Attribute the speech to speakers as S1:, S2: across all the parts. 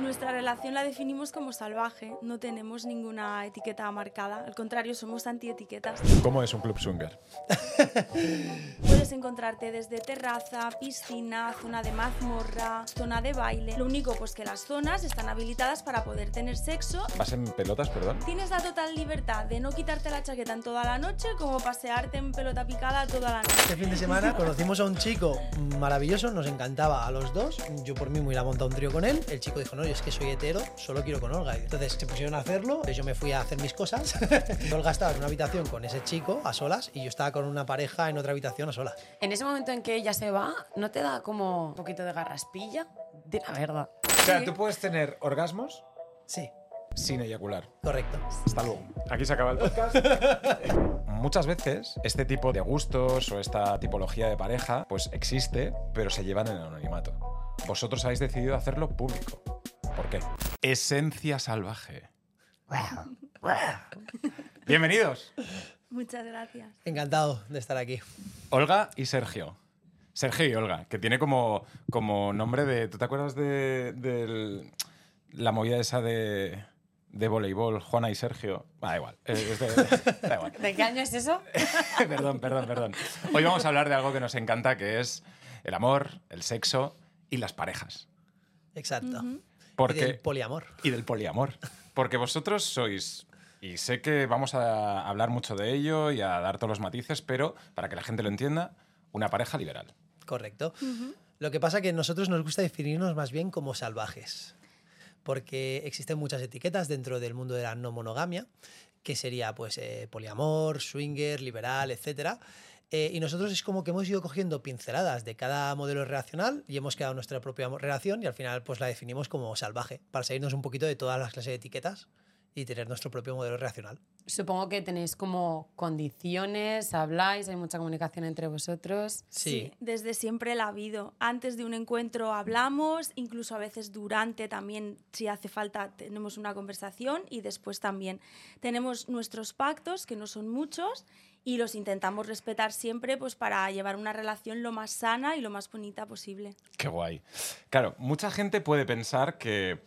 S1: Nuestra relación la definimos como salvaje, no tenemos ninguna etiqueta marcada, al contrario, somos antietiquetas.
S2: ¿Cómo es un club swinger?
S1: Puedes encontrarte desde terraza, piscina, zona de mazmorra, zona de baile. Lo único pues que las zonas están habilitadas para poder tener sexo.
S2: ¿Vas en pelotas, perdón?
S1: Tienes la total libertad de no quitarte la chaqueta en toda la noche como pasearte en pelota picada toda la noche.
S3: Este fin de semana conocimos a un chico maravilloso, nos encantaba a los dos. Yo por mí me hubiera montado un trío con él. El chico dijo, no, yo es que soy hetero, solo quiero con Olga. Entonces se pusieron a hacerlo, yo me fui a hacer mis cosas. Olga estaba en una habitación con ese chico a solas y yo estaba con una pareja en otra habitación a solas.
S4: En ese momento en que ella se va, ¿no te da como un poquito de garraspilla? De la verdad.
S2: O sea, tú puedes tener orgasmos
S3: Sí,
S2: sin eyacular.
S3: correcto.
S2: Hasta luego. Aquí se acaba el podcast. Muchas veces este tipo de gustos o esta tipología de pareja pues existe, pero se llevan en el anonimato. Vosotros habéis decidido hacerlo público. ¿Por qué? Esencia salvaje. Bienvenidos.
S1: Muchas gracias.
S3: Encantado de estar aquí.
S2: Olga y Sergio. Sergio y Olga, que tiene como, como nombre de. ¿Tú te acuerdas de, la movida esa de, de voleibol? Juana y Sergio. Ah, da igual. es de- da igual.
S4: ¿De qué año es eso?
S2: perdón, perdón, perdón. Hoy vamos a hablar de algo que nos encanta, que es el amor, el sexo y las parejas.
S3: Exacto.
S2: Porque,
S3: del poliamor.
S2: y del poliamor. Porque vosotros sois, y sé que vamos a hablar mucho de ello y a dar todos los matices, pero para que la gente lo entienda, una pareja liberal.
S3: Correcto. Lo que pasa que a nosotros nos gusta definirnos más bien como salvajes, porque existen muchas etiquetas dentro del mundo de la no monogamia, que sería pues eh, poliamor, swinger, liberal, etc. y nosotros es como que hemos ido cogiendo pinceladas de cada modelo relacional y hemos creado nuestra propia relación y al final pues la definimos como salvaje, para salirnos un poquito de todas las clases de etiquetas y tener nuestro propio modelo relacional.
S4: Supongo que tenéis como condiciones, habláis, hay mucha comunicación entre vosotros.
S3: Sí.
S1: desde siempre la ha habido. Antes de un encuentro hablamos, incluso a veces durante también, si hace falta, tenemos una conversación y después también tenemos nuestros pactos, que no son muchos, y los intentamos respetar siempre pues, para llevar una relación lo más sana y lo más bonita posible.
S2: Qué guay. Claro, mucha gente puede pensar que,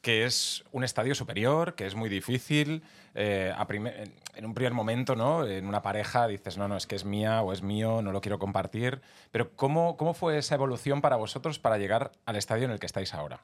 S2: que es un estadio superior, que es muy difícil. eh, a en un primer momento, ¿no? En una pareja dices, no, no, es que es mía o es mío, no lo quiero compartir. Pero ¿cómo, cómo fue esa evolución para vosotros para llegar al estadio en el que estáis ahora?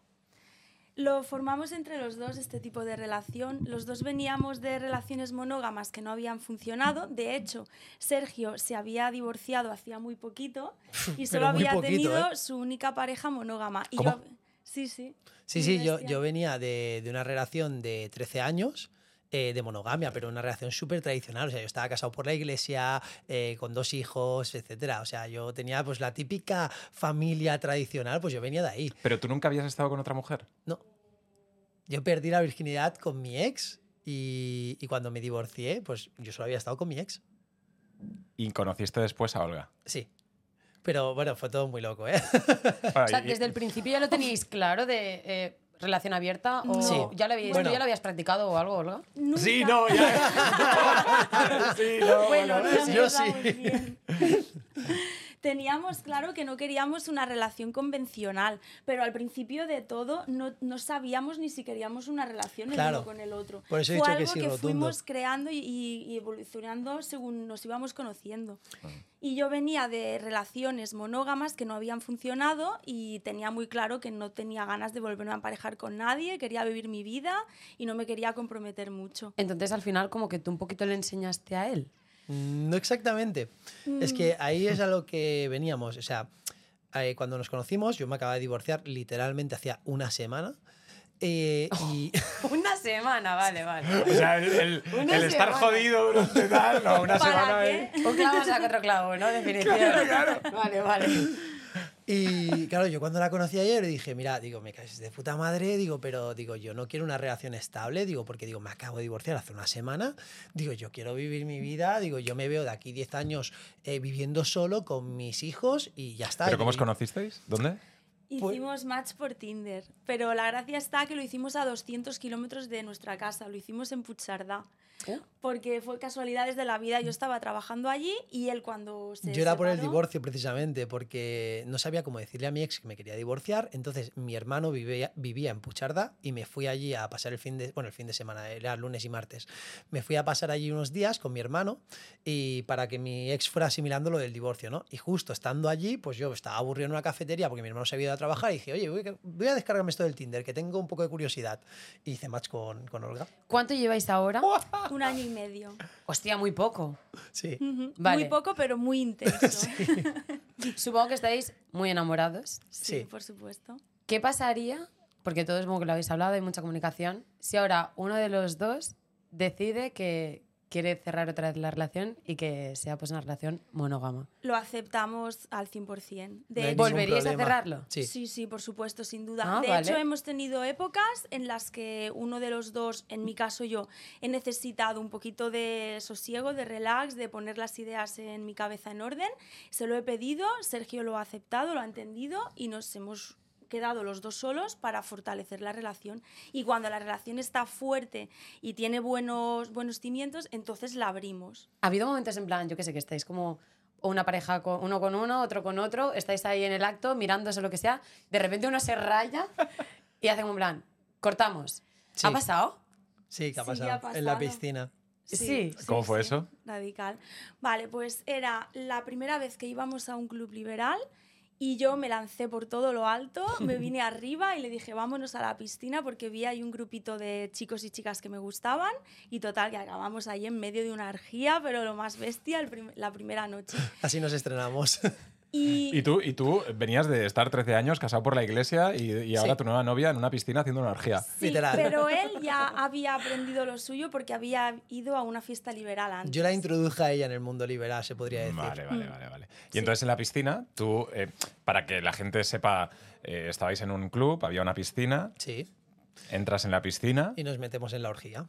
S1: Lo formamos entre los dos, este tipo de relación. Los dos veníamos de relaciones monógamas que no habían funcionado. De hecho, Sergio se había divorciado hacía muy poquito y solo había
S3: poquito,
S1: tenido
S3: ¿eh?
S1: su única pareja monógama. Y
S2: ¿Cómo?
S1: yo- sí, sí.
S3: Sí, sí, yo, yo venía de, de una relación de 13 años. eh, de monogamia, pero una relación súper tradicional. O sea, yo estaba casado por la iglesia, eh, con dos hijos, etcétera. O sea, yo tenía pues la típica familia tradicional, pues yo venía de ahí.
S2: Pero tú nunca habías estado con otra mujer.
S3: No. Yo perdí la virginidad con mi ex y, y cuando me divorcié, pues yo solo había estado con mi ex.
S2: Y conociste después a Olga.
S3: Sí. Pero bueno, fue todo muy loco, ¿eh?
S4: O sea, desde el principio ya lo teníais claro de eh, relación abierta o
S3: Sí.
S4: ya lo habíais,
S3: Bueno.
S4: ¿tú ya lo habías practicado o algo, Olga?
S1: Nunca.
S2: Sí, no, ya. sí, no,
S1: Bueno,
S2: bueno.
S1: no
S3: yo sí.
S1: Teníamos claro que no queríamos una relación convencional, pero al principio de todo no, no sabíamos ni si queríamos una relación el uno con el otro.
S3: Por eso he
S1: Fue
S3: dicho que
S1: algo
S3: sí,
S1: que fuimos creando y, y evolucionando según nos íbamos conociendo. Y yo venía de relaciones monógamas que no habían funcionado y tenía muy claro que no tenía ganas de volverme a emparejar con nadie, quería vivir mi vida y no me quería comprometer mucho.
S4: Entonces al final como que tú un poquito le enseñaste a él.
S3: No exactamente. Es que ahí es a lo que veníamos. O sea, eh, cuando nos conocimos, yo me acababa de divorciar literalmente hacía una semana. eh, y
S4: Una semana, vale, vale.
S2: O sea, el, el- el estar jodido durante tal, no, una
S1: ¿Para
S2: semana.
S1: qué?
S2: ¿eh?
S4: Un clavo saca otro clavo, ¿no? Definición. Vale, vale.
S3: Y claro, yo cuando la conocí ayer dije, mira, digo, me caes de puta madre, digo, pero digo, yo no quiero una relación estable, digo, porque digo, me acabo de divorciar hace una semana, digo, yo quiero vivir mi vida, digo, yo me veo de aquí 10 años eh, viviendo solo con mis hijos y ya está.
S2: ¿Pero cómo os conocisteis? ¿Dónde?
S3: Pues-
S1: Hicimos match por Tinder, pero la gracia está que lo hicimos a 200 kilómetros de nuestra casa, lo hicimos en Puigcerdá,
S4: ¿Eh?
S1: porque fue casualidades de la vida, yo estaba trabajando allí y él cuando se
S3: Yo era por el
S1: separó-
S3: divorcio precisamente, porque no sabía cómo decirle a mi ex que me quería divorciar. Entonces mi hermano vivía, vivía en Pucharda y me fui allí a pasar el fin de, bueno, el fin de semana, era lunes y martes. Me fui a pasar allí unos días con mi hermano y para que mi ex fuera asimilando lo del divorcio, ¿no? Y justo estando allí, pues yo estaba aburrido en una cafetería porque mi hermano se había ido a trabajar y dije, oye, voy, a- voy a descargarme esto del Tinder, que tengo un poco de curiosidad. Y hice match con, con Olga.
S4: ¿Cuánto lleváis ahora?
S1: Un año y medio.
S4: Hostia, muy poco.
S3: Sí.
S4: Vale.
S1: Muy poco, pero muy intenso.
S4: Supongo que estáis muy enamorados.
S1: sí,
S3: Sí.
S1: por supuesto.
S4: ¿Qué pasaría? Porque todos como que lo habéis hablado, hay mucha comunicación. Si ahora uno de los dos decide que quiere cerrar otra vez la relación y que sea pues una relación monógama.
S1: Lo aceptamos al 100%. De
S3: No
S4: ¿Volveríais a cerrarlo?
S3: Sí.
S1: Sí, sí, por supuesto, sin duda.
S4: Ah,
S1: de
S4: vale.
S1: hecho, hemos tenido épocas en las que uno de los dos, en mi caso yo, he necesitado un poquito de sosiego, de relax, de poner las ideas en mi cabeza en orden. Se lo he pedido, Sergio lo ha aceptado, lo ha entendido y nos hemos quedado los dos solos para fortalecer la relación. Y cuando la relación está fuerte y tiene buenos, buenos cimientos, entonces la abrimos.
S4: ¿Ha habido momentos en plan, yo que sé, que estáis como una pareja con, uno con uno, otro con otro, estáis ahí en el acto mirándose lo que sea, de repente uno se raya y hace en plan, cortamos.
S3: Sí.
S4: ¿Ha pasado?
S3: Sí, que ha
S1: Sí,
S3: pasado,
S1: ha
S3: en la
S1: pasado.
S3: piscina.
S4: Sí.
S2: ¿Cómo fue eso?
S1: Radical. Vale, pues era la primera vez que íbamos a un club liberal y yo me lancé por todo lo alto, me vine arriba y le dije, vámonos a la piscina porque vi ahí un grupito de chicos y chicas que me gustaban y total, que acabamos ahí en medio de una orgía, pero lo más bestia el prim- la primera noche.
S3: Así nos estrenamos.
S1: Y,
S2: Y tú, y tú venías de estar 13 años casado por la iglesia y, y ahora
S3: Sí.
S2: tu nueva novia en una piscina haciendo una orgía.
S1: sí,
S3: Literal.
S1: pero él ya había aprendido lo suyo porque había ido a una fiesta liberal antes.
S3: Yo la introduje a ella en el mundo liberal, se podría decir.
S2: Vale, vale,
S1: Mm.
S2: vale, vale. Y entonces en la piscina, tú, eh, para que la gente sepa, eh, estabais en un club, había una piscina,
S3: Sí,
S2: entras en la piscina
S3: y nos metemos en la orgía.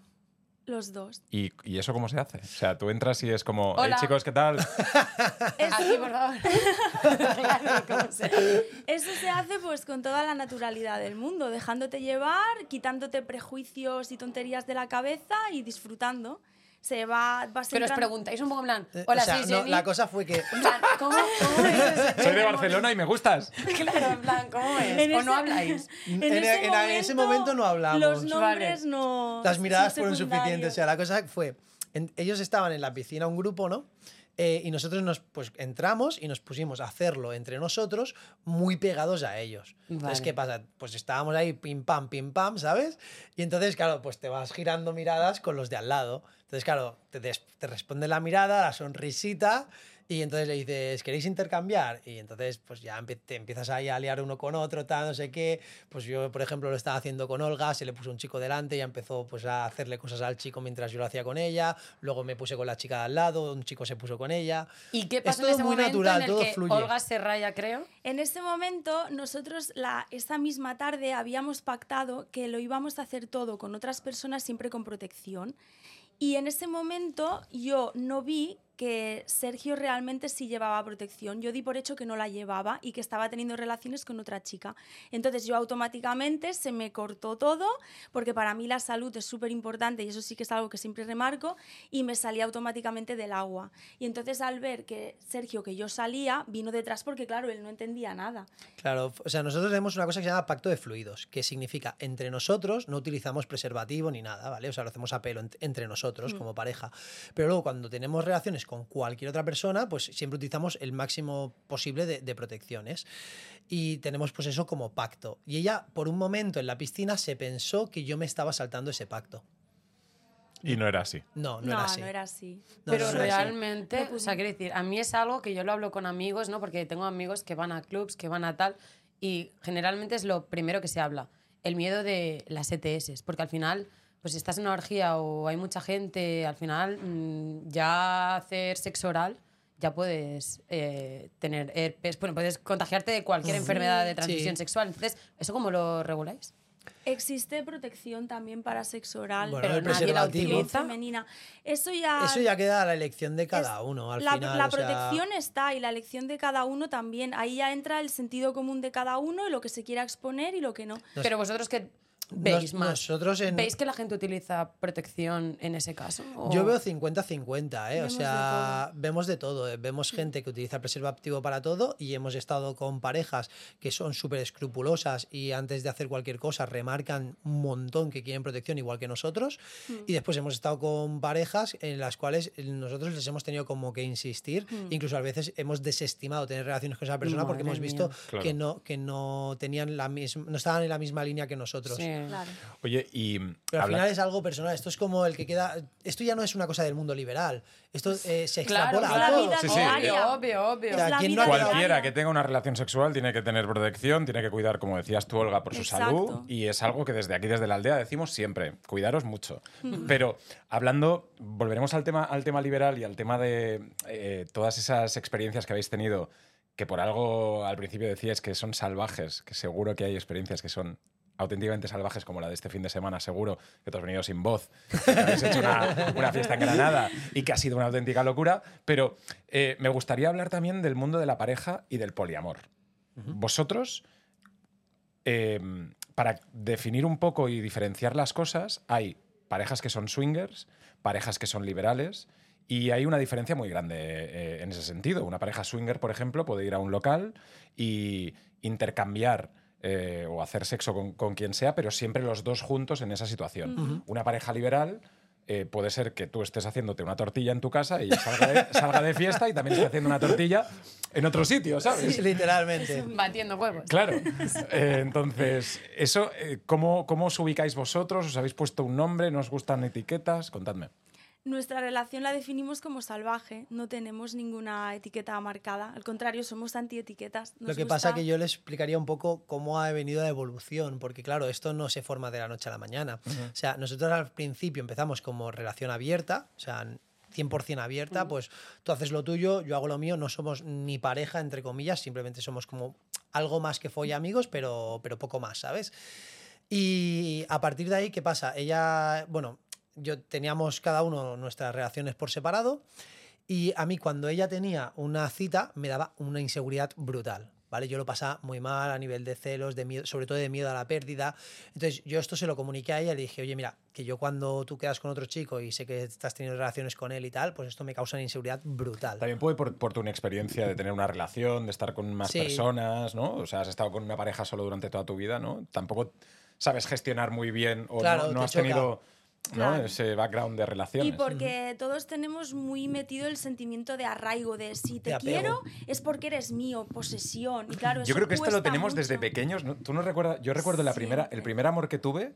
S1: Los dos.
S2: y, y eso cómo se hace. O sea, tú entras y es como, hey
S4: Hola.
S2: chicos, ¿qué tal?
S4: Aquí, por favor. claro, ¿cómo se-
S1: Eso se hace pues con toda la naturalidad del mundo, dejándote llevar, quitándote prejuicios y tonterías de la cabeza y disfrutando. Se va, vas
S4: Pero os preguntáis un poco en plan,
S3: Eh,
S4: hola,
S3: o sea,
S4: soy
S3: no,
S4: Jenny.
S3: la cosa fue que
S4: En plan, ¿cómo, cómo es ese
S2: Soy de? Barcelona y me gustas.
S4: Claro, en plan, ¿cómo es?
S1: En
S4: ¿O no
S1: ese-
S4: habláis?
S3: En- en- en ese momento no hablamos.
S1: Los nombres
S4: Vale.
S1: no.
S3: las miradas fueron suficientes. O sea, la cosa fue, en- ellos estaban en la piscina, un grupo, ¿no? Eh, y nosotros nos pues, entramos y nos pusimos a hacerlo entre nosotros muy pegados a ellos. Entonces,
S4: Vale.
S3: ¿qué pasa? Pues estábamos ahí pim pam, pim pam, ¿sabes? Y entonces, claro, pues te vas girando miradas con los de al lado. Entonces, claro, te, te responde la mirada, la sonrisita, y entonces le dices, ¿queréis intercambiar? Y entonces, pues ya te empiezas ahí a liar uno con otro, tal, no sé qué. Pues yo, por ejemplo, lo estaba haciendo con Olga, se le puso un chico delante y empezó pues, a hacerle cosas al chico mientras yo lo hacía con ella. Luego me puse con la chica de al lado, un chico se puso con ella.
S4: ¿Y qué
S3: Es
S4: pasa en
S3: todo
S4: ese
S3: muy
S4: momento
S3: natural,
S4: en el
S3: todo
S4: que
S3: fluye.
S4: Olga se raya, creo?
S1: En ese momento, nosotros la, esa misma tarde habíamos pactado que lo íbamos a hacer todo con otras personas siempre con protección. Y en ese momento yo no vi que Sergio realmente sí llevaba protección. Yo di por hecho que no la llevaba y que estaba teniendo relaciones con otra chica. Entonces yo automáticamente se me cortó todo, porque para mí la salud es súper importante y eso sí que es algo que siempre remarco, y me salí automáticamente del agua. Y entonces al ver que Sergio, que yo salía, vino detrás porque claro, él no entendía nada.
S3: Claro, o sea, nosotros tenemos una cosa que se llama pacto de fluidos, que significa entre nosotros no utilizamos preservativo ni nada, ¿vale? O sea, lo hacemos a pelo ent- entre nosotros como pareja. Pero luego cuando tenemos relaciones con cualquier otra persona, pues siempre utilizamos el máximo posible de, de protecciones. Y tenemos pues eso como pacto. Y ella por un momento en la piscina se pensó que yo me estaba saltando ese pacto.
S2: Y no era así.
S3: No, no,
S1: No,
S3: era así.
S1: no era así.
S3: No,
S4: Pero
S3: no, era así.
S4: realmente, o sea, quiero decir, a mí es algo que yo lo hablo con amigos, ¿no? Porque tengo amigos que van a clubs, que van a tal, y generalmente es lo primero que se habla, el miedo de las ETS, porque al final, pues si estás en una orgía o hay mucha gente, al final mm, ya hacer sexo oral ya puedes eh, tener herpes, bueno, puedes contagiarte de cualquier enfermedad de transmisión
S3: Sí.
S4: sexual. Entonces, ¿eso cómo lo reguláis?
S1: Existe protección también para sexo oral,
S3: Bueno,
S4: Pero
S3: el
S4: nadie la utiliza.
S1: femenina. Eso ya,
S3: Eso ya queda a la elección de cada
S1: es-
S3: uno. Al
S1: la,
S3: final,
S1: la
S3: o sea,
S1: protección está y la elección de cada uno también. Ahí ya entra el sentido común de cada uno y lo que se quiera exponer y lo que no.
S3: Nos-
S4: Pero vosotros que veis
S3: nos-
S4: más.
S3: nosotros en-
S4: ¿Veis que la gente utiliza protección en ese caso? ¿O-
S3: Yo veo 50-50, ¿eh? O
S1: de
S3: sea, vemos de todo. ¿eh? Vemos gente que utiliza preservativo para todo y hemos estado con parejas que son súper escrupulosas y antes de hacer cualquier cosa remarcan un montón que quieren protección igual que nosotros.
S1: Mm.
S3: Y después hemos estado con parejas en las cuales nosotros les hemos tenido como que insistir.
S1: Mm.
S3: Incluso a veces hemos desestimado tener relaciones con esa persona porque hemos visto.
S2: Claro.
S3: que, no, que no tenían la misma, no estaban en la misma línea que nosotros.
S4: Sí.
S1: Claro.
S2: Oye, y
S3: Pero al
S2: habla-
S3: final es algo personal. Esto es como el que queda. Esto ya no es una cosa del mundo liberal. Esto eh, se
S4: Claro,
S3: extrapola
S1: la
S3: a todo.
S1: vida
S2: Sí, sí.
S4: Obvio, obvio, obvio.
S3: O sea,
S1: Es la
S3: ¿quién
S1: vida
S3: no
S2: Cualquiera
S1: diaria.
S2: que tenga una relación sexual tiene que tener protección, tiene que cuidar, como decías tú, Olga, por su
S1: Exacto.
S2: salud. Y es algo que desde aquí, desde la aldea, decimos siempre, cuidaros mucho. Pero hablando, volveremos al tema, al tema liberal y al tema de eh, todas esas experiencias que habéis tenido, que por algo al principio decíais que son salvajes, que seguro que hay experiencias que son auténticamente salvajes como la de este fin de semana, seguro que te has venido sin voz, que habéis hecho una, una fiesta en Granada y que ha sido una auténtica locura, pero eh, me gustaría hablar también del mundo de la pareja y del poliamor. Vosotros, eh, para definir un poco y diferenciar las cosas, hay parejas que son swingers, parejas que son liberales, y hay una diferencia muy grande eh, en ese sentido. Una pareja swinger, por ejemplo, puede ir a un local y intercambiar eh, o hacer sexo con, con quien sea, pero siempre los dos juntos en esa situación. Una pareja liberal eh, puede ser que tú estés haciéndote una tortilla en tu casa y ella salga de, salga de fiesta y también esté haciendo una tortilla en otro sitio, ¿sabes?
S3: Sí, literalmente.
S4: Batiendo huevos.
S2: Claro. Eh, entonces, eso, eh, ¿cómo, ¿cómo os ubicáis vosotros? ¿Os habéis puesto un nombre? ¿No os gustan etiquetas? Contadme.
S1: Nuestra relación la definimos como salvaje, no tenemos ninguna etiqueta marcada, al contrario, somos antietiquetas.
S3: Lo que pasa
S1: gusta-
S3: que yo les explicaría un poco cómo ha venido la evolución, porque claro, esto no se forma de la noche a la mañana. O sea, nosotros al principio empezamos como relación abierta, o sea, 100% abierta, pues tú haces lo tuyo, yo hago lo mío, no somos ni pareja, entre comillas, simplemente somos como algo más que folla amigos, pero, pero poco más, ¿sabes? Y a partir de ahí, ¿qué pasa? Ella, bueno, yo teníamos cada uno nuestras relaciones por separado y a mí cuando ella tenía una cita me daba una inseguridad brutal. ¿Vale? Yo lo pasaba muy mal a nivel de celos, de miedo, sobre todo de miedo a la pérdida. Entonces yo esto se lo comuniqué a ella y le dije, oye, mira, que yo cuando tú quedas con otro chico y sé que estás teniendo relaciones con él y tal, pues esto me causa una inseguridad brutal.
S2: También puede por, por tu inexperiencia de tener una relación, de estar con más
S3: Sí.
S2: personas, ¿no? O sea, has estado con una pareja solo durante toda tu vida, ¿no? Tampoco sabes gestionar muy bien o
S3: Claro,
S2: no, no has
S3: choca.
S2: tenido ¿no?
S1: Claro.
S2: ese background de relaciones.
S1: Y porque todos tenemos muy metido el sentimiento de arraigo, de si te
S3: De
S1: quiero es porque eres mío, posesión. Y claro,
S2: Yo creo que esto lo tenemos desde pequeños. ¿no? Tú no recuerdas, yo recuerdo la primera, el primer amor que tuve,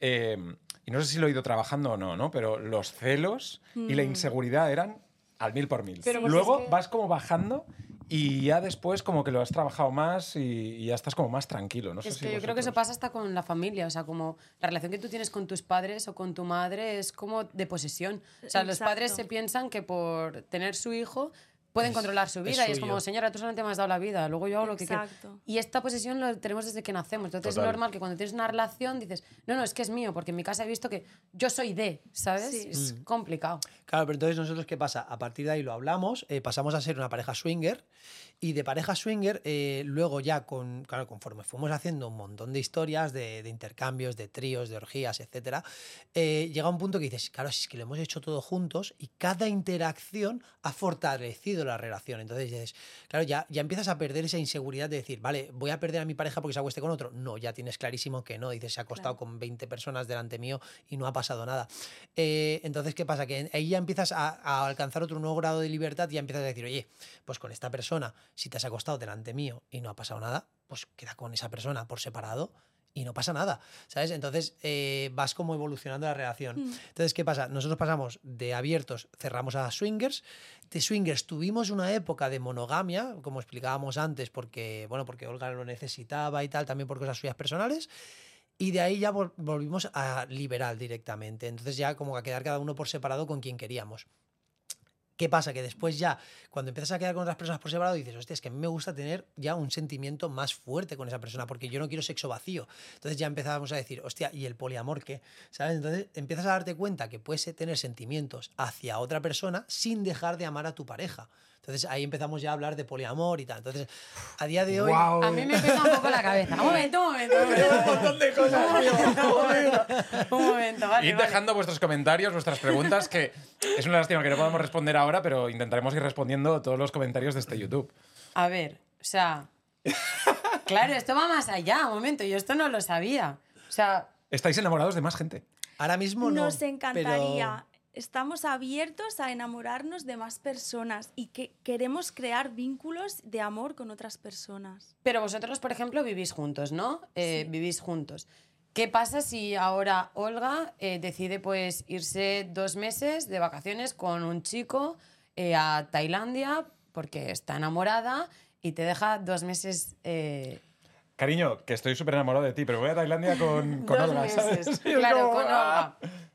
S2: eh, y no sé si lo he ido trabajando o no, ¿no? Pero los celos y la
S1: Mm.
S2: inseguridad eran al mil por mil.
S4: Pero pues
S2: Luego
S4: es que-
S2: vas como bajando y ya después como que lo has trabajado más y, y ya estás como más tranquilo. No sé
S4: Es
S2: si
S4: que yo creo que eso pasa hasta con la familia, o sea, como la relación que tú tienes con tus padres o con tu madre es como de posesión. O sea, los padres se piensan que por tener su hijo pueden
S3: Es-
S4: controlar su
S3: es
S4: vida y es como, señora, tú solamente me has dado la vida, luego yo hago lo que quiero.
S1: Exacto.
S4: Y esta posesión lo tenemos desde que nacemos, entonces
S2: Total.
S4: es normal que cuando tienes una relación dices, no, no, es que es mío, porque en mi casa he visto que yo soy de, ¿sabes?
S1: Sí.
S4: Es
S3: Mm.
S4: complicado.
S3: Claro, pero entonces nosotros, ¿qué pasa? A partir de ahí lo hablamos, eh, pasamos a ser una pareja swinger y de pareja swinger, eh, luego ya, con, claro, conforme fuimos haciendo un montón de historias, de, de intercambios, de tríos, de orgías, etcétera, eh, llega un punto que dices, claro, si es que lo hemos hecho todo juntos y cada interacción ha fortalecido la relación. Entonces dices, claro, ya, ya empiezas a perder esa inseguridad de decir, vale, voy a perder a mi pareja porque se acueste con otro. No, ya tienes clarísimo que no. Dices, se ha acostado
S1: Claro.
S3: con 20 personas delante mío y no ha pasado nada. Eh, entonces, ¿qué pasa? Que ahí ya empiezas a, a alcanzar otro nuevo grado de libertad y ya empiezas a decir, oye, pues con esta persona, si te has acostado delante mío y no ha pasado nada, pues queda con esa persona por separado y no pasa nada, ¿sabes? Entonces eh, vas como evolucionando la relación.
S1: Mm.
S3: Entonces, ¿qué pasa? Nosotros pasamos de abiertos, cerramos a swingers. De swingers tuvimos una época de monogamia, como explicábamos antes, porque, bueno, porque Olga lo necesitaba y tal, también por cosas suyas personales. Y de ahí ya vol- volvimos a liberal directamente. Entonces ya como a quedar cada uno por separado con quien queríamos. ¿Qué pasa? Que después ya, cuando empiezas a quedar con otras personas por separado, dices, hostia, es que a mí me gusta tener ya un sentimiento más fuerte con esa persona, porque yo no quiero sexo vacío. Entonces ya empezábamos a decir, hostia, ¿y el poliamor qué? ¿Sabes? Entonces empiezas a darte cuenta que puedes tener sentimientos hacia otra persona sin dejar de amar a tu pareja. Entonces ahí empezamos ya a hablar de poliamor y tal. Entonces, a día de hoy...
S4: A mí me pega un poco la cabeza. Un momento, un momento. Un
S3: un montón de cosas, tío.
S4: momento, un momento, un momento, vale,
S2: Id
S4: vale.
S2: dejando vuestros comentarios, vuestras preguntas, que es una lástima que no podamos responder ahora, pero intentaremos ir respondiendo todos los comentarios de este YouTube.
S4: A ver, o sea. Claro, esto va más allá, un momento, yo esto no lo sabía. O sea,
S2: Estáis enamorados de más gente.
S3: Ahora mismo no.
S1: Nos encantaría.
S3: pero-
S1: Estamos abiertos a enamorarnos de más personas y que queremos crear vínculos de amor con otras personas.
S4: pero vosotros, por ejemplo, vivís juntos, ¿no? Eh, Vivís juntos. ¿Qué pasa si ahora Olga eh, decide pues irse dos meses de vacaciones con un chico eh, a Tailandia porque está enamorada y te deja dos meses eh,
S2: Cariño, que estoy súper enamorado de ti, pero voy a Tailandia con, con
S4: Dos
S2: Olga, ¿sabes?
S4: Claro,
S2: como,
S4: con
S2: ¡ah!
S4: Olga.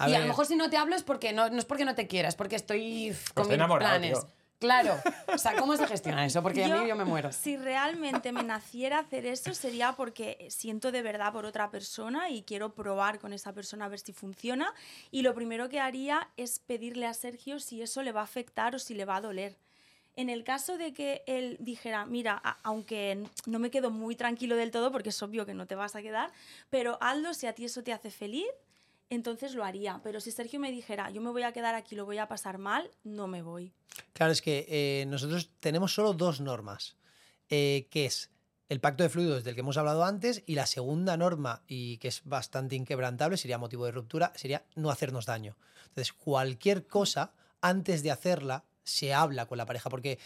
S3: A
S4: y a lo mejor si no te hablo es porque no, no es porque no te quieras, porque estoy uf, con
S2: estoy
S4: mis planes.
S2: tío.
S4: Claro. O sea, ¿cómo se gestiona eso? Porque a mí yo me muero.
S1: Si realmente me naciera hacer eso sería porque siento de verdad por otra persona y quiero probar con esa persona a ver si funciona. Y lo primero que haría es pedirle a Sergio si eso le va a afectar o si le va a doler. En el caso de que él dijera, mira, a- aunque no me quedo muy tranquilo del todo, porque es obvio que no te vas a quedar, pero hazlo si a ti eso te hace feliz, entonces lo haría. Pero si Sergio me dijera, yo me voy a quedar aquí, lo voy a pasar mal, no me voy.
S3: Claro, es que eh, nosotros tenemos solo dos normas, eh, que es el pacto de fluidos del que hemos hablado antes y la segunda norma, y que es bastante inquebrantable, sería motivo de ruptura, sería no hacernos daño. Entonces, cualquier cosa, antes de hacerla, se habla con la pareja, porque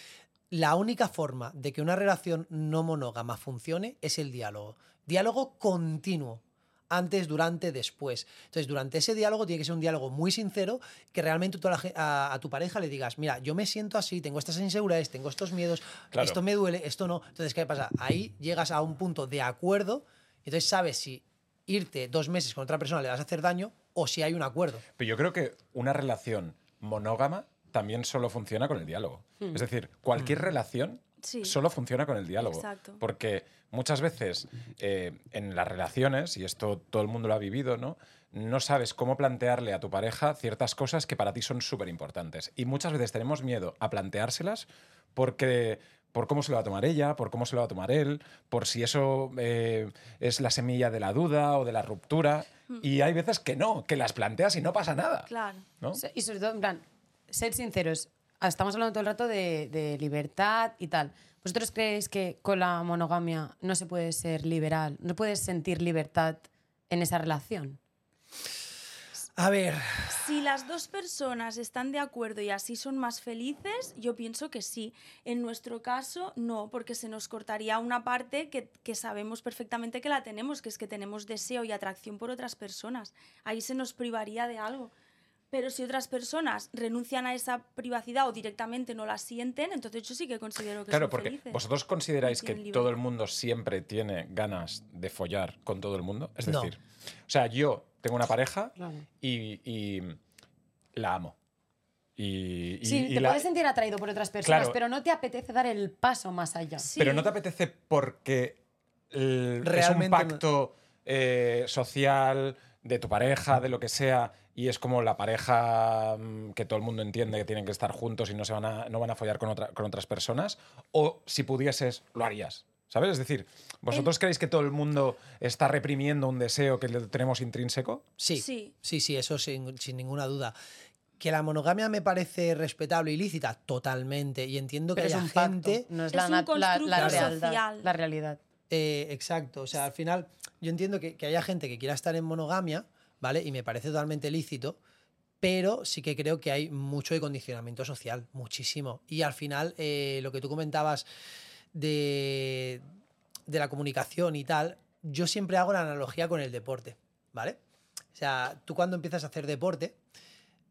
S3: la única forma de que una relación no monógama funcione es el diálogo. Diálogo continuo. Antes, durante, después. Entonces, durante ese diálogo tiene que ser un diálogo muy sincero, que realmente tú a, la ge- a- a tu pareja le digas, mira, yo me siento así, tengo estas inseguridades, tengo estos miedos,
S2: Claro.
S3: esto me duele, esto no. Entonces, ¿qué pasa? Ahí llegas a un punto de acuerdo, y entonces sabes si irte dos meses con otra persona le vas a hacer daño o si hay un acuerdo.
S2: Pero yo creo que una relación monógama también solo funciona con el diálogo. Es decir, cualquier relación
S1: Sí.
S2: solo funciona con el diálogo.
S1: Exacto.
S2: Porque muchas veces eh, en las relaciones, y esto todo el mundo lo ha vivido, ¿no? No sabes cómo plantearle a tu pareja ciertas cosas que para ti son súper importantes. Y muchas veces tenemos miedo a planteárselas porque por cómo se lo va a tomar ella, por cómo se lo va a tomar él, por si eso eh, es la semilla de la duda o de la ruptura. Y hay veces que no, que las planteas y no pasa nada.
S1: Claro.
S4: Y sobre todo, en plan, ser sinceros. Ah, Estamos hablando todo el rato de, de libertad y tal. ¿Vosotros creéis que con la monogamia no se puede ser liberal? ¿No puedes sentir libertad en esa relación?
S3: A ver,
S1: Si las dos personas están de acuerdo y así son más felices, yo pienso que sí. En nuestro caso, no, porque se nos cortaría una parte que, que sabemos perfectamente que la tenemos, que es que tenemos deseo y atracción por otras personas. Ahí se nos privaría de algo. Pero si otras personas renuncian a esa privacidad o directamente no la sienten, entonces yo sí que considero que
S2: Claro,
S1: son
S2: porque
S1: felices.
S2: vosotros consideráis que
S1: tienen
S2: todo el
S1: libertad.
S2: mundo siempre tiene ganas de follar con todo el mundo. Es
S3: No.
S2: decir, o sea, yo tengo una pareja
S4: Claro.
S2: y, y la amo. Y, y-
S4: Sí,
S2: y
S4: te
S2: la-
S4: puedes sentir atraído por otras personas,
S2: Claro.
S4: pero no te apetece dar el paso más allá.
S1: Sí.
S2: Pero no te apetece porque eh, es un
S3: Realmente no-
S2: pacto eh, social de tu pareja, de lo que sea, y es como la pareja mm, que todo el mundo entiende que tienen que estar juntos y no, se van, a, no van a follar con, otra- con otras personas, o si pudieses, lo harías. ¿Sabes? Es decir, ¿vosotros creéis que todo el mundo está reprimiendo un deseo que le tenemos intrínseco?
S3: sí.
S1: Sí.
S3: Sí, sí, eso sin, sin ninguna duda. Que la monogamia me parece respetable y lícita, totalmente. Y entiendo que
S4: Pero es
S3: haya
S4: un pacto,
S3: gente.
S4: no es,
S1: Es
S4: la,
S1: un
S4: la- la
S1: constructo
S4: realidad,
S1: social.
S4: la realidad.
S3: Eh, exacto. O sea, al final, yo entiendo que, haya gente que quiera estar en monogamia, ¿vale? Y me parece totalmente lícito. Pero sí que creo que hay mucho de condicionamiento social, muchísimo. Y al final, eh, lo que tú comentabas de, la comunicación y tal, yo siempre hago la analogía con el deporte, ¿vale? O sea, tú cuando empiezas a hacer deporte,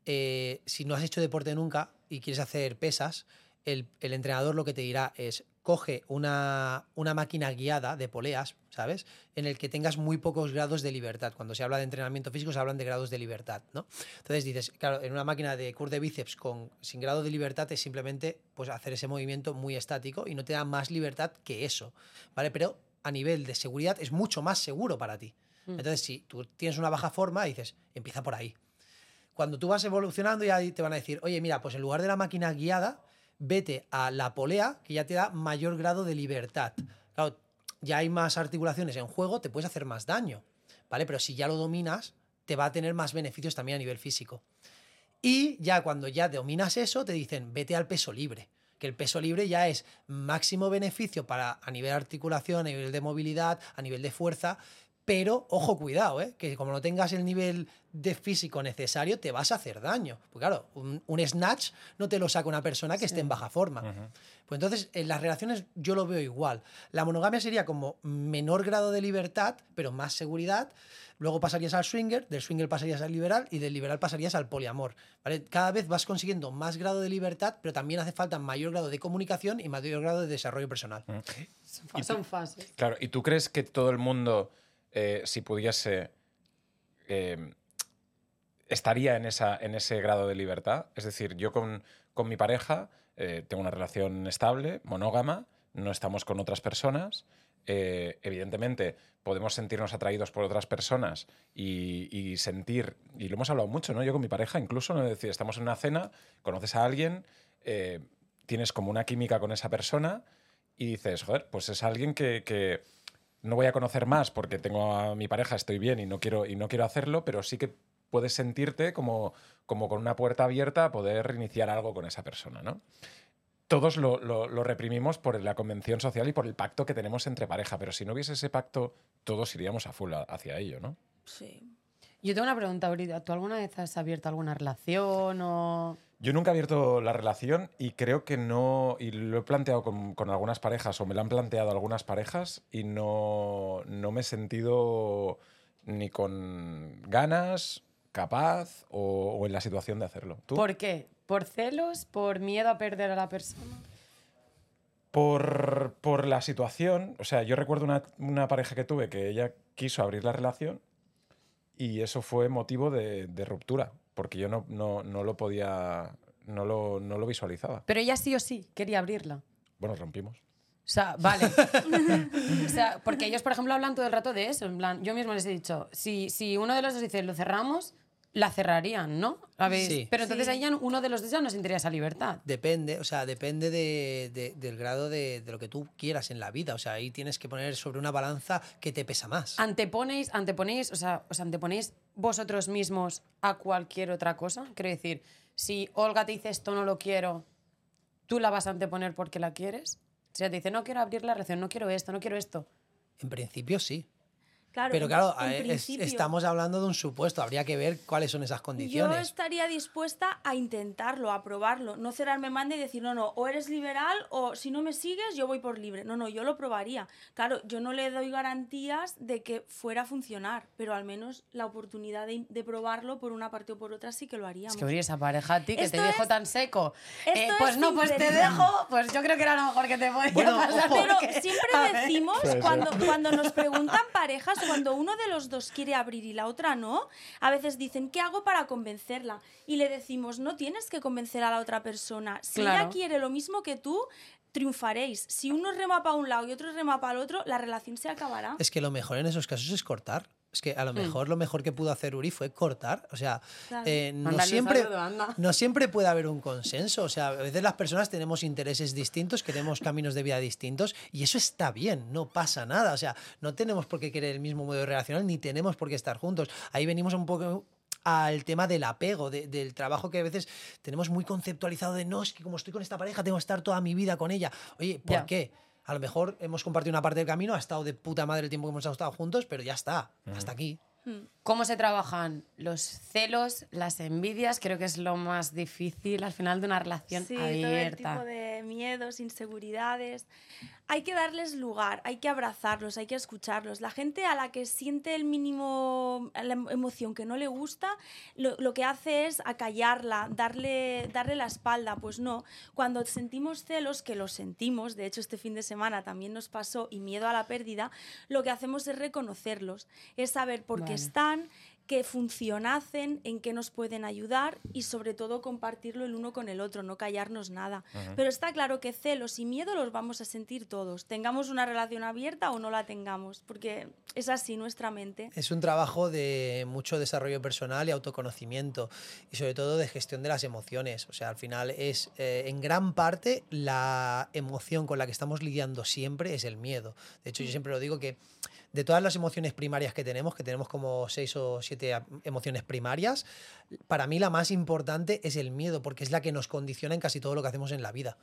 S3: eh, si no has hecho deporte nunca y quieres hacer pesas, el entrenador lo que te dirá es, coge una, una máquina guiada de poleas, ¿sabes? En el que tengas muy pocos grados de libertad. Cuando se habla de entrenamiento físico se hablan de grados de libertad, ¿no? Entonces dices, claro, en una máquina de curl de bíceps con, sin grado de libertad es simplemente pues, hacer ese movimiento muy estático y no te da más libertad que eso, ¿vale? Pero a nivel de seguridad es mucho más seguro para ti. Entonces, si tú tienes una baja forma, dices, empieza por ahí. Cuando tú vas evolucionando, ya te van a decir, oye, mira, pues en lugar de la máquina guiada, vete a la polea, que ya te da mayor grado de libertad. Ya hay más articulaciones en juego, te puedes hacer más daño, ¿vale? Pero si ya lo dominas, te va a tener más beneficios también a nivel físico. Y ya cuando ya dominas eso, te dicen, vete al peso libre. Que el peso libre ya es máximo beneficio para a nivel articulación, a nivel de movilidad, a nivel de fuerza, pero ojo, cuidado, ¿eh? que como no tengas el nivel de físico necesario, te vas a hacer daño. Porque claro, un, un snatch no te lo saca una persona que esté en baja forma. Pues entonces, en las relaciones yo lo veo igual. La monogamia sería como menor grado de libertad, pero más seguridad. Luego pasarías al swinger, del swinger pasarías al liberal y del liberal pasarías al poliamor. ¿vale? Cada vez vas consiguiendo más grado de libertad, pero también hace falta mayor grado de comunicación y mayor grado de desarrollo personal.
S4: Son fases.
S2: Claro, ¿y tú crees que todo el mundo, eh, si pudiese, eh, estaría en, esa, en ese grado de libertad? Es decir, yo con, con mi pareja eh, tengo una relación estable, monógama, no estamos con otras personas. eh, evidentemente, podemos sentirnos atraídos por otras personas y, sentir, y lo hemos hablado mucho, ¿no? Yo con mi pareja, incluso, ¿no? es decir, estamos en una cena, conoces a alguien, tienes como una química con esa persona y dices, joder, pues es alguien que, que no voy a conocer más porque tengo a mi pareja, estoy bien y no quiero, y no quiero hacerlo, pero sí que puedes sentirte como, como con una puerta abierta a poder iniciar algo con esa persona, ¿no? Todos lo, lo- lo reprimimos por la convención social y por el pacto que tenemos entre pareja, pero si no hubiese ese pacto, todos iríamos a full hacia ello, ¿no?
S1: Sí.
S4: Yo tengo una pregunta ahorita. ¿Tú alguna vez has abierto alguna relación o...?
S2: Yo nunca he abierto la relación y creo que no, y lo he planteado con, con algunas parejas, o me lo han planteado algunas parejas, y no, no me he sentido ni con ganas, capaz o, o en la situación de hacerlo. ¿Tú?
S4: ¿Por qué? ¿Por celos? ¿Por miedo a perder a la persona?
S2: Por, por la situación, o sea, yo recuerdo una, una pareja que tuve que ella quiso abrir la relación y eso fue motivo de, de ruptura, porque yo no, no, no lo podía, no lo, no lo visualizaba.
S4: Pero ella sí o sí quería abrirla.
S2: Bueno, rompimos.
S4: O sea, vale. o sea, porque ellos, por ejemplo, hablan todo el rato de eso. En plan, yo mismo les he dicho, si, si uno de los dos dice lo cerramos, la cerrarían, ¿no? ¿Habéis?
S3: Sí.
S4: Pero entonces
S1: Sí.
S4: ahí ya uno de los dos ya no sentiría esa libertad.
S3: Depende, o sea, depende de- de- del grado de, de lo que tú quieras en la vida. O sea, ahí tienes que poner sobre una balanza que te pesa más.
S4: Anteponéis, anteponéis, o sea, os anteponéis vosotros mismos a cualquier otra cosa. Quiero decir, si Olga te dice esto no lo quiero, ¿tú la vas a anteponer porque la quieres? O sea, te dice, no quiero abrir la relación, no quiero esto, no quiero esto.
S3: En principio sí.
S1: Claro,
S3: Pero claro,
S1: en
S3: a- es-
S1: principio,
S3: estamos hablando de un supuesto. Habría que ver cuáles son esas
S1: Yo
S3: condiciones.
S1: estaría dispuesta a intentarlo, a probarlo, no cerrarme manda y decir, no, no, o eres liberal o si no me sigues yo voy por libre. No, no, yo lo probaría. Claro, yo no le doy garantías de que fuera a funcionar, pero al menos la oportunidad de, de probarlo por una parte o por otra sí que lo haríamos.
S4: Es que Uri, esa pareja a ti que
S1: Esto
S4: te dejo
S1: es-
S4: tan seco. Eh,
S1: es
S4: pues no, pues te dejo. Pues yo creo que era lo mejor que te podía
S3: Bueno,
S4: pasar.
S1: Pero
S4: porque-
S1: siempre decimos, cuando, cuando nos preguntan parejas, cuando uno de los dos quiere abrir y la otra no, a veces dicen, ¿qué hago para convencerla? Y le decimos, no tienes que convencer a la otra persona. Si
S4: Claro.
S1: ella quiere lo mismo que tú, triunfaréis. Si uno rema para un lado y otro rema para el otro, la relación se acabará.
S3: Es que lo mejor en esos casos es cortar. Es que
S4: Mm.
S3: a lo mejor lo mejor que pudo hacer Uri fue cortar. O sea, eh, no, siempre,
S4: saludo,
S3: no siempre puede haber un consenso. O sea, a veces las personas tenemos intereses distintos, queremos caminos de vida distintos y eso está bien, no pasa nada. O sea, no tenemos por qué querer el mismo modo relacional ni tenemos por qué estar juntos. Ahí venimos un poco al tema del apego, de- del trabajo que a veces tenemos muy conceptualizado de no, es que como estoy con esta pareja tengo que estar toda mi vida con ella. Oye, ¿por qué? A lo mejor hemos compartido una parte del camino, ha estado de puta madre el tiempo que hemos estado juntos, pero ya está, hasta aquí.
S4: ¿Cómo se trabajan los celos, las envidias? Creo que es lo más difícil al final de una relación
S1: Sí, todo el tipo de miedos, inseguridades. Hay que darles lugar, hay que abrazarlos, hay que escucharlos. La gente a la que siente el mínimo, la em- emoción que no le gusta, lo, lo que hace es acallarla, darle, darle la espalda. Pues no, cuando sentimos celos, que los sentimos, de hecho este fin de semana también nos pasó, y miedo a la pérdida, lo que hacemos es reconocerlos, es saber por qué están, qué función hacen, en qué nos pueden ayudar y sobre todo compartirlo el uno con el otro, no callarnos nada. Pero está claro que celos y miedo los vamos a sentir todos, tengamos una relación abierta o no la tengamos, porque es así nuestra mente.
S3: Es un trabajo de mucho desarrollo personal y autoconocimiento y sobre todo de gestión de las emociones. O sea, al final es eh, en gran parte la emoción con la que estamos lidiando siempre es el miedo. De hecho, yo siempre lo digo que de todas las emociones primarias que tenemos, que tenemos como seis o siete emociones primarias, para mí la más importante es el miedo, porque es la que nos condiciona en casi todo lo que hacemos en la vida.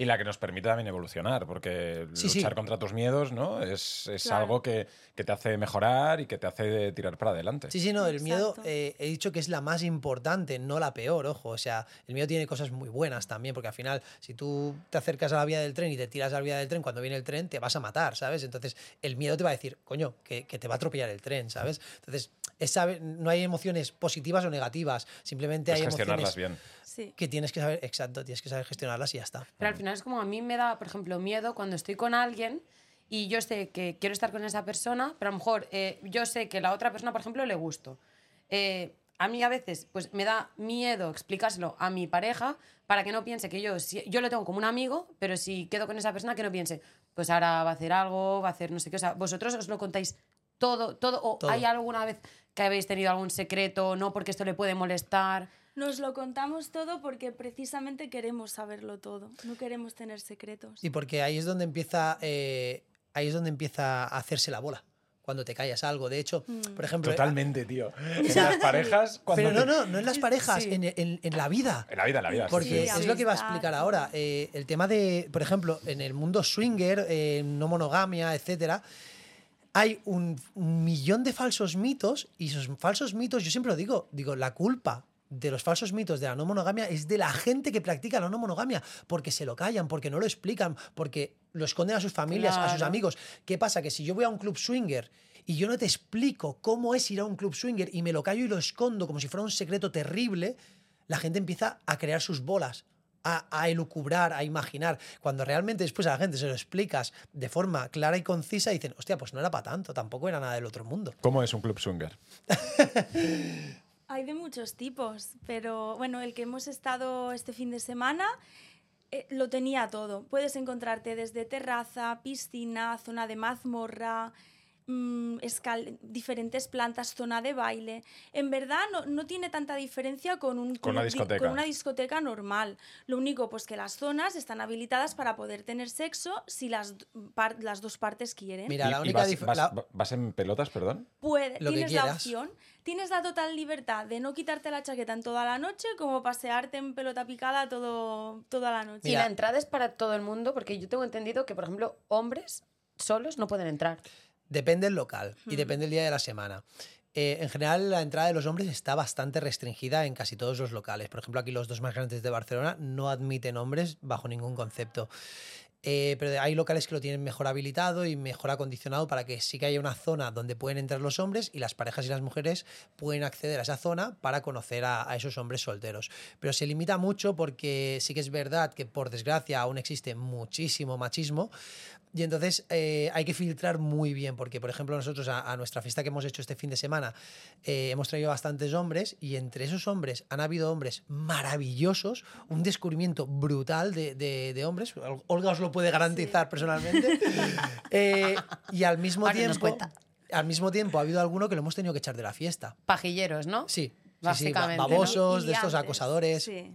S2: Y la que nos permite también evolucionar, porque
S3: Sí, sí.
S2: luchar contra tus miedos, ¿no? Es, es
S1: Claro.
S2: algo que, que te hace mejorar y que te hace tirar para adelante.
S3: Sí, sí, no, el miedo eh, he dicho que es la más importante, no la peor, ojo. O sea, el miedo tiene cosas muy buenas también, porque al final, si tú te acercas a la vía del tren y te tiras a la vía del tren, cuando viene el tren te vas a matar, ¿sabes? Entonces, el miedo te va a decir, coño, que, que te va a atropellar el tren, ¿sabes? Entonces, es saber- no hay emociones positivas o negativas, simplemente
S2: Es
S3: hay
S2: gestionarlas
S3: emociones
S2: bien.
S1: Sí.
S3: que tienes que saber, exacto, tienes que saber gestionarlas y ya está.
S4: Pero al final es como a mí me da, por ejemplo, miedo cuando estoy con alguien y yo sé que quiero estar con esa persona, pero a lo mejor eh, yo sé que la otra persona, por ejemplo, le gusto. Eh, a mí a veces pues me da miedo explicárselo a mi pareja para que no piense que yo, si, yo lo tengo como un amigo, pero si quedo con esa persona que no piense, pues ahora va a hacer algo, va a hacer no sé qué. O sea, vosotros os lo contáis todo, todo, o
S3: Todo.
S4: hay alguna vez que habéis tenido algún secreto, no porque esto le puede molestar.
S1: Nos lo contamos todo porque precisamente queremos saberlo todo, no queremos tener secretos.
S3: Y porque ahí es donde empieza, eh, ahí es donde empieza a hacerse la bola. Cuando te callas algo. De hecho,
S1: Mm.
S3: por ejemplo.
S2: Totalmente, tío. En las parejas, cuando
S3: Pero no,
S2: te-
S3: no, no en las parejas,
S4: Sí.
S3: en, en- en la vida.
S2: En la vida, en la vida. sí,
S3: Porque
S1: Sí,
S3: es lo que iba a explicar ahora. eh, el tema de, por ejemplo, en el mundo swinger, eh, no monogamia, etcétera, hay un, un millón de falsos mitos y esos falsos mitos, yo siempre lo digo, digo, la culpa de los falsos mitos de la no monogamia es de la gente que practica la no monogamia, porque se lo callan, porque no lo explican, porque lo esconden a sus familias, a sus amigos. ¿Qué pasa? Que si yo voy a un club swinger y yo no te explico cómo es ir a un club swinger y me lo callo y lo escondo como si fuera un secreto terrible, la gente empieza a crear sus bolas. A, a elucubrar, a imaginar, cuando realmente después a la gente se lo explicas de forma clara y concisa, dicen, hostia, pues no era para tanto, tampoco era nada del otro mundo.
S2: ¿Cómo es un club swinger?
S1: Hay de muchos tipos, pero bueno, el que hemos estado este fin de semana eh, lo tenía todo. Puedes encontrarte desde terraza, piscina, zona de mazmorra, mm, escal- diferentes plantas, zona de baile. En verdad no, no tiene tanta diferencia con, un
S2: Con una discoteca.
S1: con una discoteca normal. Lo único pues que las zonas están habilitadas para poder tener sexo si las, par- las dos partes quieren.
S3: Mira,
S2: ¿Y-
S3: la única
S2: vas,
S3: dif-
S2: vas-
S3: la-
S2: vas en pelotas, perdón?
S1: Puede,
S3: Lo que
S1: tienes la
S3: quieras.
S1: opción, tienes la total libertad de no quitarte la chaqueta en toda la noche, como pasearte en pelota picada todo, toda la noche.
S4: Y la entrada es para todo el mundo, porque yo tengo entendido que, por ejemplo, hombres solos no pueden entrar.
S3: Depende del local y
S1: Hmm.
S3: depende del día de la semana. Eh, en general, la entrada de los hombres está bastante restringida en casi todos los locales. Por ejemplo, aquí los dos más grandes de Barcelona no admiten hombres bajo ningún concepto. Eh, pero hay locales que lo tienen mejor habilitado y mejor acondicionado para que sí que haya una zona donde pueden entrar los hombres y las parejas y las mujeres pueden acceder a esa zona para conocer a, a esos hombres solteros. Pero se limita mucho porque sí que es verdad que por desgracia aún existe muchísimo machismo y entonces eh, hay que filtrar muy bien, porque por ejemplo nosotros a, a nuestra fiesta que hemos hecho este fin de semana eh, hemos traído bastantes hombres y entre esos hombres han habido hombres maravillosos, un descubrimiento brutal de, de- de hombres, Ol- Olga os lo puede garantizar personalmente, Eh, y al mismo
S4: Ahora
S3: tiempo... Al mismo tiempo ha habido alguno que lo hemos tenido que echar de la fiesta.
S4: Pajilleros, ¿no?
S3: Sí, sí, sí, ba-
S4: Básicamente, ¿no?
S3: babosos, de estos acosadores,
S1: Sí.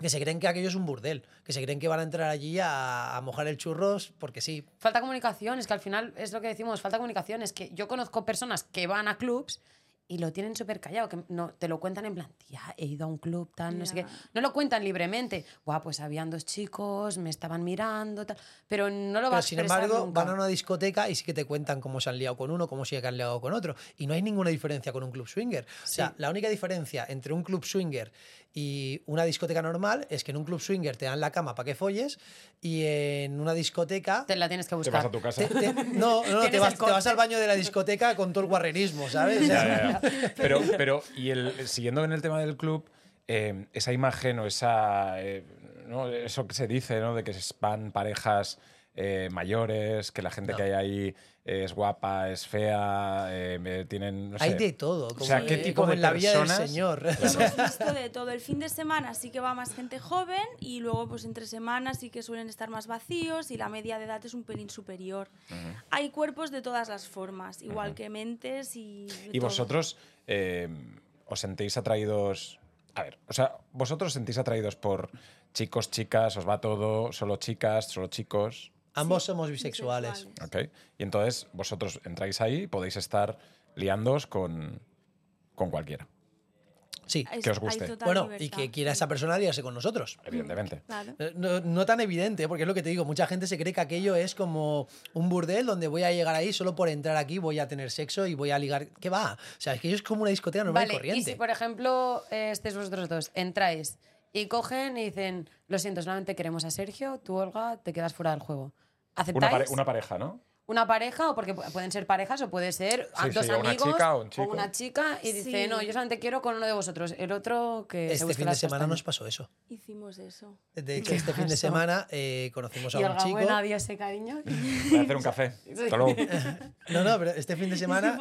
S3: Que se creen que aquello es un burdel, que se creen que van a entrar allí a, a mojar el churros porque sí,
S4: Falta comunicación, es que al final es lo que decimos, falta comunicación. Es que yo conozco personas que van a clubs y lo tienen súper callado, que no, te lo cuentan en plan, tía, he ido a un club, tal, no sé qué. No lo cuentan libremente. Buah, pues habían dos chicos, me estaban mirando, tal. Pero no lo va
S3: Pero
S4: a
S3: sin embargo,
S4: nunca.
S3: van a una discoteca y sí que te cuentan cómo se han liado con uno, cómo sí que han liado con otro. Y no hay ninguna diferencia con un club swinger. O sea, la única diferencia entre un club swinger y una discoteca normal es que en un club swinger te dan la cama para que folles y en una discoteca.
S4: Te la tienes que
S2: Te
S4: buscar.
S2: vas a tu casa.
S3: te- te- no, no, no, te vas, te al baño de la discoteca con todo el guarrerismo, ¿sabes? O sea,
S2: Ya, ya, ya. Pero, pero, y el, siguiendo en el tema del club, eh, esa imagen o esa, eh, ¿no? eso que se dice, ¿no? De que van parejas eh, mayores, que la gente
S3: No.
S2: que hay ahí es guapa, es fea, eh, tienen. No
S3: Hay de todo. Como,
S2: sea, ¿qué
S3: eh,
S2: tipo
S3: como
S2: de
S3: en la vida del
S2: personas?
S3: Señor.
S1: Hemos visto de todo. El fin de semana sí que va más gente joven y luego pues entre semanas sí que suelen estar más vacíos y la media de edad es un pelín superior. Hay cuerpos de todas las formas, igual que mentes y...
S2: ¿Y
S1: todo.
S2: vosotros eh, os sentís atraídos? A ver, o sea, vosotros os sentís atraídos por chicos, chicas, os va todo, solo chicas, solo chicos.
S3: Ambos
S1: Sí,
S3: somos bisexuales.
S1: bisexuales.
S2: ¿ok? Y entonces vosotros entráis ahí y podéis estar liándoos con, con cualquiera,
S3: Sí.
S1: Hay-
S2: que os guste.
S3: Bueno, y
S1: libertad.
S3: que quiera esa persona liarse con nosotros.
S2: evidentemente.
S1: Claro.
S3: Eh, No, no tan evidente, porque es lo que te digo, mucha gente se cree que aquello es como un burdel donde voy a llegar ahí solo por entrar aquí, voy a tener sexo y voy a ligar. ¿Qué va? O sea, es que ello es como una discoteca normal y
S4: Vale, y
S3: corriente.
S4: si por ejemplo eh, estéis vosotros dos, entráis y cogen y dicen, lo siento, solamente queremos a Sergio, tú, Olga, te quedas fuera del juego.
S2: Una,
S4: ¿Aceptáis?
S2: pare- una pareja, ¿no?
S4: una pareja o porque pu- pueden ser parejas o puede ser a
S2: Sí,
S4: dos
S2: sí, o una
S4: amigos
S2: chica o un chico.
S4: una chica y dice no yo solamente quiero con uno de vosotros el otro que se
S3: Este
S4: busque
S3: fin de semana nos pasó eso.
S1: Hicimos eso.
S3: De hecho, este fin de semana eh, conocimos a
S4: y
S3: un chico.
S4: bueno, adiós ese cariño
S2: Voy a hacer un café. Hasta luego.
S3: No, no, pero este fin de semana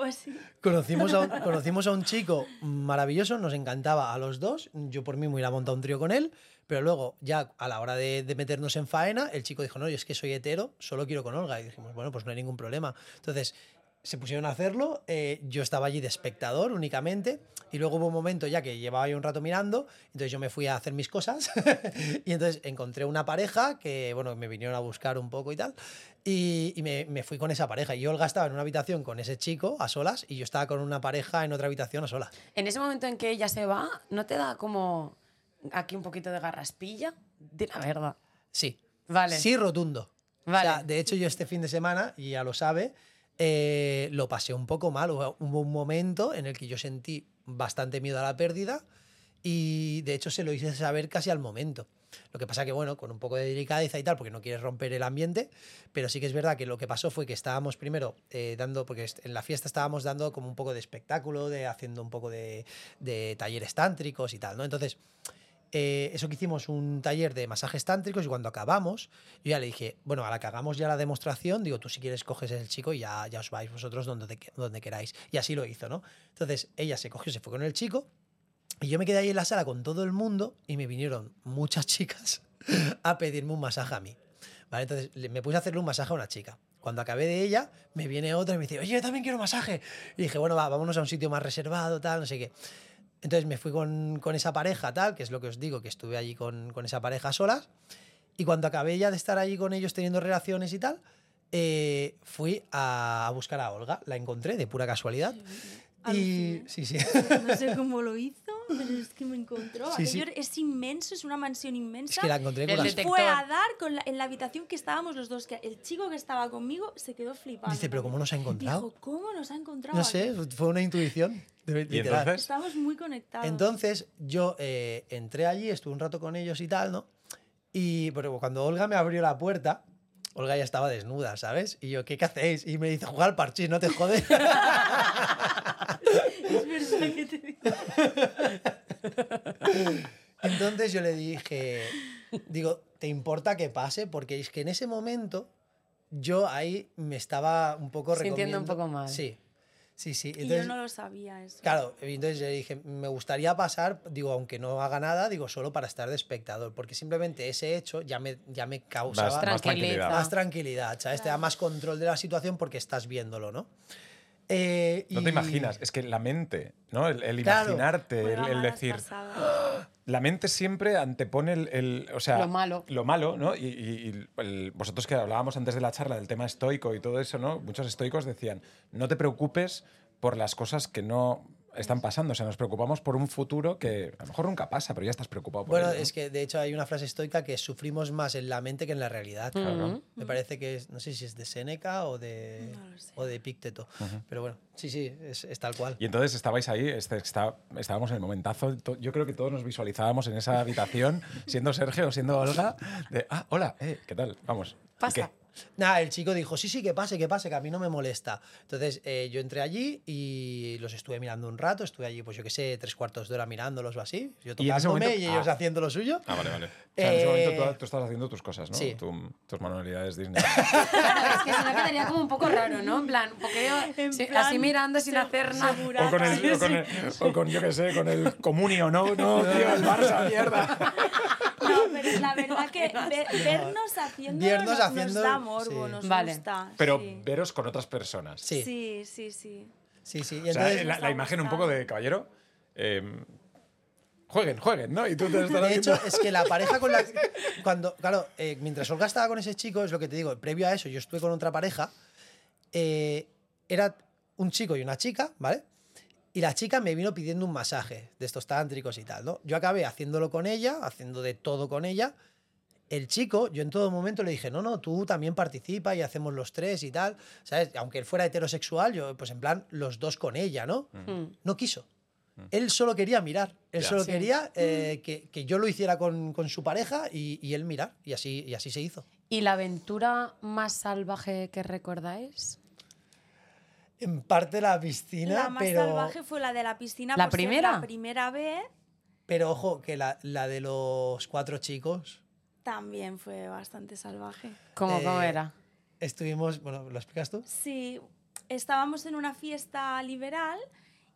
S3: conocimos a, un, conocimos a un chico maravilloso, nos encantaba a los dos. Yo por mí me hubiera montado un trío con él, pero luego, ya a la hora de, meternos en faena, el chico dijo: No, yo es que soy hetero, solo quiero con Olga. Y dijimos: Bueno, pues no hay ningún problema. Entonces. Se pusieron a hacerlo, eh, yo estaba allí de espectador únicamente, y luego hubo un momento ya que llevaba yo un rato mirando, entonces yo me fui a hacer mis cosas, y entonces encontré una pareja que, bueno, me vinieron a buscar un poco y tal, y, y me, me fui con esa pareja. Y Olga estaba en una habitación con ese chico a solas y yo estaba con una pareja en otra habitación a solas.
S4: en ese momento en que ella se va no te da como aquí un poquito de garraspilla de la verdad
S3: Sí.
S4: Vale.
S3: Sí, rotundo.
S4: Vale.
S3: O sea, de hecho, yo este fin de semana, y ya lo sabe, eh, lo pasé un poco mal. Hubo un momento en el que yo sentí bastante miedo a la pérdida y de hecho se lo hice saber casi al momento. Lo que pasa que, bueno, con un poco de delicadeza y tal, porque no quieres romper el ambiente, pero sí que es verdad que lo que pasó fue que estábamos primero eh, dando, porque en la fiesta estábamos dando como un poco de espectáculo, de haciendo un poco de, de talleres tántricos y tal, ¿no? Entonces, eh, eso que hicimos un taller de masajes tántricos y cuando acabamos, yo ya le dije, bueno, a la que hagamos ya la demostración, digo, tú si quieres coges el chico y ya, ya os vais vosotros donde, donde queráis. Y así lo hizo, ¿no? Entonces ella se cogió, se fue con el chico y yo me quedé ahí en la sala con todo el mundo y me vinieron muchas chicas a pedirme un masaje a mí. ¿Vale? Entonces me puse a hacerle un masaje a una chica. Cuando acabé de ella, me viene otra y me dice, oye, yo también quiero masaje. Y dije, bueno, va, vámonos a un sitio más reservado, tal, no sé qué. Entonces me fui con, con esa pareja, tal, que es lo que os digo, que estuve allí con, con esa pareja solas. Y cuando acabé ya de estar allí con ellos teniendo relaciones y tal, eh, fui a, buscar a Olga. La encontré de pura casualidad. Y
S1: Aluciné.
S3: sí, sí.
S1: No sé cómo lo hizo, pero es que me encontró.
S3: Sí, sí.
S1: Es inmenso, es una mansión inmensa.
S3: Es que la encontré
S4: El
S3: con las...
S4: detector.
S1: Fue a dar con la- en la habitación que estábamos los dos. Que el chico que estaba conmigo se quedó flipando.
S3: Dice, pero ¿cómo nos ha encontrado?
S1: Dijo, ¿cómo nos ha encontrado?
S3: No
S1: aquí?".
S3: sé, fue una intuición. De-
S2: ¿Y
S3: literal.
S2: entonces?
S1: Estamos muy conectados.
S3: Entonces yo eh, entré allí, estuve un rato con ellos y tal, ¿no? Y pero cuando Olga me abrió la puerta, Olga ya estaba desnuda, ¿sabes? Y yo, ¿qué, qué hacéis? Y me dice, jugar al parchís, no te jodes.
S1: es verdad que te digo.
S3: Entonces yo le dije, digo, ¿te importa que pase? Porque es que en ese momento yo ahí me estaba un poco
S4: Sintiendo un poco mal.
S3: Sí, sí, sí.
S1: Y yo no lo sabía eso.
S3: Claro, entonces le dije, me gustaría pasar, digo, aunque no haga nada, digo, solo para estar de espectador, porque simplemente ese hecho ya me, ya me causaba
S2: Más,
S3: más,
S2: más tranquilidad.
S3: tranquilidad, ¿sabes? Te da más control de la situación porque estás viéndolo, ¿no? Eh,
S2: No te imaginas, es que la mente, ¿no? El, el
S3: Claro.
S2: imaginarte, el, decir. La mente siempre antepone el, el- o sea,
S4: Lo malo.
S2: Lo malo, ¿no? Y, y- y el- vosotros que hablábamos antes de la charla del tema estoico y todo eso, ¿no? Muchos estoicos decían, no te preocupes por las cosas que no están pasando. O sea, nos preocupamos por un futuro que a lo mejor nunca pasa, pero ya estás preocupado por
S3: Bueno,
S2: ello, ¿no?
S3: es que de hecho hay una frase estoica que sufrimos más en la mente que en la realidad.
S4: Ujú.
S3: Me parece que es, no sé si es de Séneca o de,
S1: No
S3: o de Epicteto. Pero bueno, sí, sí, es, es tal cual.
S2: Y entonces estabais ahí, este, está- estábamos en el momentazo. Yo creo que todos nos visualizábamos en esa habitación, siendo Sergio o siendo Olga, de, ah, hola, eh, ¿qué tal? Vamos. ¿y
S4: Pasa.
S3: Nada, el chico dijo, sí, sí, que pase, que pase, que a mí no me molesta. Entonces eh, yo entré allí y los estuve mirando un rato, estuve allí, pues yo qué sé, tres cuartos de hora mirándolos o así, yo
S2: Y en ese
S3: tocándome y,
S2: momento-
S3: ellos
S2: ah.
S3: haciendo lo suyo.
S2: Ah, vale, vale. O sea, en ese momento
S3: Eh,
S2: tú, tú estás haciendo tus cosas, ¿no?
S3: sí.
S2: Tu- tus manualidades Disney.
S4: Claro, es que si no quedaría como un poco raro, ¿no? En plan,
S1: En
S4: sí,
S1: plan,
S4: así mirando sin
S1: se-
S4: hacer nada.
S2: o, con el, o, con el- o con, yo qué sé, con el comunio, ¿no? No, tío, el Barça, mierda.
S1: No, pero la verdad que ve- vernos haciendo
S3: Vernos
S1: nos,
S3: haciendo-
S1: nos da morbo,
S3: sí.
S1: nos
S4: Vale.
S1: gusta.
S2: Pero
S1: sí.
S2: veros con otras personas.
S3: Sí, sí,
S1: sí, sí, sí.
S3: sí. Y
S2: O sea,
S3: entonces,
S2: la, la imagen un poco de caballero. eh, jueguen, jueguen, ¿no? Y tú te estás
S3: de hecho, es que la pareja con la cuando, claro, eh, mientras Olga estaba con ese chico, es lo que te digo, previo a eso yo estuve con otra pareja, eh, era un chico y una chica, ¿vale? Y la chica me vino pidiendo un masaje de estos tántricos y tal, ¿no? Yo acabé haciéndolo con ella, haciendo de todo con ella. El chico, yo en todo momento le dije, no, no, tú también participa y hacemos los tres y tal, ¿sabes? Aunque él fuera heterosexual, yo, pues en plan, los dos con ella, ¿no?
S4: Mm.
S3: No quiso. Él solo quería mirar. Él
S2: Ya.
S3: solo
S4: Sí.
S3: quería eh, que, que yo lo hiciera con, con su pareja y, y él mirar. Y así, y así se hizo.
S4: ¿Y la aventura más salvaje que recordáis?
S3: En parte la piscina,
S1: La más
S3: pero,
S1: salvaje fue la de la piscina.
S4: ¿La
S1: por ser
S4: primera?
S1: La primera vez
S3: pero ojo, que la, la de los cuatro chicos,
S1: también fue bastante salvaje.
S4: ¿Cómo, cómo
S3: Eh,
S4: era?
S3: estuvimos, bueno, ¿lo explicas tú?
S1: Sí, estábamos en una fiesta liberal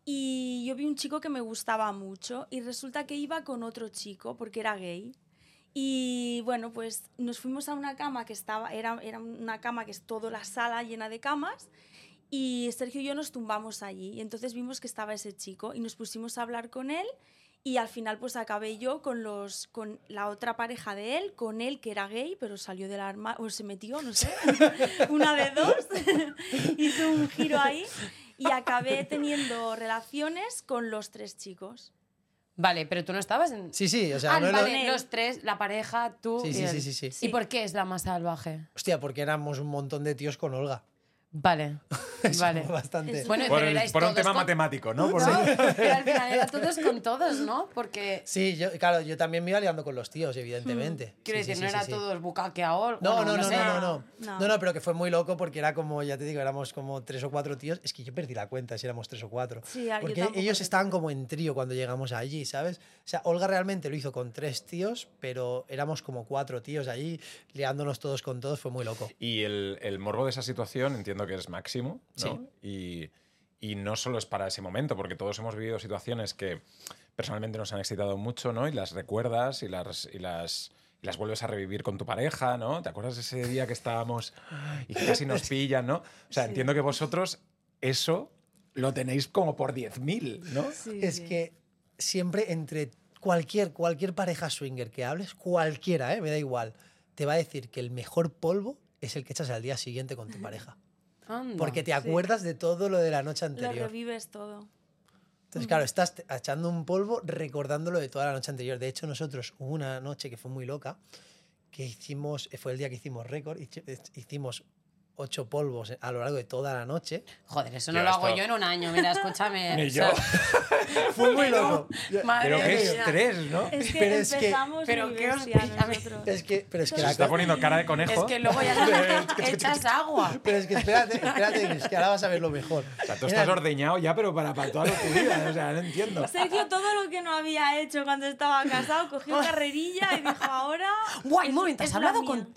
S1: y yo vi un chico que me gustaba mucho y resulta que iba con otro chico porque era gay. Y bueno, pues nos fuimos a una cama que estaba, era, era una cama que es toda la sala llena de camas y Sergio y yo nos tumbamos allí y entonces vimos que estaba ese chico y nos pusimos a hablar con él y al final pues acabé yo con los con la otra pareja de él, con él que era gay, pero salió del armario o se metió, no sé, una de dos, hizo un giro ahí y acabé teniendo relaciones con los tres chicos.
S4: Vale, pero tú no estabas en...
S3: Sí, sí, o sea,
S4: ah,
S3: no
S4: vale, los tres, la pareja, tú
S3: Sí,
S4: y
S3: sí,
S4: él.
S3: sí, sí, sí.
S4: ¿Y
S1: Sí.
S4: por qué es la más salvaje?
S3: Hostia, porque éramos un montón de tíos con Olga.
S4: Vale,
S3: Eso
S4: vale.
S3: bastante.
S4: Bueno,
S2: por, el- un tema
S4: con-
S2: matemático, ¿no? Por-
S4: No, pero al final era todos con todos, ¿no? Porque,
S3: Sí, yo, claro, yo también me iba liando con los tíos, evidentemente.
S4: quiero
S3: Sí,
S4: decir,
S3: sí,
S4: no
S3: sí,
S4: era
S3: sí.
S4: todos bucaqueaol.
S3: No,
S4: bueno,
S3: no, no, no, no, no.
S1: No.
S3: No, no, pero que fue muy loco porque era como, ya te digo, éramos como tres o cuatro tíos. Es que yo perdí la cuenta si éramos tres o cuatro.
S1: Sí,
S3: porque ellos estaban como en trío cuando llegamos allí, ¿sabes? O sea, Olga realmente lo hizo con tres tíos, pero éramos como cuatro tíos allí, liándonos todos con todos, fue muy loco.
S2: Y el, el morbo de esa situación entiendo que es máximo, ¿no? Y, y no solo es para ese momento, porque todos hemos vivido situaciones que personalmente nos han excitado mucho, ¿no? Y las recuerdas y las, y las, y las vuelves a revivir con tu pareja, ¿no? ¿Te acuerdas de ese día que estábamos y que casi nos pillan, ¿no? O sea, entiendo que vosotros eso lo tenéis como por 10.000, ¿no?
S1: Sí,
S3: Es
S1: sí.
S3: que siempre entre cualquier, cualquier pareja swinger que hables, cualquiera, ¿eh? me da igual, te va a decir que el mejor polvo es el que echas al día siguiente con tu pareja.
S4: Anda.
S3: Porque te acuerdas de todo lo de la noche
S1: Lo
S3: anterior.
S1: revives todo.
S3: Entonces, claro, estás echando un polvo recordándolo de toda la noche anterior. De hecho, nosotros hubo una noche que fue muy loca, que hicimos, fue el día que hicimos récord, hici- hicimos ocho polvos a lo largo de toda la noche.
S4: Joder, eso no lo hago yo en un año, mira, escúchame.
S2: Ni
S4: o sea,
S2: yo.
S3: Fue muy loco.
S4: Madre
S2: Pero qué estrés, ¿no?
S1: Es que
S3: Pero es que-
S1: empezamos
S4: pero qué os.
S3: Es que, pero es que
S2: Se
S3: la
S2: está poniendo cara de conejo.
S4: Es que luego ya echas agua.
S3: Pero es que espérate, espérate, es que ahora vas a ver lo mejor.
S2: O sea, tú
S3: Era-
S2: estás ordeñado ya, pero para, para toda tu vida. O sea, no entiendo.
S1: Sergio todo lo que no había hecho cuando estaba casado, cogió carrerilla y dijo ahora...
S4: Guay, momento, ¿has
S1: la
S4: hablado
S1: mía".
S4: con.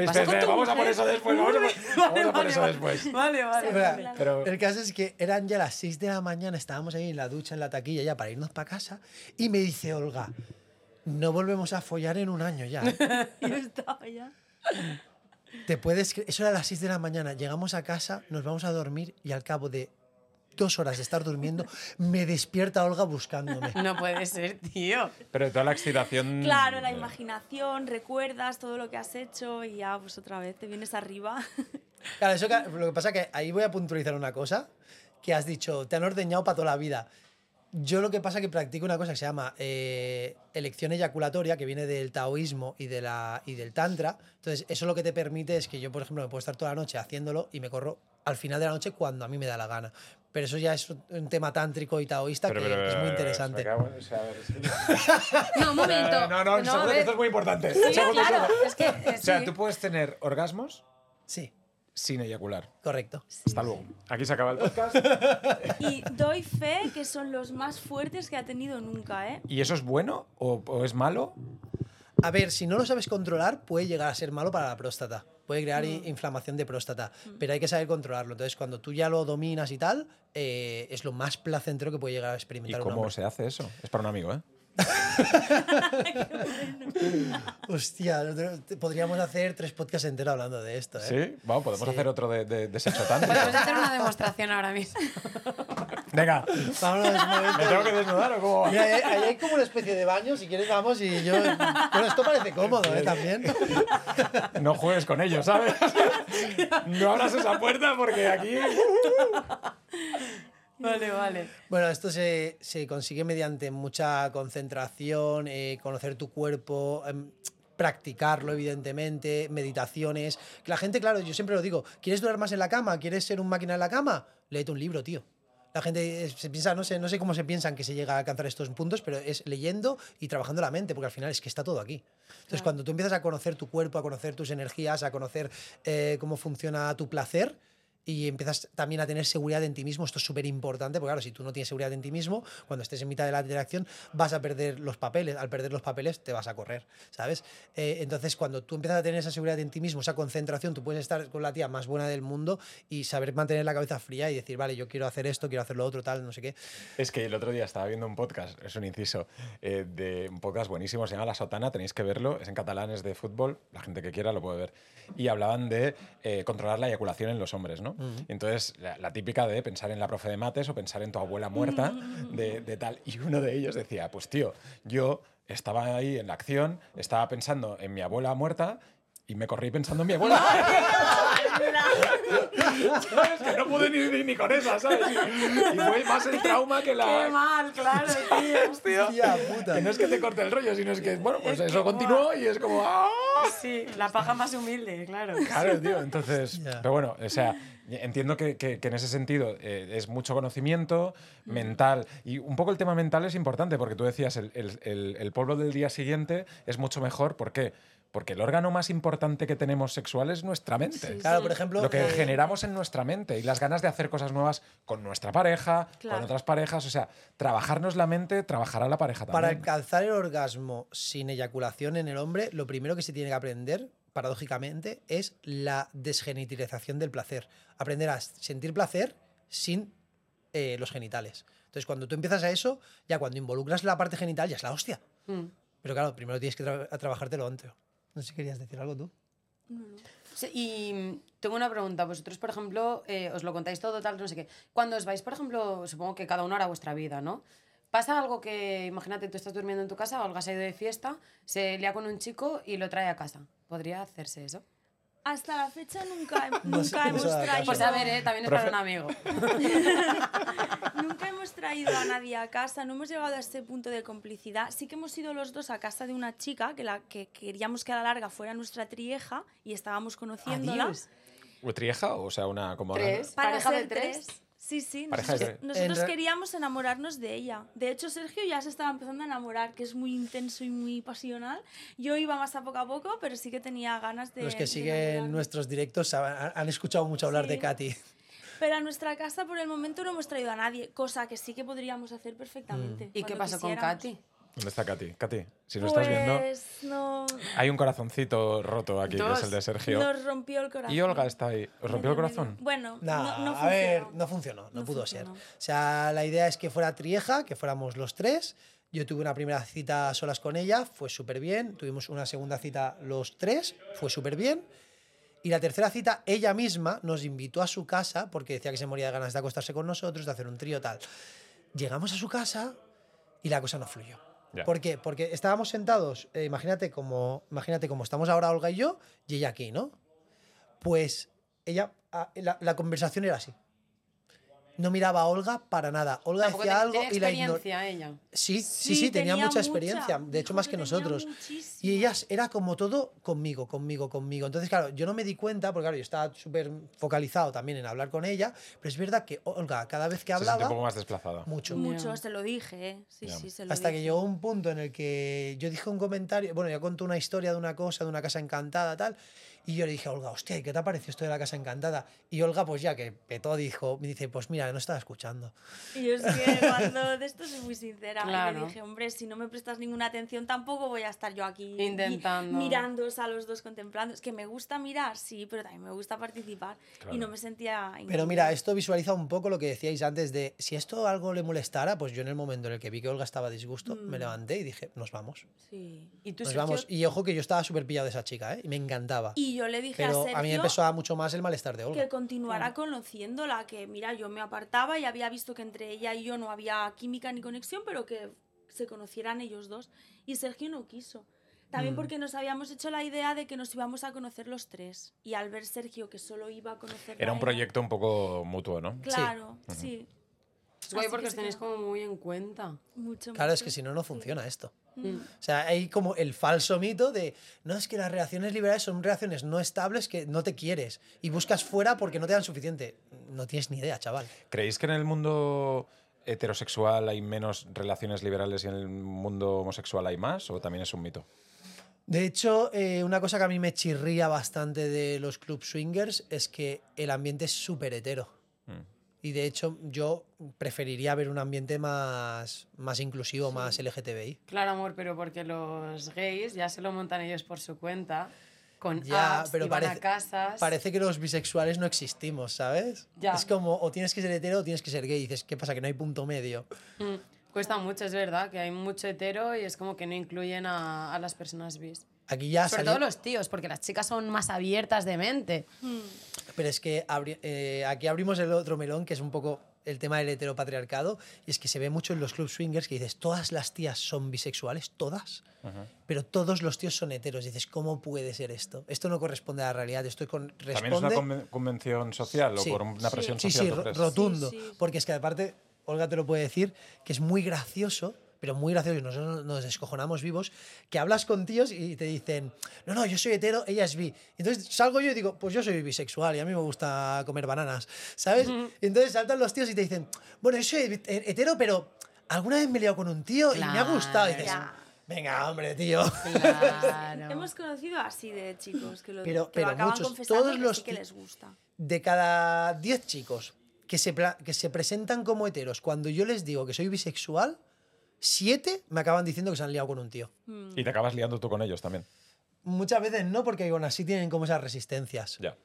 S4: ¿Qué
S2: Espera,
S4: pasa con tu
S2: vamos a por
S4: mujer?
S2: eso después. Vamos a por, vamos a por
S4: vale,
S2: eso
S4: vale.
S2: después.
S4: Vale, vale.
S3: Espera,
S2: Pero-
S3: el caso es que eran ya las 6 de la mañana, estábamos ahí en la ducha, en la taquilla, ya para irnos para casa, y me dice Olga, no volvemos a follar en un año ya. ¿eh?
S1: Y yo estaba ya...
S3: Te puedes Eso era a las 6 de la mañana. Llegamos a casa, nos vamos a dormir y al cabo de dos horas de estar durmiendo, me despierta Olga buscándome.
S4: No puede ser, tío.
S2: Pero toda la excitación.
S1: Claro, la imaginación, recuerdas todo lo que has hecho y ya, pues otra vez te vienes arriba.
S3: Claro, eso que- lo que pasa que ahí voy a puntualizar una cosa que has dicho, te han ordeñado para toda la vida. Yo lo que pasa es que practico una cosa que se llama eh, elección eyaculatoria, que viene del taoísmo y, de la, y del tantra. Entonces, eso lo que te permite es que yo, por ejemplo, me puedo estar toda la noche haciéndolo y me corro al final de la noche cuando a mí me da la gana. Pero eso ya es un tema tántrico y taoísta que, que es muy interesante.
S4: No, un momento.
S2: Eh, no, no, un
S4: a
S2: segundo, que esto es muy importante.
S4: Sí, claro. Es que, eh,
S2: O sea,
S4: sí.
S2: tú puedes tener orgasmos
S3: Sí,
S2: sin eyacular.
S3: correcto.
S2: Hasta luego. Aquí se acaba el podcast.
S1: Y doy fe que son los más fuertes que ha tenido nunca, ¿eh?
S2: ¿Y eso es bueno o, o es malo?
S3: A ver, si no lo sabes controlar, puede llegar a ser malo para la próstata. Puede crear i- inflamación de próstata, pero hay que saber controlarlo. Entonces, cuando tú ya lo dominas y tal, eh, es lo más placentero que puede llegar a
S2: ¿Y
S3: experimentar un
S2: cómo se hace eso? Es para un amigo, ¿eh?
S3: Hostia, podríamos hacer tres podcasts enteros hablando de esto, ¿eh?
S2: Sí, bueno, podemos
S3: Sí.
S2: hacer otro de, de, de sexo tántrico.
S4: Podemos hacer una demostración ahora mismo.
S2: Venga,
S3: Vámonos un momento.
S2: ¿me tengo que desnudar o cómo?
S3: Mira, ahí, ahí hay como una especie de baño, si quieres vamos y yo... Bueno, esto parece cómodo, ¿eh? También.
S2: No juegues con ellos, ¿sabes? No abras esa puerta porque aquí...
S4: Vale, vale.
S3: Bueno, esto se, se consigue mediante mucha concentración, eh, conocer tu cuerpo, em, practicarlo, evidentemente, meditaciones. Que la gente, claro, yo siempre lo digo, ¿quieres durar más en la cama? ¿Quieres ser un máquina en la cama? Léete un libro, tío. La gente eh, se piensa, no sé, no sé cómo se piensan que se llega a alcanzar estos puntos, pero es leyendo y trabajando la mente, porque al final es que está todo aquí. Entonces, cuando tú empiezas a conocer tu cuerpo, a conocer tus energías, a conocer eh, cómo funciona tu placer, y empiezas también a tener seguridad en ti mismo. Esto es súper importante, porque claro, si tú no tienes seguridad en ti mismo, cuando estés en mitad de la interacción vas a perder los papeles. Al perder los papeles te vas a correr, ¿sabes? Eh, entonces, cuando tú empiezas a tener esa seguridad en ti mismo, esa concentración, tú puedes estar con la tía más buena del mundo y saber mantener la cabeza fría y decir, vale, yo quiero hacer esto, quiero hacer lo otro, tal, no sé qué.
S2: Es que el otro día estaba viendo un podcast, es un inciso, eh, de un podcast buenísimo, se llama La Sotana, tenéis que verlo, es en catalán, es de fútbol, la gente que quiera lo puede ver. Y hablaban de eh, controlar la eyaculación en los hombres, ¿no? Entonces, la, la típica de pensar en la profe de mates o pensar en tu abuela muerta, de, de tal. Y uno de ellos decía, pues tío, yo estaba ahí en la acción, estaba pensando en mi abuela muerta y me corrí pensando en mi abuela. ¿Sabes? Que no pude ni, ni, ni con esa, ¿sabes? Y fue más el trauma que la...
S4: Qué mal, claro, tío.
S2: Tío,
S3: Hostia puta.
S2: que no es que te corte el rollo, sino es que, bueno, pues
S4: Es
S2: eso
S4: que,
S2: continuó y es como... ¡ah!
S4: Sí, la paja más humilde, claro.
S2: Claro, tío, entonces... Pero bueno, o sea, entiendo que, que- que en ese sentido eh, es mucho conocimiento mental. Y un poco el tema mental es importante, porque tú decías, el, el, el- el polvo del día siguiente es mucho mejor. ¿Por qué? Porque el órgano más importante que tenemos sexual es nuestra mente.
S3: Claro, por ejemplo...
S2: Lo que
S3: eh,
S2: generamos en nuestra mente y las ganas de hacer cosas nuevas con nuestra pareja,
S1: Claro.
S2: con otras parejas. O sea, trabajarnos la mente, trabajará la pareja
S3: Para
S2: también.
S3: alcanzar el orgasmo sin eyaculación en el hombre, lo primero que se tiene que aprender, paradójicamente, es la desgenitalización del placer. Aprender a sentir placer sin eh, los genitales. Entonces, cuando tú empiezas a eso, ya cuando involucras la parte genital, ya es la hostia.
S4: Mm.
S3: Pero claro, primero tienes que tra- a trabajártelo antes. No sé si querías decir algo tú.
S4: Sí, Y mm, tengo una pregunta. Vosotros, por ejemplo, eh, os lo contáis todo, tal, no sé qué. Cuando os vais, por ejemplo, supongo que cada uno hará vuestra vida, ¿no? Pasa algo que, imagínate, tú estás durmiendo en tu casa, Olga se ha ido de fiesta, se lía con un chico y lo trae a casa. ¿Podría hacerse eso?
S1: Hasta la fecha nunca,
S3: No sé
S1: nunca hemos traído...
S4: Pues a ver, ¿eh? también es para un amigo.
S1: Nunca hemos traído a nadie a casa, no hemos llegado a este punto de complicidad. Sí que hemos ido los dos a casa de una chica que, la, que queríamos que a la larga fuera nuestra trieja y estábamos conociéndola.
S4: Adiós.
S2: ¿Utrieja? O sea, una como...
S4: Tres.
S1: Para
S4: ¿Pareja
S1: ser
S4: de tres?
S1: Sí, sí.
S2: De
S1: Nosotros, queríamos enamorarnos de ella. De hecho, Sergio ya se estaba empezando a enamorar, que es muy intenso y muy pasional. Yo iba más a poco a poco, pero sí que tenía ganas de.
S3: Los que siguen nuestros directos han escuchado mucho hablar de. Katy.
S1: Pero a nuestra casa por el momento no hemos traído a nadie, cosa que sí que podríamos hacer perfectamente.
S3: Mm.
S4: ¿Y qué pasó con. Katy?
S2: ¿Dónde está Katy? Katy, si nos
S1: Pues
S2: estás viendo,
S1: no.
S2: hay un corazoncito roto aquí, que es
S4: Dos.
S2: el de Sergio.
S1: Nos rompió el corazón.
S2: Y Olga está ahí. ¿Os rompió el corazón?
S1: Bueno,
S3: No,
S1: no, no
S3: a ver, no funcionó, no,
S1: No
S3: pudo
S1: funcionó.
S3: ser. O sea, la idea es que fuera Trieja, que fuéramos los tres. Yo tuve una primera cita a solas con ella, fue súper bien. Tuvimos una segunda cita los tres, fue súper bien. Y la tercera cita, ella misma nos invitó a su casa porque decía que se moría de ganas de acostarse con nosotros, de hacer un trío tal. Llegamos a su casa y la cosa no fluyó. ¿Por qué? Porque estábamos sentados, eh, imagínate como imagínate estamos ahora Olga y yo, y ella aquí, ¿no? Pues ella, ah, la conversación era así. No miraba a Olga para nada. Olga
S4: Tampoco
S3: decía algo y la ignoraba.
S4: experiencia ella.
S3: Sí, sí,
S1: Sí,
S3: sí, tenía,
S1: tenía
S3: mucha
S1: mucha.
S3: experiencia, de hecho más
S1: que
S3: nosotros.
S1: muchísima.
S3: Y ellas era como todo conmigo, conmigo, conmigo, conmigo. Entonces, claro, yo no me di cuenta, porque claro, yo estaba súper también en hablar con ella, pero es verdad que Olga, cada vez que
S2: Se siente un
S3: hablaba,
S2: poco más desplazada.
S3: mucho.
S1: Mucho, se lo dije, ¿eh? Sí, sí, se lo
S3: Hasta que llegó un punto en el que yo dije un comentario, bueno, yo conté una historia de una cosa, de una casa encantada, tal, y yo le dije a Olga, hostia, ¿y qué te ha parecido esto de la casa encantada? Y Olga, pues ya que petó, dijo, me dice, pues mira, no estaba escuchando.
S1: Y yo es que cuando de esto soy muy sincera. Y
S4: Claro.
S1: le dije, hombre, si no me prestas ninguna atención, tampoco voy a estar yo aquí y-
S4: Intentando.
S1: mirándoos a los dos contemplando. Es que me gusta mirar, sí, pero también me gusta participar.
S2: Claro.
S1: Y no me sentía.
S3: Pero
S1: incluida.
S3: mira, esto visualiza un poco lo que decíais antes de, si esto algo le molestara, pues yo en el momento en el que vi que Olga estaba a disgusto, me
S1: Mm.
S3: levanté y dije, nos vamos.
S1: Sí.
S4: Y tú,
S3: Nos
S4: Sergio,
S3: vamos. Y ojo que yo estaba súper pillado de esa chica, ¿eh? Y me encantaba.
S1: Y yo le dije
S3: Pero
S1: a Sergio
S3: a mí me empezó a mucho más el malestar de Olga.
S1: que continuara conociéndola, que mira, yo me apartaba y había visto que entre ella y yo no había química ni conexión, pero que se conocieran ellos dos. Y Sergio no quiso. También
S3: Mm.
S1: porque nos habíamos hecho la idea de que nos íbamos a conocer los tres. Y al ver Sergio que solo iba a conocer
S2: Era un proyecto un poco mutuo, ¿no?
S1: Claro, sí.
S4: es guay porque
S1: que
S4: os tenéis como muy en cuenta.
S1: Mucho,
S3: Claro, es
S1: mucho.
S3: que si no, no funciona esto.
S1: Mm.
S3: O sea, hay como el falso mito de, no, es que las relaciones liberales son relaciones no estables que no te quieres y buscas fuera porque no te dan suficiente. No tienes ni idea, chaval.
S2: ¿Creéis que en el mundo heterosexual hay menos relaciones liberales y en el mundo homosexual hay más? ¿O también es un mito?
S3: De hecho, eh, una cosa que a mí me chirría bastante de los club swingers es que el ambiente es súper hetero.
S2: Mm.
S3: Y de hecho, yo preferiría ver un ambiente más, más inclusivo, más LGTBI.
S4: Claro, amor, pero porque los gays ya se lo montan ellos por su cuenta, con
S3: Ya,
S4: apps,
S3: pero
S4: y van
S3: parece-
S4: a casas.
S3: Parece que los bisexuales no existimos, ¿sabes?
S4: Ya.
S3: Es como, o tienes que ser hetero o tienes que ser gay. Y dices, ¿qué pasa? Que no hay punto medio.
S4: Mm, Cuesta mucho, es verdad, que hay mucho hetero y es como que no incluyen a, a las personas bis.
S3: Aquí ya
S4: Sobre
S3: salió-
S4: todo los tíos, porque las chicas son más abiertas de mente.
S3: Pero es que abri- eh, aquí abrimos el otro melón, que es un poco el tema del heteropatriarcado, y es que se ve mucho en los clubs swingers que dices, todas las tías son bisexuales, todas, pero todos los tíos son heteros. dices, ¿cómo puede ser esto? Esto no corresponde a la realidad, esto con,
S2: ¿También es una conven- convención social
S3: Sí.
S2: o por una presión
S3: Sí,
S2: social?
S3: sí, rotundo.
S1: Sí, sí.
S3: Porque es que aparte, Olga te lo puede decir, que es muy gracioso, pero muy gracioso, y nosotros nos descojonamos vivos, que hablas con tíos y te dicen, no, no, yo soy hetero, ella es bi. Entonces salgo yo y digo, pues yo soy bisexual y a mí me gusta comer bananas, ¿sabes? Y entonces saltan los tíos y te dicen, bueno, yo soy het- hetero, pero alguna vez me he liado con un tío y me ha gustado. Y dices,
S1: Ya.
S3: venga, hombre, tío.
S4: Claro.
S1: Hemos conocido así de chicos que lo,
S3: Pero-
S1: que lo
S3: pero
S1: acaban
S3: muchos,
S1: confesando
S3: todos
S1: que
S3: los
S1: sí que les gusta.
S3: de cada 10 chicos que se, que se presentan como heteros, cuando yo les digo que soy bisexual, 7 me acaban diciendo que se han liado con un tío.
S1: Mm.
S2: Y te acabas liando tú con ellos también.
S3: Muchas veces no, porque aún así tienen como esas resistencias.
S2: Ya.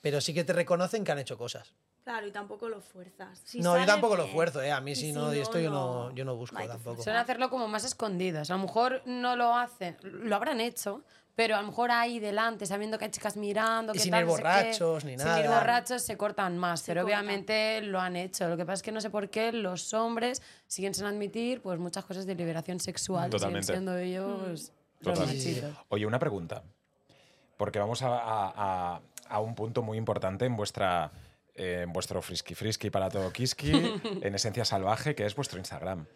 S3: Pero sí que te reconocen que han hecho cosas.
S1: Claro, y tampoco lo fuerzas. Si
S3: no, yo tampoco lo
S1: bien.
S3: fuerzo, ¿eh? A mí
S1: si
S3: no, y esto yo no,
S1: no,
S3: yo no busco
S1: no
S3: tampoco.
S4: Suelen hacerlo como más escondidas. A lo mejor no lo hacen, lo habrán hecho, pero a lo mejor ahí delante, sabiendo que hay chicas mirando,
S3: Y
S4: que
S3: sin
S4: tal,
S3: ir
S4: no sé qué,
S3: borrachos ni
S4: Sin
S3: nada.
S4: ir borrachos se cortan más,
S1: Se
S4: pero
S1: cortan.
S4: obviamente lo han hecho. Lo que pasa es que no sé por qué los hombres siguen sin admitir pues muchas cosas de liberación sexual.
S2: Totalmente.
S4: Siguen siendo ellos los
S2: Total.
S4: machitos.
S2: Oye, una pregunta. Porque vamos a, a- a- a un punto muy importante en vuestra eh, en vuestro frisky frisky para todo kiski, en esencia salvaje, que es vuestro Instagram.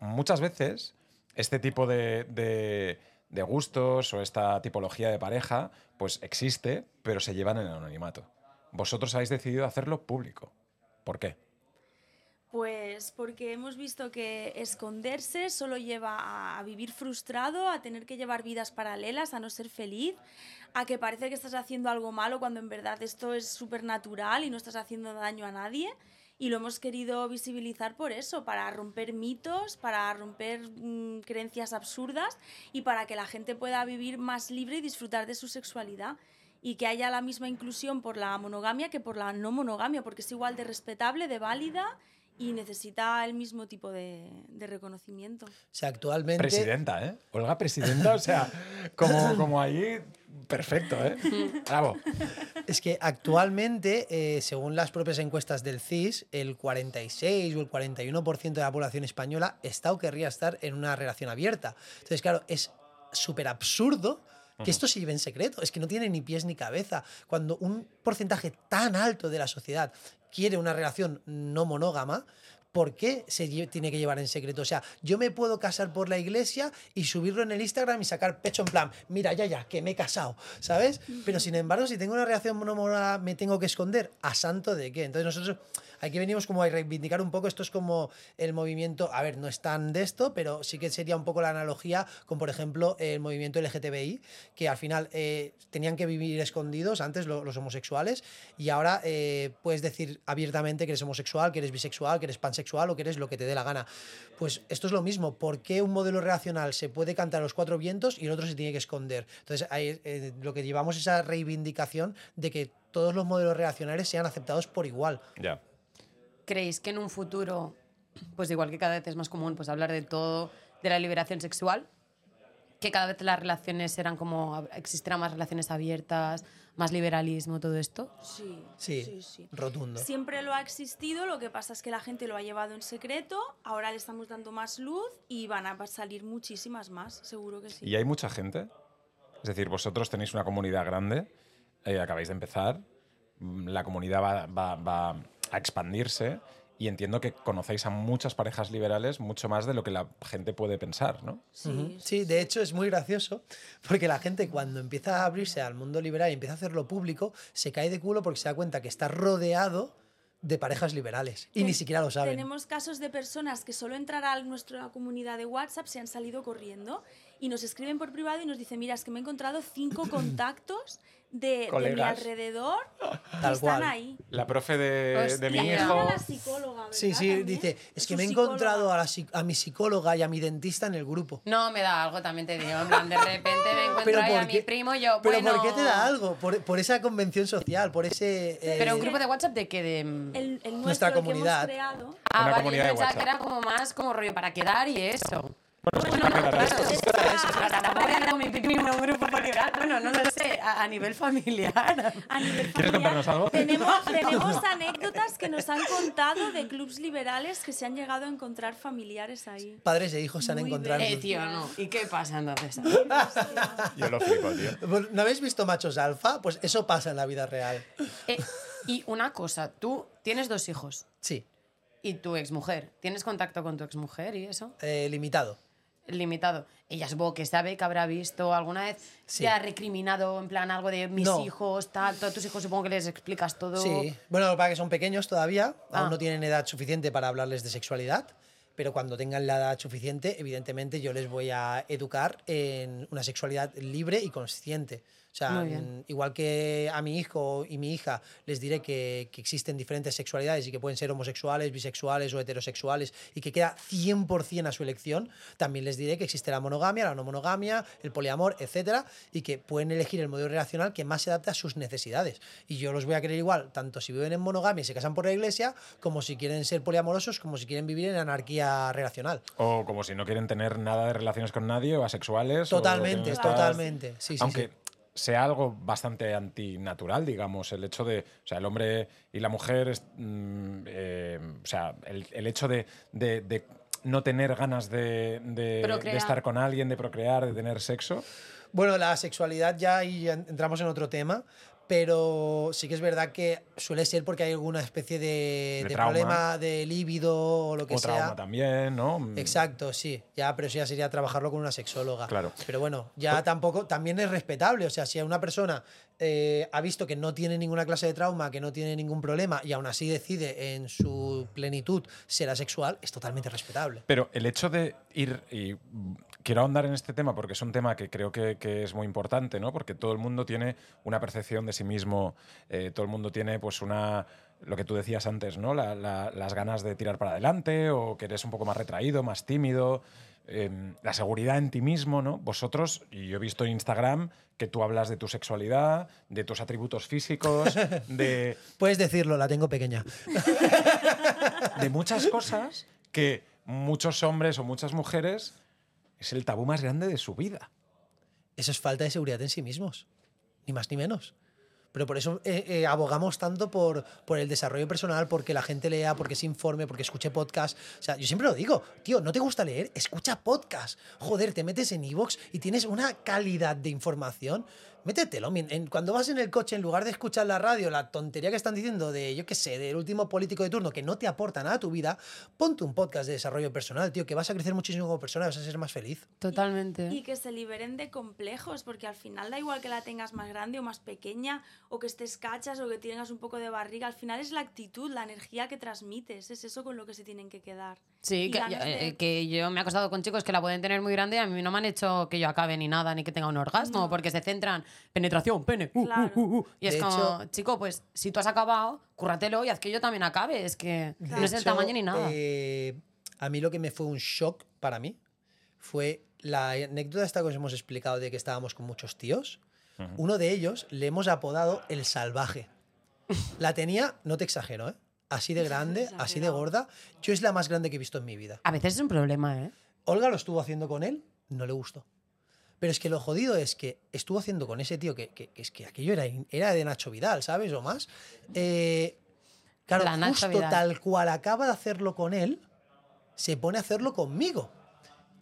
S2: Muchas veces este tipo de, de- de gustos o esta tipología de pareja, pues existe, pero se llevan en el anonimato. Vosotros habéis decidido hacerlo público. ¿Por qué?
S1: Pues porque hemos visto que esconderse solo lleva a, vivir frustrado, a tener que llevar vidas paralelas, a no ser feliz, a que parece que estás haciendo algo malo cuando en verdad esto es súper natural y no estás haciendo daño a nadie. Y lo hemos querido visibilizar por eso, para romper mitos, para romper mm, creencias absurdas y para que la gente pueda vivir más libre y disfrutar de su sexualidad. Y que haya la misma inclusión por la monogamia que por la no monogamia, porque es igual de respetable, de válida y necesita el mismo tipo de, de reconocimiento.
S3: O sea, actualmente...
S2: Presidenta, ¿eh? Olga, presidenta, o sea, como, como ahí, perfecto, ¿eh? Bravo.
S3: Es que actualmente, eh, según las propias encuestas del CIS, el 46 o el 41% de la población española está o querría estar en una relación abierta. Entonces, claro, es súper absurdo que esto se lleve en secreto. Es que no tiene ni pies ni cabeza. Cuando un porcentaje tan alto de la sociedad quiere una relación no monógama, ¿por qué se tiene que llevar en secreto? O sea, yo me puedo casar por la iglesia y subirlo en el Instagram y sacar pecho en plan, mira, ya, ya, que me he casado, ¿sabes? Pero sin embargo, si tengo una relación monógama, me tengo que esconder. ¿A santo de qué? Entonces nosotros aquí venimos como a reivindicar un poco, esto es como el movimiento, a ver, no es tan de esto, pero sí que sería un poco la analogía con, por ejemplo, el movimiento LGTBI, que al final eh, tenían que vivir escondidos antes lo- los homosexuales y ahora eh, puedes decir abiertamente que eres homosexual, que eres bisexual, que eres pansexual o que eres lo que te dé la gana. Pues esto es lo mismo, ¿por qué un modelo relacional se puede cantar a los cuatro vientos y el otro se tiene que esconder? Entonces, ahí, eh, lo que llevamos es esa reivindicación de que todos los modelos relacionales sean aceptados por igual.
S2: Ya.
S4: ¿Creéis que en un futuro, pues igual que cada vez es más común pues hablar de todo, de la liberación sexual, que cada vez las relaciones serán como, existirán más relaciones abiertas, más liberalismo, todo esto?
S1: Sí,
S3: Sí,
S1: sí, sí.
S3: rotundo.
S1: Siempre lo ha existido, lo que pasa es que la gente lo ha llevado en secreto, ahora le estamos dando más luz y van a salir muchísimas más, seguro que sí.
S2: ¿Y hay mucha gente? Es decir, vosotros tenéis una comunidad grande, eh, acabáis de empezar, mm, la comunidad va, va- va a expandirse y entiendo que conocéis a muchas parejas liberales mucho más de lo que la gente puede pensar, ¿no?
S1: Sí.
S3: Sí, de hecho es muy gracioso porque la gente cuando empieza a abrirse al mundo liberal y empieza a hacerlo público, se cae de culo porque se da cuenta que está rodeado de parejas liberales y
S1: Ten-
S3: ni siquiera lo saben.
S1: Tenemos casos de personas que solo entrar a nuestra comunidad de WhatsApp se han salido corriendo y nos escriben por privado y nos dicen, mira, es que me he encontrado cinco contactos de, de mi alrededor
S3: Tal
S1: están
S3: cual.
S1: ahí.
S2: La profe de, de mi hijo...
S1: la psicóloga.
S3: Sí, sí,
S1: También.
S3: dice, es que me he encontrado a, la a mi psicóloga y a mi dentista en el grupo.
S4: No, me da algo, también te digo. En plan, de repente me encuentro
S3: Pero
S4: ahí a
S3: ¿por
S4: mi primo y yo,
S3: Pero
S4: bueno...
S3: ¿por qué te da algo? Por, por esa convención social, por ese... eh,
S4: Pero un grupo de WhatsApp de que de...
S1: El, el nuestro,
S3: Nuestra
S1: el que
S3: comunidad.
S1: hemos creado.
S4: Ah,
S2: Una
S4: vale,
S2: comunidad
S4: yo
S2: de
S4: pensaba que
S2: WhatsApp.
S4: era como más como rollo para quedar y eso.
S2: Bueno,
S4: Bueno, no, claro,
S2: esto.
S4: Bueno, no lo sé, a, a nivel familiar.
S1: A nivel
S2: ¿Quieres
S1: familiar,
S2: contarnos algo?
S1: Tenemos, tenemos anécdotas que nos han contado de clubs liberales que se han llegado a encontrar familiares ahí.
S3: Padres e hijos se han
S1: Muy
S3: encontrado.
S4: Eh, tío, no. ¿Y qué pasa entonces?
S2: Yo lo flipo, tío.
S3: ¿No habéis visto machos alfa? Pues eso pasa en la vida real.
S4: Eh, y una cosa, tú tienes dos hijos
S3: Sí,
S4: y tu exmujer, ¿tienes contacto con tu exmujer y eso?
S3: eh, limitado.
S4: Limitado. Ella supongo que sabe que habrá visto alguna vez,
S3: Sí.
S4: te ha recriminado en plan algo de mis
S3: No.
S4: hijos, tal, todos tus hijos supongo que les explicas todo.
S3: Sí, bueno, para que son pequeños todavía,
S4: Ah.
S3: aún no tienen edad suficiente para hablarles de sexualidad, pero cuando tengan la edad suficiente, evidentemente yo les voy a educar en una sexualidad libre y consciente. O sea, mm, igual que a mi hijo y mi hija les diré que, que existen diferentes sexualidades y que pueden ser homosexuales, bisexuales o heterosexuales y que queda 100% a su elección, también les diré que existe la monogamia, la no monogamia, el poliamor, etcétera, y que pueden elegir el modelo relacional que más se adapte a sus necesidades. Y yo los voy a querer igual, tanto si viven en monogamia y se casan por la iglesia, como si quieren ser poliamorosos, como si quieren vivir en anarquía relacional.
S2: O como si no quieren tener nada de relaciones con nadie o asexuales. o
S3: Totalmente,
S2: estar-
S3: totalmente. Sí, sí,
S2: Aunque
S3: sí.
S2: Sea algo bastante antinatural, digamos, el hecho de, o sea, el hombre y la mujer, es, mm, eh, o sea, el, el hecho de, de- de no tener ganas de, de- estar con alguien, de procrear, de tener sexo.
S3: Bueno, la sexualidad ya ahí ya entramos en otro tema, pero sí que es verdad que suele ser porque hay alguna especie de,
S2: De
S3: de
S2: trauma.
S3: problema de líbido o lo que
S2: o trauma
S3: sea.
S2: también, ¿no? Mm,
S3: Exacto, sí, ya, pero eso ya sería trabajarlo con una sexóloga.
S2: Claro.
S3: Pero bueno, ya tampoco, también es respetable. O sea, si una persona eh, ha visto que no tiene ninguna clase de trauma, que no tiene ningún problema y aún así decide en su plenitud ser asexual, es totalmente respetable.
S2: Pero el hecho de ir, y quiero ahondar en este tema porque es un tema que creo que, que es muy importante, ¿no? Porque todo el mundo tiene una percepción de sí mismo, eh, todo el mundo tiene pues una, lo que tú decías antes, ¿no? La- la- las ganas de tirar para adelante o que eres un poco más retraído, más tímido, eh, la seguridad en ti mismo, ¿no? Vosotros, y yo he visto en Instagram que tú hablas de tu sexualidad, de tus atributos físicos, de,
S3: Puedes decirlo, la tengo pequeña.
S2: de muchas cosas que muchos hombres o muchas mujeres es el tabú más grande de su vida.
S3: Eso es falta de seguridad en sí mismos, ni más ni menos. Pero por eso eh, eh, abogamos tanto por, por el desarrollo personal, porque la gente lea, porque se informe, porque escuche podcast. O sea, yo siempre lo digo, tío, ¿no te gusta leer? Escucha podcast. Joder, te metes en iVoox y tienes una calidad de información, métetelo. Cuando vas en el coche, en lugar de escuchar la radio, la tontería que están diciendo de, yo qué sé, del último político de turno que no te aporta nada a tu vida, ponte un podcast de desarrollo personal, tío, que vas a crecer muchísimo como persona, vas a ser más feliz.
S4: Totalmente.
S1: Y que se liberen de complejos, porque al final da igual que la tengas más grande o más pequeña, o que estés cachas o que tengas un poco de barriga. Al final es la actitud, la energía que transmites. Es eso con lo que se tienen que quedar.
S4: Sí, que,
S1: de-
S4: eh, que yo me he acostado con chicos que la pueden tener muy grande y a mí no me han hecho que yo acabe ni nada, ni que tenga un orgasmo, porque se centran penetración, pene, uh,
S1: Claro.
S4: uh, uh, uh. Y es
S3: De
S4: como,
S3: hecho-
S4: chico, pues si tú has acabado, cúrratelo y haz que yo también acabe. Es que no es el
S3: hecho,
S4: tamaño ni nada.
S3: eh, a mí lo que me fue un shock para mí fue la anécdota esta que os hemos explicado de que estábamos con muchos tíos. Uno de ellos le hemos apodado el salvaje. La tenía, no te exagero, ¿eh? así de grande, así de gorda. Yo es la más grande que he visto en mi vida.
S4: A veces es un problema, ¿eh?
S3: Olga lo estuvo haciendo con él, no le gustó. Pero es que lo jodido es que estuvo haciendo con ese tío que, que- que es que aquello era, era de Nacho Vidal, ¿sabes? O más. Eh, claro,
S4: La
S3: justo
S4: Vidal.
S3: tal cual acaba de hacerlo con él, se pone a hacerlo conmigo.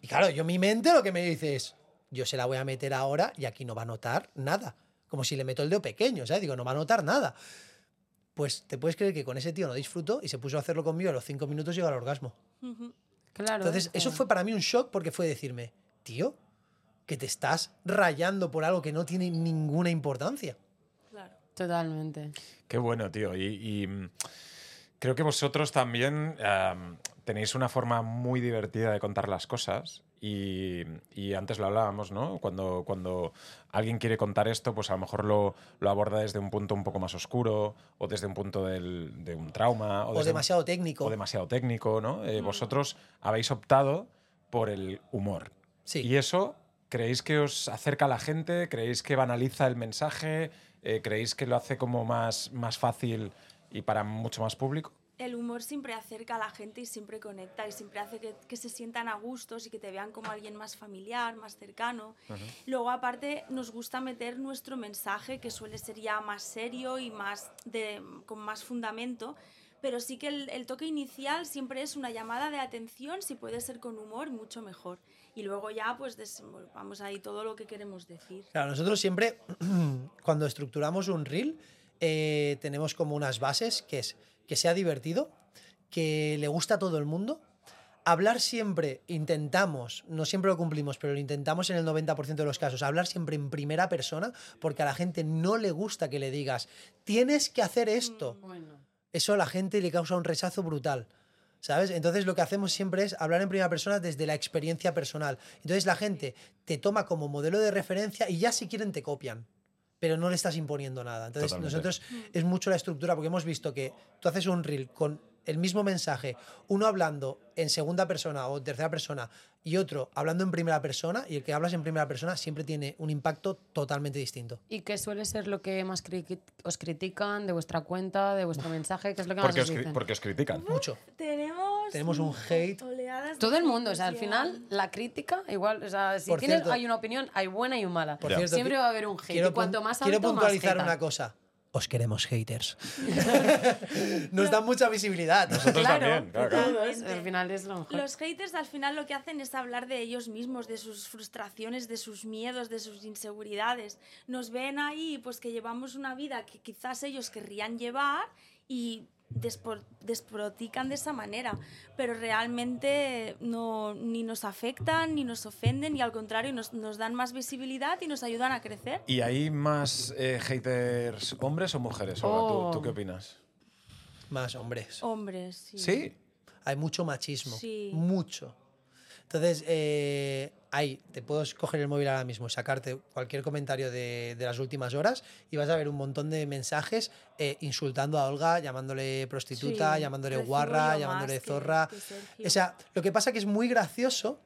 S3: Y claro, yo mi mente lo que me dice es, yo se la voy a meter ahora y aquí no va a notar nada. Como si le meto el dedo pequeño, ¿sabes? Digo, no va a notar nada. Pues te puedes creer que con ese tío no disfrutó y se puso a hacerlo conmigo a los cinco minutos llegó al orgasmo.
S4: Claro.
S3: Entonces, eso fue para mí un shock porque fue decirme, tío, que te estás rayando por algo que no tiene ninguna importancia.
S1: Claro.
S4: Totalmente.
S2: Qué bueno, tío. Y, y, mm, creo que vosotros también am, tenéis una forma muy divertida de contar las cosas. Y, y antes lo hablábamos, ¿no? Cuando, cuando alguien quiere contar esto, pues a lo mejor lo, lo aborda desde un punto un poco más oscuro, o desde un punto del- de un trauma, o,
S3: O,
S2: desde un-
S3: demasiado técnico.
S2: o demasiado técnico, ¿no? Eh, Vosotros habéis optado por el humor.
S3: Sí.
S2: ¿Y eso creéis que os acerca a la gente? ¿Creéis que banaliza el mensaje? Eh, ¿Creéis que lo hace como más, más fácil y para mucho más público?
S1: El humor siempre acerca a la gente y siempre conecta y siempre hace que, que se sientan a gustos y que te vean como alguien más familiar, más cercano. Luego, aparte, nos gusta meter nuestro mensaje, que suele ser ya más serio y más de, con más fundamento. Pero sí que el, el toque inicial siempre es una llamada de atención, si puede ser con humor, mucho mejor. Y luego ya, pues, desenvolvamos ahí todo lo que queremos decir.
S3: Claro, nosotros siempre, cuando estructuramos un reel, eh, tenemos como unas bases, que es que sea divertido, que le gusta a todo el mundo. Hablar siempre, intentamos, no siempre lo cumplimos, pero lo intentamos en el 90% de los casos, hablar siempre en primera persona, porque a la gente no le gusta que le digas, tienes que hacer esto.
S4: Bueno.
S3: eso a la gente le causa un rechazo brutal. ¿Sabes? Entonces lo que hacemos siempre es hablar en primera persona desde la experiencia personal. Entonces la gente te toma como modelo de referencia y ya si quieren te copian, pero no le estás imponiendo nada. Entonces
S2: Totalmente.
S3: nosotros es mucho la estructura porque hemos visto que tú haces un reel con el mismo mensaje, uno hablando en segunda persona o en tercera persona y otro hablando en primera persona y el que hablas en primera persona siempre tiene un impacto totalmente distinto.
S4: ¿Y qué suele ser lo que más cri- os critican de vuestra cuenta, de vuestro mensaje? ¿Qué es lo que más
S2: Porque
S4: os
S2: os,
S4: dicen?
S2: porque os critican.
S3: Mucho.
S1: Tenemos,
S3: Tenemos un hate.
S1: oleadas de
S4: Todo el
S1: hate
S4: mundo, o sea, al final la crítica, igual, o sea, si
S3: Por
S4: tienes,
S3: cierto-
S4: hay una opinión, hay buena y mala.
S3: Por cierto,
S4: Siempre va a haber un hate.
S3: Quiero,
S4: y cuanto más
S3: quiero
S4: alto, más
S3: puntualizar una cosa. Os queremos haters. Nos dan mucha visibilidad.
S2: Nosotros
S4: Claro,
S2: también, claro, claro.
S4: al final es lo mejor.
S1: Los haters al final lo que hacen es hablar de ellos mismos, de sus frustraciones, de sus miedos, de sus inseguridades. Nos ven ahí pues que llevamos una vida que quizás ellos querrían llevar y desprotican de esa manera, pero realmente no, ni nos afectan, ni nos ofenden, y al contrario nos, nos dan más visibilidad y nos ayudan a crecer.
S2: ¿Y hay más eh, haters hombres o mujeres?
S4: Oh.
S2: ¿Tú, qué opinas?
S3: Más hombres.
S1: Hombres, sí.
S2: Sí.
S3: Hay mucho machismo.
S1: Sí.
S3: Mucho. Entonces, eh, ahí, te puedo coger el móvil ahora mismo, sacarte cualquier comentario de, de las últimas horas y vas a ver un montón de mensajes eh, insultando a Olga, llamándole prostituta,
S1: Sí,
S3: llamándole guarra, llamándole
S1: que-
S3: zorra.
S1: que.
S3: O sea, lo que pasa que es muy gracioso.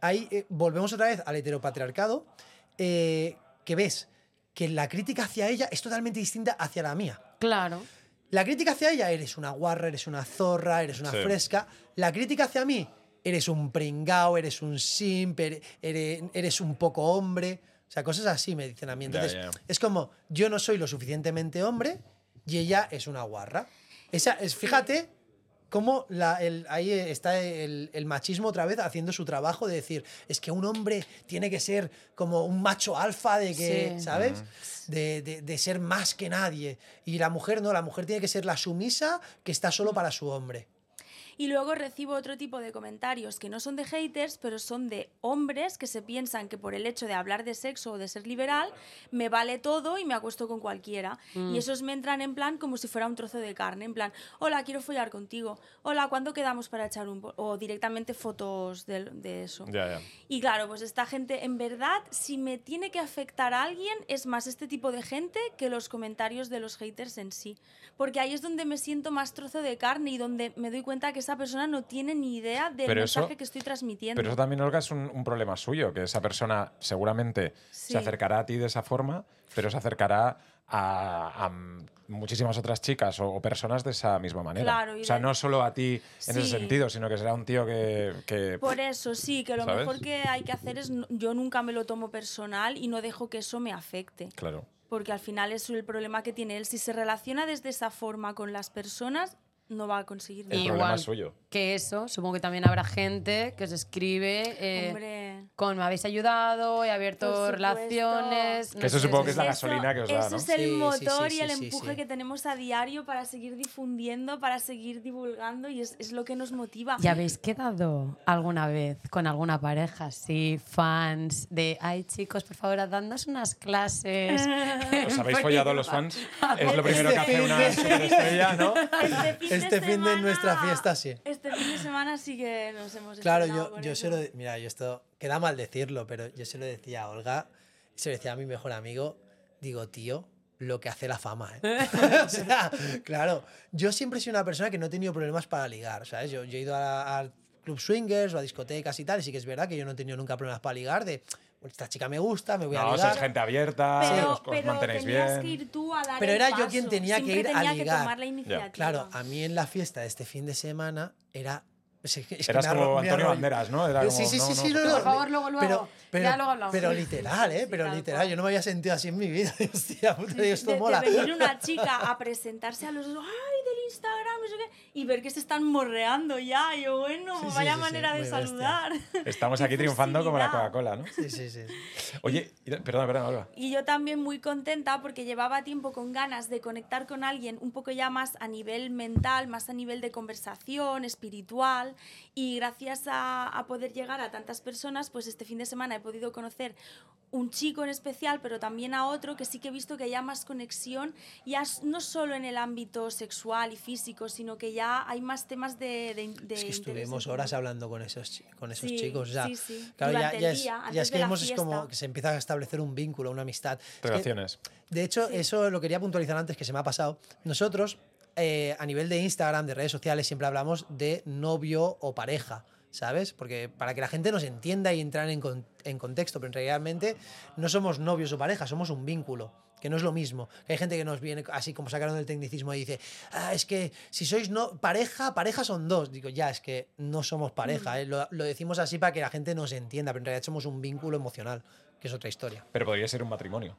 S3: Ahí eh, volvemos otra vez al heteropatriarcado, eh, que ves que la crítica hacia ella es totalmente distinta hacia la mía.
S4: Claro.
S3: La crítica hacia ella, eres una guarra, eres una zorra, eres una
S2: Sí.
S3: fresca. La crítica hacia mí, eres un pringao, eres un simp, ere- eres, eres un poco hombre. O sea, cosas así me dicen a mí. Entonces, es como, yo no soy lo suficientemente hombre y ella es una guarra. Esa es, fíjate, cómo la- el- ahí está el, el machismo otra vez haciendo su trabajo de decir, es que un hombre tiene que ser como un macho alfa de que,
S4: Sí.
S3: ¿sabes? De, de- de ser más que nadie. Y la mujer no, la mujer tiene que ser la sumisa que está solo para su hombre.
S1: Y luego recibo otro tipo de comentarios que no son de haters, pero son de hombres que se piensan que por el hecho de hablar de sexo o de ser liberal, me vale todo y me acuesto con cualquiera.
S2: Mm.
S1: Y esos me entran en plan como si fuera un trozo de carne, en plan, hola, quiero follar contigo, hola, ¿cuándo quedamos para echar un... po-?" O directamente fotos de, de eso.
S2: Ya, ya.
S1: Y claro, pues esta gente, en verdad, si me tiene que afectar a alguien, es más este tipo de gente que los comentarios de los haters en sí. Porque ahí es donde me siento más trozo de carne y donde me doy cuenta que esa persona no tiene ni idea del
S2: Pero eso-
S1: mensaje que estoy transmitiendo.
S2: Pero eso también, Olga, es un, un problema suyo, que esa persona seguramente
S1: Sí.
S2: se acercará a ti de esa forma, pero se acercará a, a muchísimas otras chicas o, o personas de esa misma manera.
S1: Claro,
S2: o sea,
S1: de-
S2: no solo a ti en ese sentido, sino que será un tío que... que-
S1: Por eso sí, que lo
S2: ¿Sabes?
S1: mejor que hay que hacer es, yo nunca me lo tomo personal y no dejo que eso me afecte.
S2: Claro.
S1: Porque al final es el problema que tiene él. Si se relaciona desde esa forma con las personas, no va a conseguir
S2: El
S1: nada.
S2: problema es suyo.
S4: que eso, supongo que también habrá gente que os escribe eh, con me habéis ayudado, he abierto relaciones.
S2: Que eso supongo que es la
S1: Eso-
S2: gasolina que os da,
S1: Eso
S2: ¿no?
S1: es el
S3: Sí, sí,
S1: motor
S3: sí,
S1: y el
S3: sí, sí,
S1: empuje
S3: sí.
S1: que tenemos a diario para seguir difundiendo, para seguir divulgando y es, es lo que nos motiva.
S4: ¿Ya habéis quedado alguna vez con alguna pareja así, fans, de, ay chicos, por favor, dadnos unas clases?
S2: ¿Os habéis follado los fans? Es lo primero que hace una superestrella, ¿no?
S1: Este fin,
S3: Este
S1: de,
S3: fin de nuestra fiesta, sí.
S1: Este fin de semana sí que nos hemos
S3: Claro, yo, yo se lo... Mira, yo esto... Queda mal decirlo, pero yo se lo decía a Olga, se lo decía a mi mejor amigo, digo, tío, lo que hace la fama, ¿eh? o sea, claro, yo siempre he sido una persona que no he tenido problemas para ligar, ¿sabes? Yo, yo he ido a, a club swingers o a discotecas y tal, y sí que es verdad que yo no he tenido nunca problemas para ligar de, "Bueno, esta chica me gusta, me voy a
S2: No,
S3: ligar.
S2: sois gente abierta,
S1: Pero,
S2: os, os
S1: pero
S2: mantenéis
S1: tenías
S2: bien.
S1: que ir tú a dar
S3: Pero
S1: el
S3: era yo
S1: paso.
S3: quien tenía que
S1: Siempre
S3: ir a
S1: tenía
S3: ligar.
S1: que tomar la iniciativa.
S3: Claro, a mí en la fiesta de este fin de semana era... es que- es que
S2: Eras
S3: arro-
S2: como
S3: me
S2: Antonio. Banderas, ¿no? Era
S3: sí,
S2: como,
S3: sí,
S2: no,
S3: sí,
S2: no,
S3: sí, no,
S2: por
S3: no,
S4: Por favor, luego, luego.
S3: Pero, pero,
S4: Ya luego hablamos.
S3: pero literal, ¿eh?
S1: Sí,
S3: pero literal,
S1: cual.
S3: yo no me había sentido así en mi vida. Hostia, puta, digo, esto
S1: de, de
S3: mola.
S1: venir una chica a presentarse a los ay, Instagram, no sé qué, y ver que se están morreando ya. Y yo, bueno,
S3: Sí, sí,
S1: vaya
S3: sí, sí,
S1: manera de
S3: muy bestia.
S1: saludar.
S2: Estamos aquí triunfando como la. Coca-Cola, ¿no?
S3: Sí, sí, sí.
S2: Oye, y- perdona, perdona, Olga.
S1: Y yo también muy contenta porque llevaba tiempo con ganas de conectar con alguien un poco ya más a nivel mental, más a nivel de conversación, espiritual. Y gracias a, a poder llegar a tantas personas, pues este fin de semana he podido conocer un chico en especial, pero también a otro que sí que he visto que haya más conexión, ya no solo en el ámbito sexual y físico, sino que ya hay más temas de... de, de
S3: Es que estuvimos horas hablando con esos, con esos
S1: Sí,
S3: chicos. Sea,
S1: sí, sí.
S3: Claro, ya, ya es,
S1: día,
S3: ya es que
S1: la
S3: hemos es como que se empieza a establecer un vínculo, una amistad. Es que,
S2: Relaciones.
S3: de hecho, eso lo quería puntualizar antes que se me ha pasado. Nosotros, eh, a nivel de Instagram, de redes sociales, siempre hablamos de novio o pareja. ¿Sabes? Porque para que la gente nos entienda y entrar en, con- en contexto, pero realmente no somos novios o pareja, somos un vínculo, que no es lo mismo. Que hay gente que nos viene así como sacaron del tecnicismo y dice, ah, es que si sois no pareja, pareja son dos. Digo, ya, es que no somos pareja, ¿eh? lo, lo decimos así para que la gente nos entienda, pero en realidad somos un vínculo emocional, que es otra historia.
S2: Pero podría ser un matrimonio.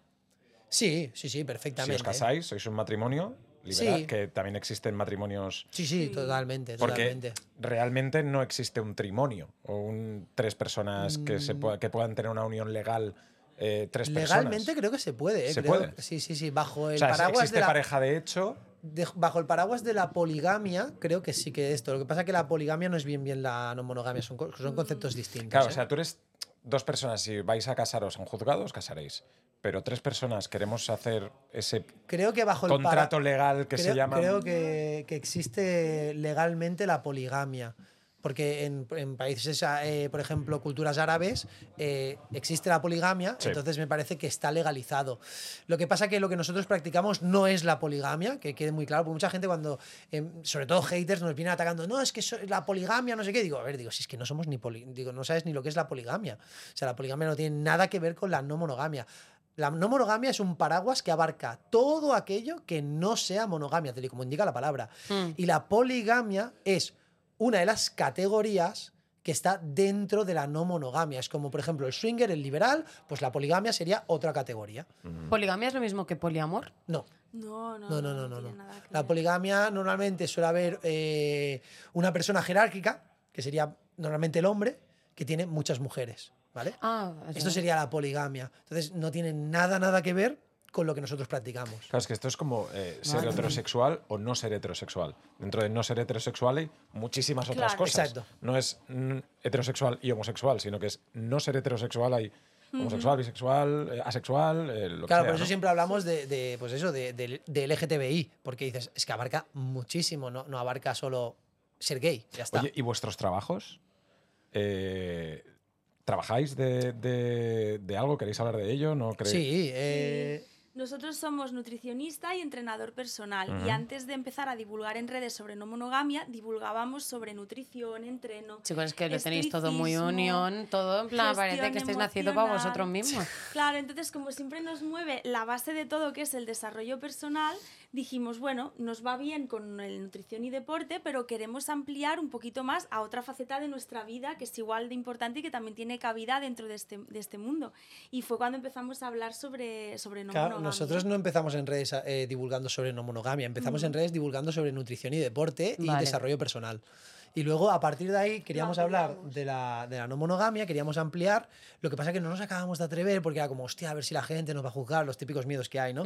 S3: Sí, sí, sí,
S2: Si
S3: perfectamente.
S2: os casáis, sois un matrimonio liberal,
S3: Sí.
S2: que también existen matrimonios.
S3: Sí, sí, totalmente,
S2: Porque
S3: totalmente.
S2: realmente no existe un trimonio o un tres personas que, se
S3: Mm.
S2: que puedan tener una unión legal eh, tres
S3: Legalmente
S2: personas.
S3: creo que se puede, ¿eh?
S2: ¿Se
S3: Creo-
S2: puede?
S3: Sí, sí, sí, bajo el
S2: O sea,
S3: paraguas
S2: existe
S3: de la
S2: pareja de hecho.
S3: de- bajo el paraguas de la poligamia, creo que sí que esto. Lo que pasa es que la poligamia no es bien bien la no monogamia, son, son conceptos distintos.
S2: Claro,
S3: ¿eh?
S2: o sea, tú eres dos personas, si vais a casaros en juzgado, os casaréis. Pero tres personas queremos hacer ese
S3: creo que bajo el para-
S2: contrato legal que
S3: creo,
S2: se llama.
S3: creo que, que existe legalmente la poligamia. Porque en, en países, eh, por ejemplo, culturas árabes, eh, existe la poligamia,
S2: Sí.
S3: entonces me parece que está legalizado. Lo que pasa que lo que nosotros practicamos no es la poligamia, que quede muy claro, porque mucha gente cuando, em, sobre todo haters, nos vienen atacando, no, es que so- la poligamia, no sé qué, digo, a ver, digo, si es que no somos ni poli digo, no sabes ni lo que es la poligamia. O sea, la poligamia no tiene nada que ver con la no monogamia. La no monogamia es un paraguas que abarca todo aquello que no sea monogamia, tal y como indica la palabra.
S4: Mm.
S3: Y la poligamia es una de las categorías que está dentro de la no monogamia. Es como, por ejemplo, el swinger, el liberal, pues la poligamia sería otra categoría.
S4: ¿Poligamia es lo mismo que poliamor?
S3: No.
S1: No, no,
S3: No, no, no, no. no.
S1: que
S3: La poligamia normalmente suele haber eh, una persona jerárquica, que sería normalmente el hombre, que tiene muchas mujeres, ¿vale?
S4: Ah,
S3: Esto sería la poligamia. Entonces no tiene nada, nada que ver con lo que nosotros practicamos.
S2: Claro, es que esto es como eh, ser
S4: Vale.
S2: heterosexual o no ser heterosexual. Dentro de no ser heterosexual hay muchísimas otras cosas.
S3: Exacto.
S2: No es mm, heterosexual y homosexual, sino que es no ser heterosexual hay homosexual, bisexual, eh, asexual, eh, lo que
S3: Claro,
S2: sea,
S3: por eso
S2: ¿no?
S3: siempre hablamos de, de, pues eso, de, de- de LGTBI, porque dices, es que abarca muchísimo, no, no abarca solo ser gay, ya está.
S2: Oye, ¿y vuestros trabajos? Eh, ¿Trabajáis de, de- de algo? ¿Queréis hablar de ello? ¿No queréis?
S3: sí, eh,
S1: Nosotros somos nutricionista y entrenador personal
S2: Ujú.
S1: y antes de empezar a divulgar en redes sobre no monogamia, divulgábamos sobre nutrición, entreno.
S4: Chicos, es que lo tenéis todo muy unión, todo en plan, parece que estáis naciendo para vosotros mismos.
S1: Claro, entonces como siempre nos mueve la base de todo, que es el desarrollo personal, dijimos, bueno, nos va bien con el nutrición y deporte, pero queremos ampliar un poquito más a otra faceta de nuestra vida que es igual de importante y que también tiene cabida dentro de este, de este mundo. Y fue cuando empezamos a hablar sobre, sobre no
S3: claro,
S1: monogamia.
S3: Nosotros no empezamos en redes eh, divulgando sobre no monogamia, empezamos en redes divulgando sobre nutrición y deporte y
S4: Vale.
S3: desarrollo personal. Y luego, a partir de ahí, queríamos
S1: Lo
S3: hablar de la, de la no monogamia, queríamos ampliar. Lo que pasa es que no nos acabamos de atrever porque era como, hostia, a ver si la gente nos va a juzgar, los típicos miedos que hay, ¿no?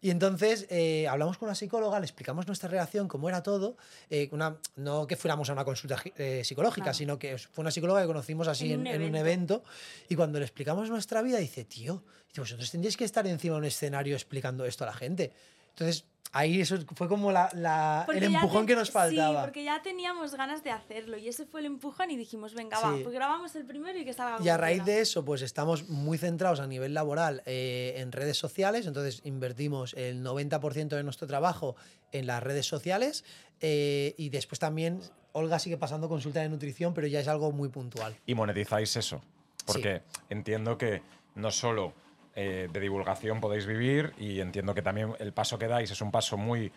S3: Y entonces eh, hablamos con una psicóloga, le explicamos nuestra relación, cómo era todo. eh, una, no que fuéramos a una consulta eh, psicológica,
S1: Claro.
S3: sino que fue una psicóloga que conocimos así
S1: En
S3: en,
S1: un
S3: en un evento. Y cuando le explicamos nuestra vida, dice, tío, vosotros tendríais que estar encima de un escenario explicando esto a la gente. Entonces, ahí eso fue como la, el empujón
S1: te-
S3: que nos faltaba.
S1: Sí, porque ya teníamos ganas de hacerlo y ese fue el empujón y dijimos, venga, va, pues grabamos el primero y que salga
S3: Y a raíz de eso, pues estamos muy centrados a nivel laboral eh, en redes sociales, entonces invertimos el 90% de nuestro trabajo en las redes sociales eh, y después también Olga sigue pasando consulta de nutrición, pero ya es algo muy puntual.
S2: Y monetizáis eso. Porque entiendo que no solo eh, de divulgación podéis vivir y entiendo que también el paso que dais es un paso muy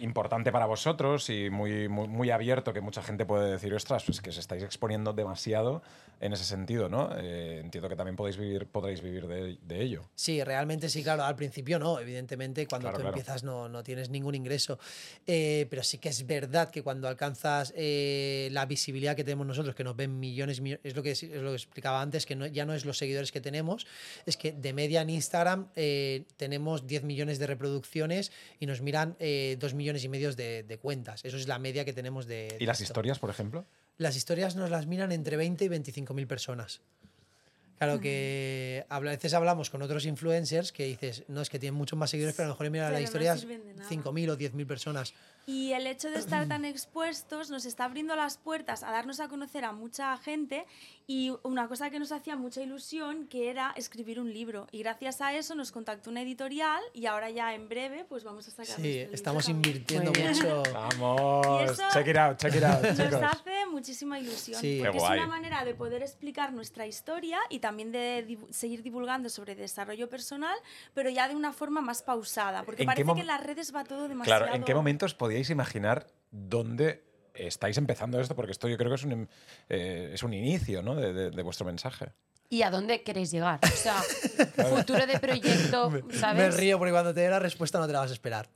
S2: importante para vosotros y muy, muy, muy abierto que mucha gente puede decir, ostras, pues que os estáis exponiendo demasiado en ese sentido, ¿no? Eh, entiendo que también podéis vivir, podréis vivir de, de ello.
S3: Sí, realmente sí, claro. Al principio no, evidentemente cuando
S2: Claro,
S3: tú
S2: claro.
S3: empiezas no, no tienes ningún ingreso. Eh, pero sí que es verdad que cuando alcanzas eh, la visibilidad que tenemos nosotros, que nos ven millones, millones es lo que, es lo que explicaba antes, que no- ya no es los seguidores que tenemos, es que de media en Instagram eh, tenemos 10 millones de reproducciones y nos miran eh, 2 millones y medio de, de cuentas. Eso es la media que tenemos de...
S2: ¿Y
S3: de
S2: las
S3: esto.
S2: historias, por ejemplo?
S3: Las historias nos las miran entre 20 y 25 mil personas. Claro que habla- a veces hablamos con otros influencers que dices, no, es que tienen muchos más seguidores, pero a lo mejor mira
S1: Pero
S3: las
S1: no
S3: historias
S1: nada.
S3: 5.000 o 10.000 personas.
S1: Y el hecho de estar tan expuestos nos está abriendo las puertas a darnos a conocer a mucha gente y una cosa que nos hacía mucha ilusión que era escribir un libro. Y gracias a eso nos contactó una editorial y ahora ya en breve pues vamos a sacar
S3: Sí,
S1: libro
S3: estamos
S1: también.
S3: invirtiendo mucho.
S2: Vamos, check it out, check it out,
S1: Nos
S2: chicos.
S1: hace muchísima ilusión
S3: Sí.
S1: porque es una manera de poder explicar nuestra historia y también de divu- seguir divulgando sobre desarrollo personal, pero ya de una forma más pausada, porque
S2: ¿En qué
S1: parece que en las redes va todo demasiado.
S2: Claro, ¿en qué momentos podíais imaginar dónde estáis empezando esto? Porque esto yo creo que es un, eh, es un inicio ¿no? de, de- de vuestro mensaje.
S4: ¿Y a dónde queréis llegar? O sea, futuro de proyecto,
S3: Me
S4: ¿sabes?
S3: río porque cuando te dé la respuesta no te la vas a esperar.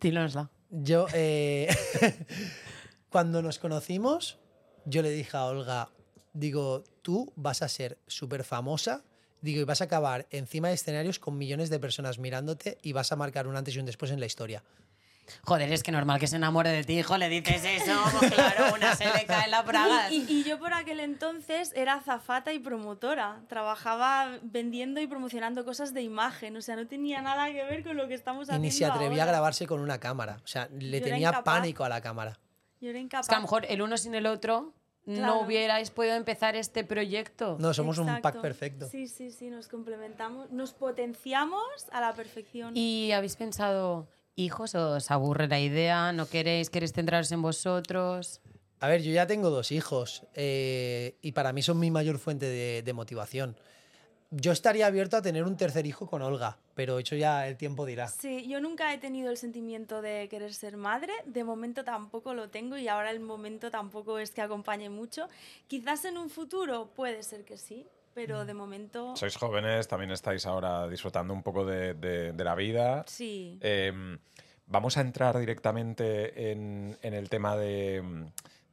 S4: Dínosla.
S3: Yo, eh, cuando nos conocimos, yo le dije a Olga, digo, tú vas a ser súper famosa, digo, y vas a acabar encima de escenarios con millones de personas mirándote y vas a marcar un antes y un después en la historia.
S4: Joder, es que normal que se enamore de ti, hijo, le dices eso, pues claro, una se le cae la praga.
S1: Y, y yo por aquel entonces era azafata y promotora. Trabajaba vendiendo y promocionando cosas de imagen. O sea, no tenía nada que ver con lo que estamos
S3: Y
S1: haciendo
S3: ni se atrevía a grabarse con una cámara. O sea, le
S1: Yo
S3: tenía pánico a la cámara.
S1: Yo era incapaz.
S4: Es que a lo mejor el uno sin el otro
S1: Claro.
S4: no hubierais podido empezar este proyecto.
S3: No, somos un pack perfecto.
S1: Sí, sí, sí, nos complementamos, nos potenciamos a la perfección.
S4: ¿Y habéis pensado, hijos, os aburre la idea? ¿No queréis? ¿Queréis centraros en vosotros?
S3: A ver, yo ya tengo dos hijos eh, y para mí son mi mayor fuente de, de motivación. yo estaría abierto a tener un tercer hijo con Olga, pero eso ya el tiempo dirá.
S1: Sí, yo nunca he tenido el sentimiento de querer ser madre, de momento tampoco lo tengo y ahora el momento tampoco es que acompañe mucho. Quizás en un futuro puede ser que sí, pero de momento
S2: Sois jóvenes, también estáis ahora disfrutando un poco de, de- de la vida.
S1: sí.
S2: Em, vamos a entrar directamente en, en el tema de,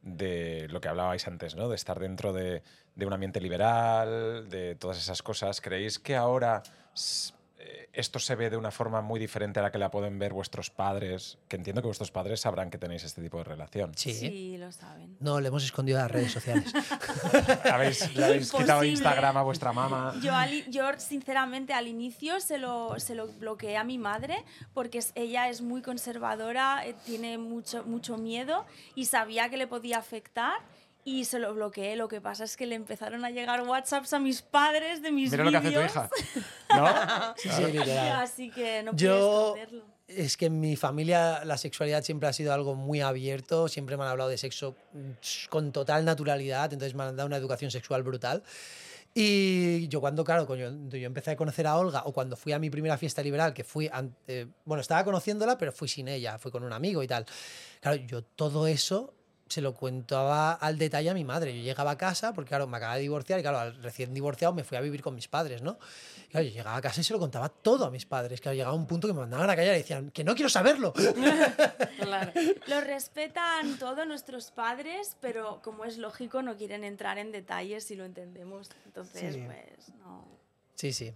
S2: de lo que hablabais antes, ¿no? De estar dentro de, de un ambiente liberal, de todas esas cosas. ¿Creéis que ahora esto se ve de una forma muy diferente a la que la pueden ver vuestros padres? Que entiendo que vuestros padres sabrán que tenéis este tipo de relación.
S3: Sí.
S1: Sí, lo saben.
S3: No, le hemos escondido a las redes sociales.
S2: ¿Habéis, ¿Le habéis quitado. Instagram a vuestra mamá?
S1: Yo, yo, sinceramente, al inicio se lo, se lo bloqueé a mi madre porque es- ella es muy conservadora, eh, tiene mucho, mucho miedo y sabía que le podía afectar y se lo bloqueé. Lo que pasa es que le empezaron a llegar WhatsApps a mis padres de mis
S2: Mira lo que hace tu
S1: vídeos.
S2: hija. ¿No?
S3: Sí, sí, literal.
S1: Así que no
S3: Yo,
S1: esconderlo.
S3: es que en mi familia la sexualidad siempre ha sido algo muy abierto, siempre me han hablado de sexo mm, con total naturalidad, entonces me han dado una educación sexual brutal. Y yo cuando, claro, cuando yo empecé a conocer a Olga, o cuando fui a mi primera fiesta liberal, que fui, ante- bueno, estaba conociéndola, pero fui sin ella, fui con un amigo y tal. Claro, yo todo eso se lo contaba al detalle a mi madre. Yo llegaba a casa, porque claro, me acababa de divorciar y claro, al recién divorciado me fui a vivir con mis padres, ¿no? Y, Claro, yo llegaba a casa y se lo contaba todo a mis padres. Claro, llegaba un punto que me mandaban a callar y decían, que no quiero saberlo.
S4: Claro.
S1: Lo respetan todos nuestros padres, pero como es lógico, no quieren entrar en detalles si lo entendemos. Entonces,
S3: Sí.
S1: pues no.
S3: Sí, sí.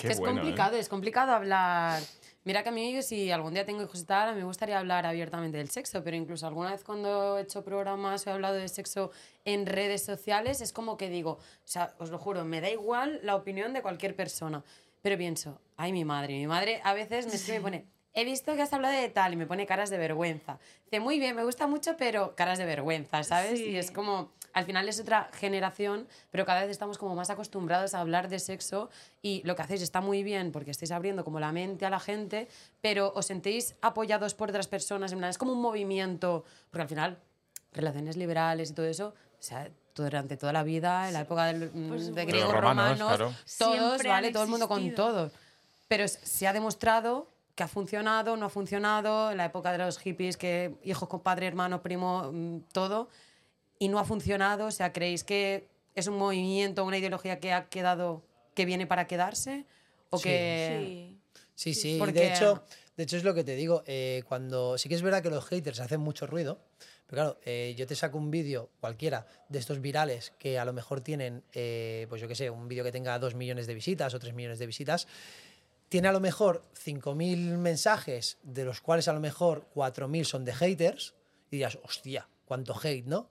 S4: Es
S2: Qué
S4: que es
S2: bueno, ¿eh?
S4: complicado, es complicado hablar. Mira que a mí, si algún día tengo hijos y tal, me gustaría hablar abiertamente del sexo, pero incluso alguna vez cuando he hecho programas o he hablado de sexo en redes sociales, es como que digo, o sea, os lo juro, me da igual la opinión de cualquier persona, pero pienso, ay, mi madre, mi madre a veces me y me pone, he visto que has hablado de tal y me pone caras de vergüenza. Dice, muy bien, me gusta mucho, pero caras de vergüenza, ¿sabes?
S1: Sí.
S4: Y es como, al final es otra generación, pero cada vez estamos como más acostumbrados a hablar de sexo y lo que hacéis está muy bien porque estáis abriendo como la mente a la gente, pero os sentéis apoyados por otras personas, en plan, es como un movimiento, porque al final relaciones liberales y todo eso, o sea, durante toda la vida, en la época del-
S1: supuesto.
S4: de griegos
S2: romanos,
S4: romanos,
S2: claro.
S4: todos, ¿vale? Todo el mundo con todos. Pero se ha demostrado que ha funcionado, no ha funcionado, en la época de los hippies, que hijos con padre, hermano, primo, mm, todo, y no ha funcionado. O sea, ¿creéis que es un movimiento, una ideología que ha quedado, que viene para quedarse? ¿O
S3: Sí.
S4: que...
S3: Sí, sí.
S4: Porque-
S3: De, hecho, de hecho, es lo que te digo. eh, cuando Sí que es verdad que los haters hacen mucho ruido. Pero claro, eh, yo te saco un vídeo cualquiera de estos virales que a lo mejor tienen, eh, pues yo qué sé, un vídeo que tenga 2 millones de visitas o 3 millones de visitas. Tiene a lo mejor 5.000 mensajes, de los cuales a lo mejor 4.000 son de haters. Y dirás, hostia, cuánto hate, ¿no?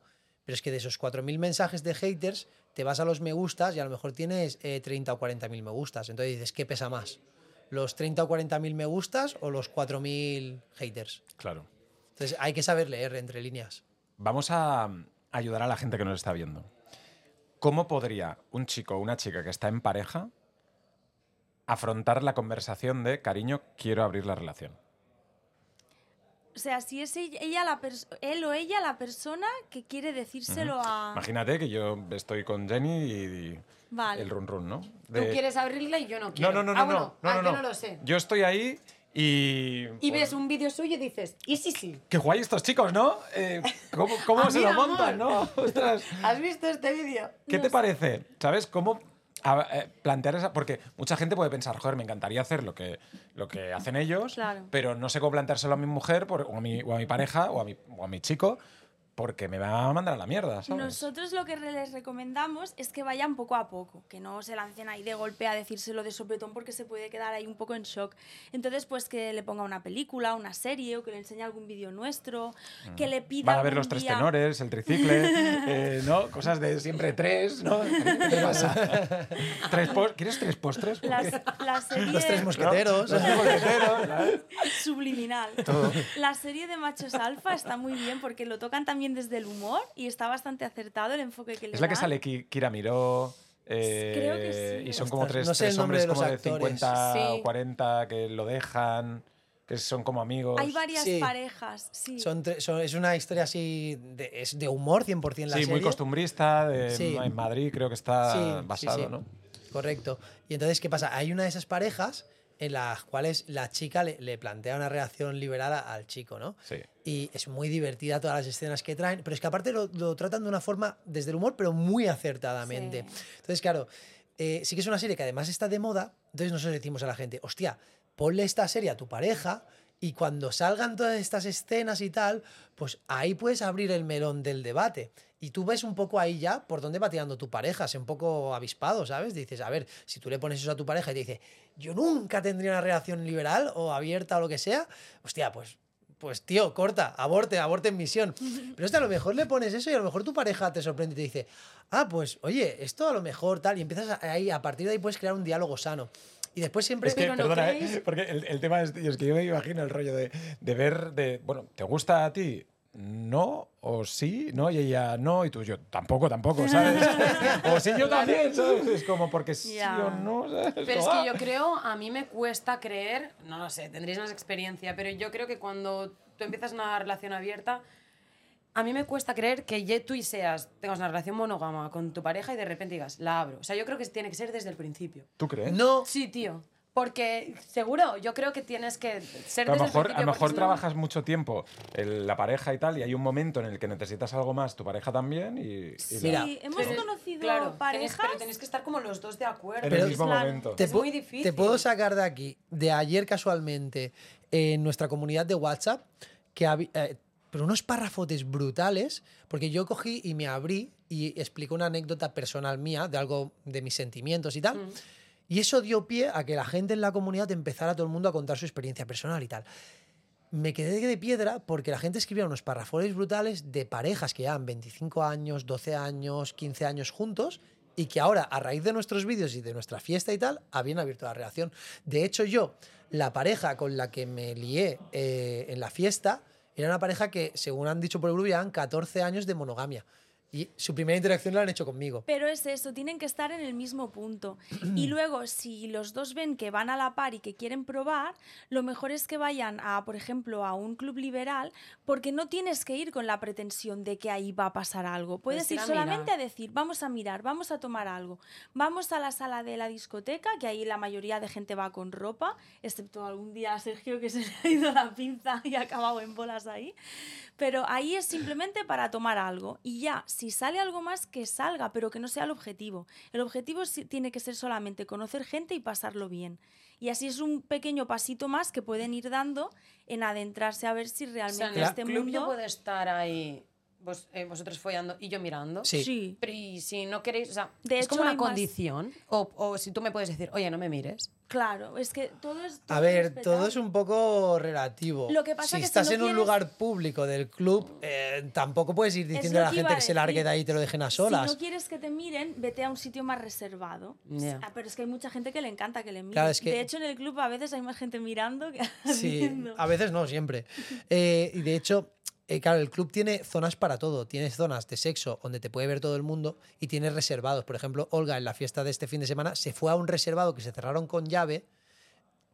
S3: Pero es que de esos 4.000 mensajes de haters, te vas a los me gustas y a lo mejor tienes eh, 30 o 40.000 me gustas. Entonces dices, ¿qué pesa más? ¿Los 30 o 40.000 me gustas o los 4.000 haters?
S2: Claro.
S3: Entonces hay que saber leer entre líneas.
S2: Vamos a ayudar a la gente que nos está viendo. ¿Cómo podría un chico o una chica que está en pareja afrontar la conversación de cariño, quiero abrir la relación?
S1: O sea, si es ella, la pers- él o ella la persona que quiere decírselo a...
S2: Imagínate que yo estoy con Jenny y, y
S1: Vale.
S2: el run run, ¿no?
S4: Tú quieres abrirla y yo no quiero.
S2: no, no,
S4: Ah,
S2: no,
S4: bueno,
S2: no, no,
S4: ah,
S2: no,
S4: yo
S2: no.
S4: no lo sé.
S2: Yo estoy ahí y...
S4: Y ves un vídeo suyo y dices, ¿y sí, sí?
S2: Qué guay estos chicos, ¿no? Eh, ¿Cómo, cómo se lo montan, no? Ostras.
S4: ¿Has visto este vídeo?
S2: ¿Qué
S1: No
S2: te
S1: sé.
S2: parece? ¿Sabes? ¿Cómo a- eh, plantear esa...? Porque mucha gente puede pensar, joder, me encantaría hacer lo que, lo que hacen ellos,
S1: Claro.
S2: pero no sé cómo planteárselo a mi mujer por- o, a mi, o a mi pareja o a mi, o a mi chico porque me va a mandar a la mierda, ¿sabes?
S1: Nosotros lo que les recomendamos es que vayan poco a poco, que no se lancen ahí de golpe a decírselo de sopetón porque se puede quedar ahí un poco en shock. Entonces, pues que le ponga una película, una serie o que le enseñe algún vídeo nuestro, que le pida.
S2: Van a ver los tres tenores, el tricicle, eh, ¿no? Cosas de siempre tres, ¿no? ¿Qué te pasa? ¿Tres ¿Quieres tres postres? ¿Por
S1: Las-
S2: qué?
S1: la serie
S3: Los tres mosqueteros.
S2: Los tres mosqueteros,
S1: subliminal. La serie de machos alfa está muy bien porque lo tocan también desde el humor y está bastante acertado el enfoque que le
S2: Es la que sale Ki- Kira Miró. eh,
S1: Creo que sí.
S2: Y son como tres,
S3: no sé
S2: tres hombres
S3: de
S2: como de
S3: actores.
S2: 50
S4: Sí.
S2: o 40 que lo dejan, que son como amigos.
S1: Hay varias
S3: Sí.
S1: parejas, sí.
S3: Son es una historia así, de, es de humor 100% la
S2: sí,
S3: serie.
S2: muy costumbrista, de,
S3: Sí.
S2: en Madrid creo que está
S3: Sí, sí,
S2: basado,
S3: sí.
S2: ¿no?
S3: Correcto. Y entonces, ¿qué pasa? Hay una de esas parejas en las cuales la chica le, le plantea una relación liberada al chico, ¿no?
S2: Sí.
S3: Y es muy divertida todas las escenas que traen, pero es que aparte lo, lo tratan de una forma desde el humor, pero muy acertadamente.
S4: Sí.
S3: Entonces, claro, eh, sí que es una serie que además está de moda, entonces nosotros decimos a la gente, hostia, ponle esta serie a tu pareja y cuando salgan todas estas escenas y tal, pues ahí puedes abrir el melón del debate. Y tú ves un poco ahí ya por dónde va tirando tu pareja, es un poco avispado, ¿sabes? Dices, a ver, si tú le pones eso a tu pareja y te dice, yo nunca tendría una relación liberal o abierta o lo que sea, hostia, pues pues tío, corta, aborte, aborte en misión. Pero hostia, a lo mejor le pones eso y a lo mejor tu pareja te sorprende y te dice, ah, pues oye, esto a lo mejor tal, y empiezas a- ahí, a partir de ahí puedes crear un diálogo sano. Y después siempre...
S2: Es que,
S1: no
S2: perdona, ¿eh? porque el, el tema es, tío, es que yo me imagino el rollo de, de ver, de, bueno, ¿te gusta a ti? No, o sí, no, y ella no, y tú, yo tampoco, tampoco, ¿sabes? o sí, yo también, ¿sabes? Es como porque sí
S1: Ya.
S2: o no, ¿sabes?
S4: Pero es que
S2: ah.
S4: yo creo, a mí me cuesta creer, no lo sé, tendréis más experiencia, pero yo creo que cuando tú empiezas una relación abierta, a mí me cuesta creer que ya tú y seas, tengas una relación monógama con tu pareja y de repente digas, la abro. O sea, yo creo que tiene que ser desde el principio.
S2: ¿Tú crees?
S3: No,
S4: Sí, tío. Porque seguro, yo creo que tienes que ser
S2: Pero a lo
S4: el
S2: mejor, a mejor
S4: si no-
S2: trabajas mucho tiempo en la pareja y tal, y hay un momento en el que necesitas algo más, tu pareja también, y, y
S1: Sí,
S3: Mira,
S1: hemos
S4: Pero-
S1: conocido
S4: claro,
S1: parejas.
S4: pero tenéis que estar como los dos de acuerdo.
S2: en
S3: Pero-
S2: el mismo momento.
S3: te,
S4: Es muy difícil.
S3: te puedo sacar de aquí, de ayer casualmente, en nuestra comunidad de WhatsApp, que había... eh, pero unos párrafotes brutales, porque yo cogí y me abrí y expliqué una anécdota personal mía de algo de mis sentimientos y tal.
S4: Mm.
S3: Y eso dio pie a que la gente en la comunidad empezara todo el mundo a contar su experiencia personal y tal. Me quedé de piedra porque la gente escribía unos párrafos brutales de parejas que llevan 25 años, 12 años, 15 años juntos y que ahora, a raíz de nuestros vídeos y de nuestra fiesta y tal, habían abierto la relación. De hecho, yo, la pareja con la que me lié eh, en la fiesta, era una pareja que, según han dicho por el grupo, llevan 14 años de monogamia. Y su primera interacción la han hecho conmigo.
S1: Pero es eso, tienen que estar en el mismo punto. Y luego, si los dos ven que van a la par y que quieren probar, lo mejor es que vayan a, por ejemplo, a un club liberal, porque no tienes que ir con la pretensión de que ahí va a pasar algo. Puedes
S4: Puedes ir a
S1: solamente
S4: mirar.
S1: a decir, vamos a mirar, vamos a tomar algo. Vamos a la sala de la discoteca, que ahí la mayoría de gente va con ropa, excepto algún día a Sergio que se le ha ido la pinza y ha acabado en bolas ahí. Pero ahí es simplemente para tomar algo. Y ya, si sale algo más, que salga, pero que no sea el objetivo. El objetivo sí- tiene que ser solamente conocer gente y pasarlo bien. Y así es un pequeño pasito más que pueden ir dando en adentrarse a ver si
S4: O sea,
S1: realmente
S4: en
S1: este
S4: club
S1: mundo...
S4: yo puedo estar ahí, vos- eh, vosotros follando y yo mirando.
S3: Sí.
S4: Pero y si no queréis, o sea,
S1: De
S4: es
S1: hecho,
S4: como una
S1: hay más-
S4: condición. O, o si tú me puedes decir, oye, no me mires.
S1: Claro, es que todo es... todo
S3: A ver, todo es un poco relativo.
S1: Lo que pasa
S3: si
S1: que si
S3: estás
S1: no
S3: en un
S1: quieres-
S3: lugar público del club, eh, tampoco puedes ir diciendo a la gente
S1: iba
S3: que
S1: a
S3: se largue de ahí y te lo dejen a solas.
S1: Si no quieres que te miren, vete a un sitio más reservado.
S4: Ya.
S1: Ah, pero es que hay mucha gente que le encanta que le miren.
S3: Claro, es que-
S1: De hecho, en el club a veces hay más gente mirando que
S3: Sí, a veces no, siempre. Eh, y de hecho, eh, claro, el club tiene zonas para todo. Tienes zonas de sexo donde te puede ver todo el mundo y tienes reservados. Por ejemplo, Olga en la fiesta de este fin de semana se fue a un reservado que se cerraron con llave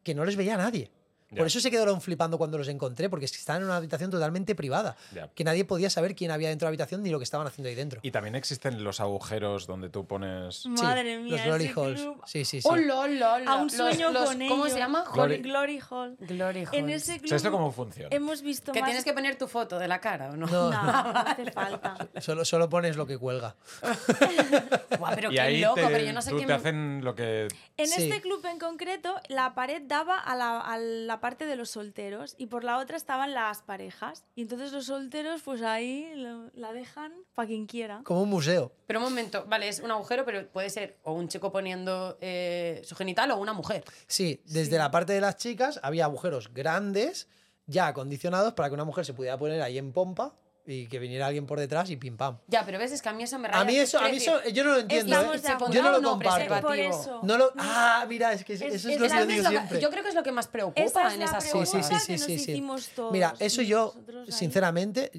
S3: que no les veía nadie. Por eso se quedaron flipando cuando los encontré, porque es que estaban en una habitación totalmente privada.
S2: Ya.
S3: Que nadie podía saber quién había dentro de la habitación ni lo que estaban haciendo ahí dentro.
S2: Y también existen los agujeros donde tú pones...
S3: Sí,
S1: Madre mía,
S3: los glory halls.
S1: club.
S3: Sí, sí, sí.
S4: ¡Hola, hola, hola!
S1: A un
S4: Los-
S1: sueño
S4: los-
S1: con
S4: ¿Cómo
S1: ello.
S4: se llama?
S2: Glory-
S1: Glory Hall.
S4: Glory
S1: En
S4: Halls.
S1: ese club
S2: ¿Sabes esto cómo funciona?
S1: hemos visto
S4: Que
S1: más...
S4: tienes que poner tu foto de la cara, ¿o no?
S3: No,
S1: No, no hace falta.
S3: solo, solo pones lo que cuelga.
S4: Buah, pero
S2: y
S4: qué
S2: ahí
S4: loco,
S2: te,
S4: pero yo no sé
S2: tú
S4: quién...
S2: te hacen lo que...
S1: En
S3: Sí.
S1: este club en concreto, la pared daba a la, a la parte de los solteros y por la otra estaban las parejas. Y entonces los solteros, pues ahí lo- la dejan para quien quiera.
S3: Como un museo.
S4: Pero un momento, vale, es un agujero, pero puede ser o un chico poniendo eh, su genital o una mujer.
S3: Sí, desde la parte de las chicas había agujeros grandes, ya acondicionados para que una mujer se pudiera poner ahí en pompa y que viniera alguien por detrás y pim pam.
S4: Ya, pero ves, es que a mí eso me raya.
S3: A mí eso, a mí eso, yo no lo entiendo. ¿eh? Yo no lo
S4: ¿Se no
S3: comparto.
S1: eso.
S3: No lo, ah, mira, es que eso
S1: Es-
S3: es,
S1: es-
S3: lo que
S1: ¿sabes
S3: yo
S4: ¿Sabes
S3: digo siempre.
S4: yo creo que es lo que más preocupa
S1: Esa es
S4: en
S1: la
S4: esas
S3: Sí, sí,
S4: cosas.
S3: sí,
S1: que
S3: sí,
S1: nos
S3: sí, sí.
S1: hicimos todos.
S3: Mira, eso yo, sinceramente,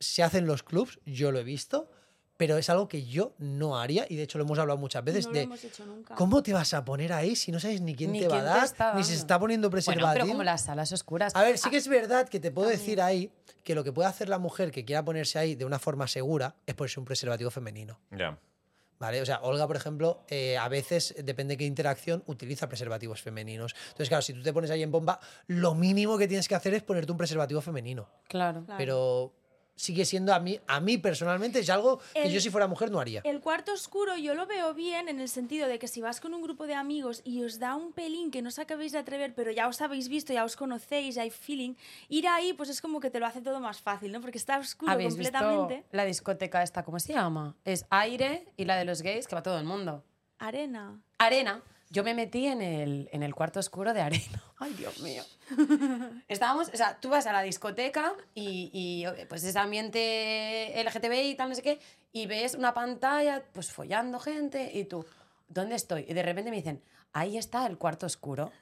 S3: se hacen los clubs, yo lo he visto, pero es algo que yo no haría y de hecho lo hemos hablado muchas veces
S1: no lo
S3: de
S1: hemos hecho nunca.
S3: cómo te vas a poner ahí si no sabes ni quién
S4: Ni
S3: te va a
S4: quién
S3: dar, ni se
S4: dando.
S3: está poniendo
S4: Bueno,
S3: preservativo.
S4: pero como las salas oscuras.
S3: A ver, sí que es verdad que te puedo decir ahí que lo que puede hacer la mujer que quiera ponerse ahí de una forma segura es ponerse un preservativo femenino.
S2: Ya.
S3: ¿Vale? O sea, Olga, por ejemplo, eh, a veces, depende de qué interacción, utiliza preservativos femeninos. Entonces, claro, si tú te pones ahí en bomba, lo mínimo que tienes que hacer es ponerte un preservativo femenino.
S4: Claro.
S1: Claro.
S3: Pero sigue siendo a mí, a mí personalmente, es algo que
S1: El-
S3: yo si fuera mujer no haría.
S1: El cuarto oscuro yo lo veo bien en el sentido de que si vas con un grupo de amigos y os da un pelín que no os acabéis de atrever, pero ya os habéis visto, ya os conocéis, ya hay feeling, ir ahí pues es como que te lo hace todo más fácil, ¿no? Porque está oscuro
S4: ¿Habéis visto
S1: completamente.
S4: la discoteca esta, cómo se llama? Es Aire y la de los gays, que va todo el mundo.
S1: Arena.
S4: Arena. Yo me metí en el, en el cuarto oscuro de arena. Ay, Dios mío. Estábamos, o sea, tú vas a la discoteca y, y, pues es ambiente LGTBI y tal, no sé qué, y ves una pantalla, pues follando gente, y tú, ¿dónde estoy? Y de repente me dicen, ahí está el cuarto oscuro.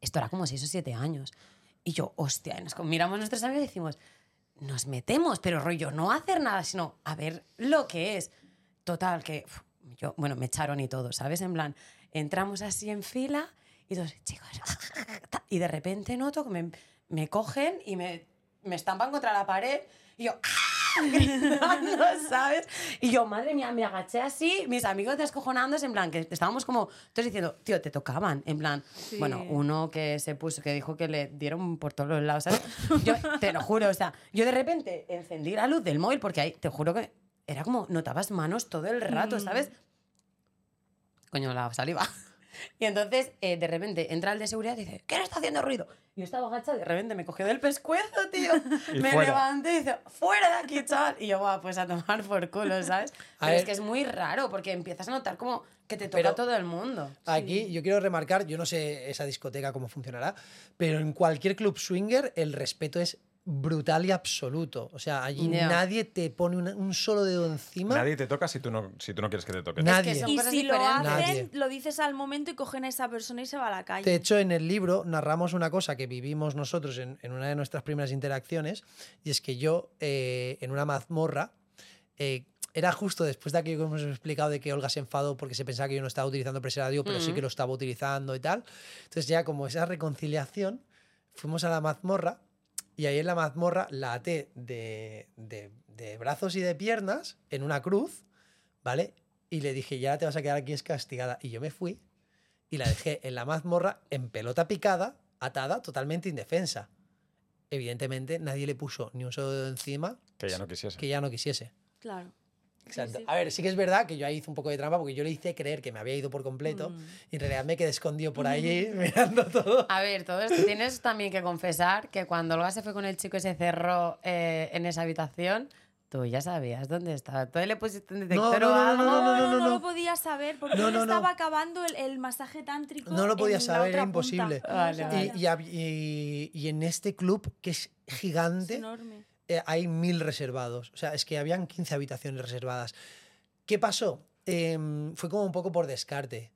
S4: Esto era como seis o siete años. Y yo, hostia, y nos miramos a nuestros amigos y decimos, nos metemos, pero rollo, no hacer nada, sino a ver lo que es. Total, que uf, yo, bueno, me echaron y todo, ¿sabes? En plan, entramos así en fila y todos, chicos, y de repente noto que me, me cogen y me, me estampan contra la pared y yo, gritando, ¿sabes? Y yo, madre mía, me agaché así, mis amigos descojonándose, en plan, que estábamos como, todos diciendo, tío, te tocaban, en plan,
S1: Sí.
S4: bueno, uno que se puso, que dijo que le dieron por todos los lados, ¿sabes? Yo, te lo juro, o sea, yo de repente encendí la luz del móvil porque ahí, te juro que era como, notabas manos todo el rato,
S1: Mm.
S4: ¿sabes? Coño, la saliva. Y entonces, eh, de repente, entra el de seguridad y dice, ¿quién está haciendo ruido? Yo estaba agachada y de repente me cogió del pescuezo, tío.
S2: Y
S4: me
S2: fuera.
S4: levanté y dice, ¡fuera de aquí, chaval! Y yo, guau, pues a tomar por culo, ¿sabes?
S3: A
S4: Pero es
S3: ver.
S4: que es muy raro porque empiezas a notar como que te toca
S3: Pero-
S4: todo el mundo.
S3: Aquí yo quiero remarcar, yo no sé esa discoteca cómo funcionará, pero en cualquier club swinger el respeto es brutal y absoluto. O sea, allí
S4: Ya.
S3: nadie te pone una- un solo dedo encima.
S2: Nadie te toca si tú no, si tú no quieres que te toquen.
S3: Nadie.
S4: son
S1: Y
S4: cosas
S1: si lo hacen,
S3: Nadie.
S1: lo dices al momento y cogen a esa persona y se va a la calle.
S3: De hecho, en el libro narramos una cosa que vivimos nosotros en, en una de nuestras primeras interacciones, y es que yo, eh, en una mazmorra, eh, era justo después de aquello que hemos explicado de que Olga se enfadó porque se pensaba que yo no estaba utilizando preservativo, pero sí
S4: Mm.
S3: que lo estaba utilizando y tal. Entonces ya como esa reconciliación, fuimos a la mazmorra y ahí en la mazmorra la até de, de- de brazos y de piernas en una cruz, ¿vale? Y le dije, ya te vas a quedar aquí es castigada. Y yo me fui y la dejé en la mazmorra en pelota picada, atada, totalmente indefensa. Evidentemente nadie le puso ni un solo dedo encima
S2: Que ya no quisiese.
S3: que ya no quisiese.
S1: Claro.
S3: Exacto.
S1: sí.
S3: A ver, sí que es verdad que yo ahí hice un poco de trampa porque yo le hice creer que me había ido por completo
S1: Mm.
S3: y en realidad me quedé escondido por ahí mirando todo.
S4: A ver, todo esto tienes también que confesar que cuando Olga se fue con el chico y se cerró eh, en esa habitación, tú ya sabías dónde estaba. Tú le pusiste un detector
S3: no,
S4: o
S3: no, no,
S4: algo.
S3: no, no,
S1: no,
S3: no.
S1: lo podía saber porque
S3: No,
S1: él
S3: no, no.
S1: estaba acabando el, el masaje tántrico.
S3: No lo podía saber, era imposible.
S4: Vale.
S3: Y, y y- y en este club, que es
S1: Es
S3: gigante,
S1: enorme.
S3: Eh, hay mil reservados. O sea, es que habían 15 habitaciones reservadas. ¿Qué pasó? Em, fue como un poco por descarte.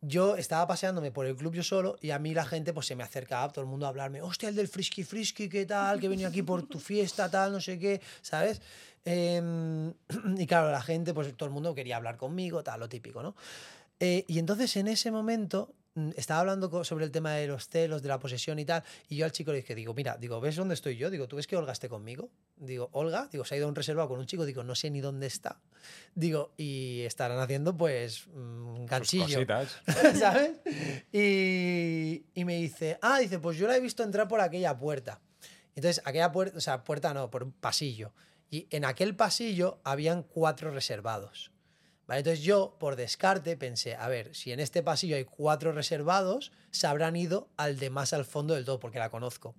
S3: Yo estaba paseándome por el club yo solo y a mí la gente pues se me acercaba, todo el mundo a hablarme, hostia, el del frisky frisky, ¿qué tal? Que venía aquí por tu fiesta, tal, no sé qué, ¿sabes? Em, y claro, la gente, pues todo el mundo quería hablar conmigo, tal, lo típico, ¿no? Eh, y entonces en ese momento estaba hablando sobre el tema de los celos, de la posesión y tal, y yo al chico le dije, digo, mira, digo, ¿ves dónde estoy yo? Digo, ¿tú ves que Olga esté conmigo? Digo, Olga, digo, se ha ido a un reservado con un chico, digo, no sé ni dónde está. Digo, y estarán haciendo pues mm,
S2: Sus
S3: ganchillo. Y, y me dice, ah, dice, pues yo la he visto entrar por aquella puerta. Entonces, aquella puerta, o sea, puerta no, por un pasillo. Y en aquel pasillo habían cuatro reservados. ¿Vale? Entonces yo, por descarte, pensé, a ver, si en este pasillo hay cuatro reservados, se habrán ido al de más al fondo del todo, porque la conozco.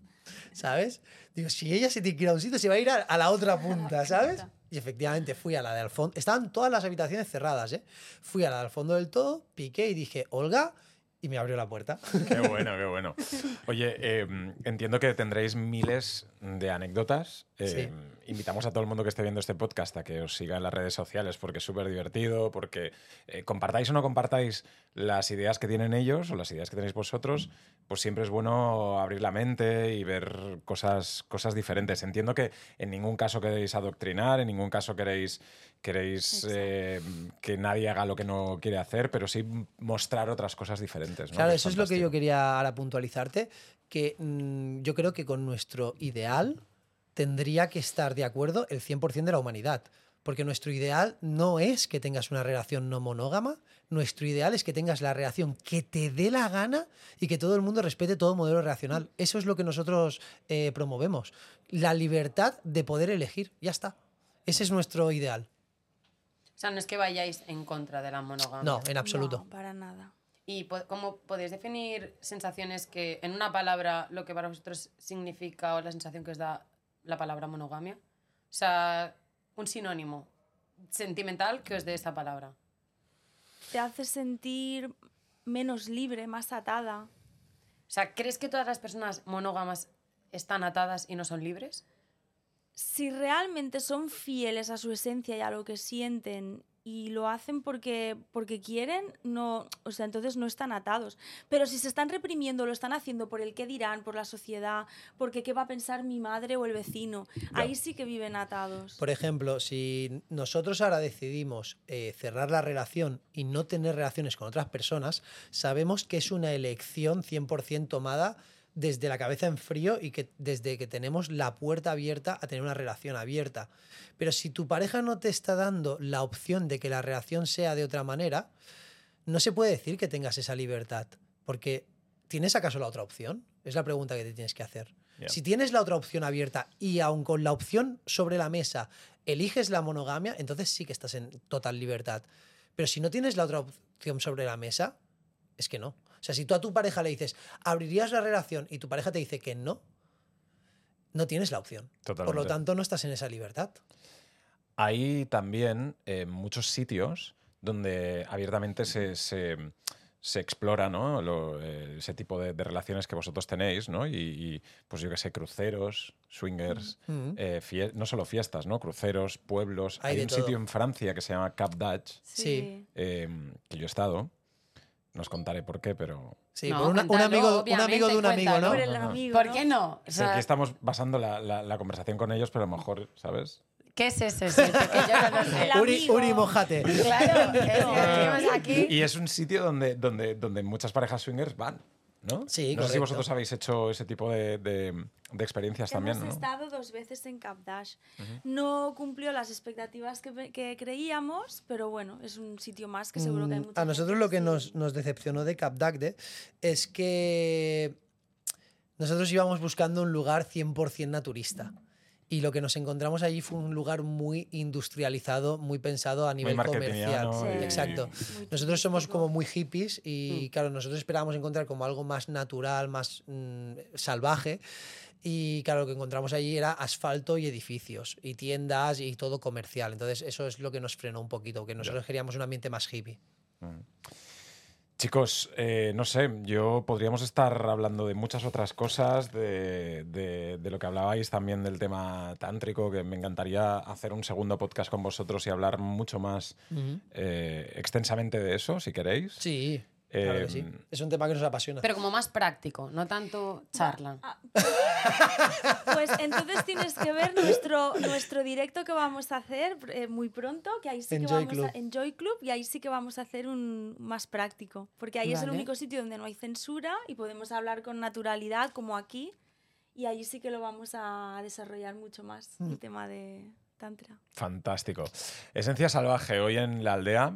S3: ¿Sabes? Digo, si ella se tiene que ir a un sitio, se va a ir a, a la otra punta, ¿sabes? Y efectivamente fui a la de al fondo. Estaban todas las habitaciones cerradas, ¿eh? Fui a la del fondo del todo, piqué y dije, Olga, y me abrió la puerta.
S2: Qué bueno, qué bueno. Oye, eh, entiendo que tendréis miles de anécdotas. Eh, Invitamos a todo el mundo que esté viendo este podcast a que os siga en las redes sociales porque es súper divertido, porque eh, compartáis o no compartáis las ideas que tienen ellos o las ideas que tenéis vosotros, pues siempre es bueno abrir la mente y ver cosas, cosas diferentes. Entiendo que en ningún caso queréis adoctrinar, en ningún caso queréis, queréis eh, que nadie haga lo que no quiere hacer, pero sí mostrar otras cosas diferentes. ¿no?
S3: Claro,
S2: Que
S3: eso es lo que yo quería ahora puntualizarte, que mm, yo creo que con nuestro ideal tendría que estar de acuerdo el 100% de la humanidad. Porque nuestro ideal no es que tengas una relación no monógama, nuestro ideal es que tengas la relación que te dé la gana y que todo el mundo respete todo modelo relacional. Eso es lo que nosotros eh, promovemos. La libertad de poder elegir, ya está. Ese es nuestro ideal.
S4: O sea, no es que vayáis en contra de la monogamia.
S3: No, en absoluto.
S1: No, para nada.
S4: ¿Y po- cómo podéis definir sensaciones que, en una palabra, lo que para vosotros significa o la sensación que os da la palabra monogamia? O sea, un sinónimo sentimental que os dé esa palabra.
S1: Te hace sentir menos libre, más atada.
S4: O sea, ¿crees que todas las personas monógamas están atadas y no son libres?
S1: Si realmente son fieles a su esencia y a lo que sienten y lo hacen porque, porque quieren, no, o sea, entonces no están atados. Pero si se están reprimiendo, lo están haciendo por el qué dirán, por la sociedad, porque qué va a pensar mi madre o el vecino, ahí sí que viven atados.
S3: Por ejemplo, si nosotros ahora decidimos eh, cerrar la relación y no tener relaciones con otras personas, sabemos que es una elección 100% tomada desde la cabeza en frío y que desde que tenemos la puerta abierta a tener una relación abierta. Pero si tu pareja no te está dando la opción de que la relación sea de otra manera, no se puede decir que tengas esa libertad, porque ¿tienes acaso la otra opción? Es la pregunta que te tienes que hacer. Si tienes la otra opción abierta y aun con la opción sobre la mesa eliges la monogamia, entonces sí que estás en total libertad. Pero si no tienes la otra opción sobre la mesa, es que no. O sea, si tú a tu pareja le dices, ¿abrirías la relación? y tu pareja te dice que no, no tienes la opción. Por lo
S2: Totalmente.
S3: tanto, no estás en esa libertad.
S2: Hay también eh, muchos sitios donde abiertamente se, se- se explora ¿no? Lo- eh, ese tipo de, de relaciones que vosotros tenéis, ¿no? Y, y, pues yo qué sé, cruceros, swingers,
S3: Mm.
S2: eh, fie- no solo fiestas, ¿no? Cruceros, pueblos.
S3: Hay
S2: un
S3: todo.
S2: sitio en Francia que se llama Cap Dutch,
S3: Sí.
S2: eh, que yo he estado. No os contaré por qué, pero
S3: Sí,
S4: No,
S3: por una- un, amigo, un amigo de un amigo, ¿no?
S1: Por el amigo,
S4: ¿Por qué no? O
S2: sea, aquí estamos basando la, la- la conversación con ellos, pero a lo mejor, ¿sabes?
S4: ¿Qué es sitio? Que yo
S3: Uri. Uri, mojate.
S4: Claro, es aquí.
S2: Y es un sitio donde, donde, donde muchas parejas swingers van, ¿no?
S3: Sí,
S2: No sé si vosotros habéis hecho ese tipo de, de- de experiencias también,
S1: Hemos
S2: ¿no?
S1: estado dos veces en Capdash. No cumplió las expectativas que, que creíamos, pero bueno, es un sitio más que seguro que hay
S3: Mm,
S1: mucha
S3: A nosotros
S1: gente
S3: lo que
S1: sí.
S3: nos, nos decepcionó de Capdagde es que nosotros íbamos buscando un lugar 100% naturista. Y lo que nos encontramos allí fue un lugar muy industrializado, muy pensado a nivel comercial.
S1: y-
S3: Exacto. Nosotros somos como muy hippies y claro, nosotros esperábamos encontrar como algo más natural, más mm, salvaje. Y claro, lo que encontramos allí era asfalto y edificios, y tiendas y todo comercial. Entonces eso es lo que nos frenó un poquito, porque nosotros queríamos un ambiente más hippie.
S2: Chicos, eh, no sé, yo podríamos estar hablando de muchas otras cosas, de, de- de lo que hablabais también del tema tántrico, que me encantaría hacer un segundo podcast con vosotros y hablar mucho más eh, extensamente de eso, si queréis.
S3: Sí, claro que sí. Es un tema que nos apasiona.
S4: Pero como más práctico, no tanto charla.
S1: Pues entonces tienes que ver nuestro, nuestro directo que vamos a hacer eh, muy pronto, que ahí sí
S3: Enjoy
S1: que vamos
S3: Club.
S1: a Enjoy Club y ahí sí que vamos a hacer un más práctico, porque ahí es el único sitio donde no hay censura y podemos hablar con naturalidad como aquí y ahí sí que lo vamos a desarrollar mucho más
S3: Mm.
S1: el tema de tantra.
S2: Fantástico. Esencia Salvaje, hoy en la aldea.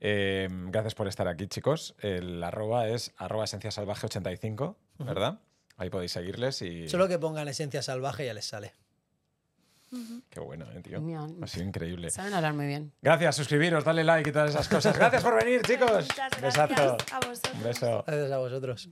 S2: Eh, gracias por estar aquí, chicos. El arroba es arroba esencia salvaje 85, ¿verdad? Ahí podéis seguirles y...
S3: Solo que pongan esencia salvaje ya les sale.
S2: Qué bueno, eh, tío. Ha sido increíble.
S4: Saben hablar muy bien.
S2: Gracias, suscribiros, dale like y todas esas cosas. Gracias por venir, chicos.
S1: Muchas
S2: Besazo.
S1: gracias a vosotros.
S2: Un beso.
S3: Gracias a vosotros.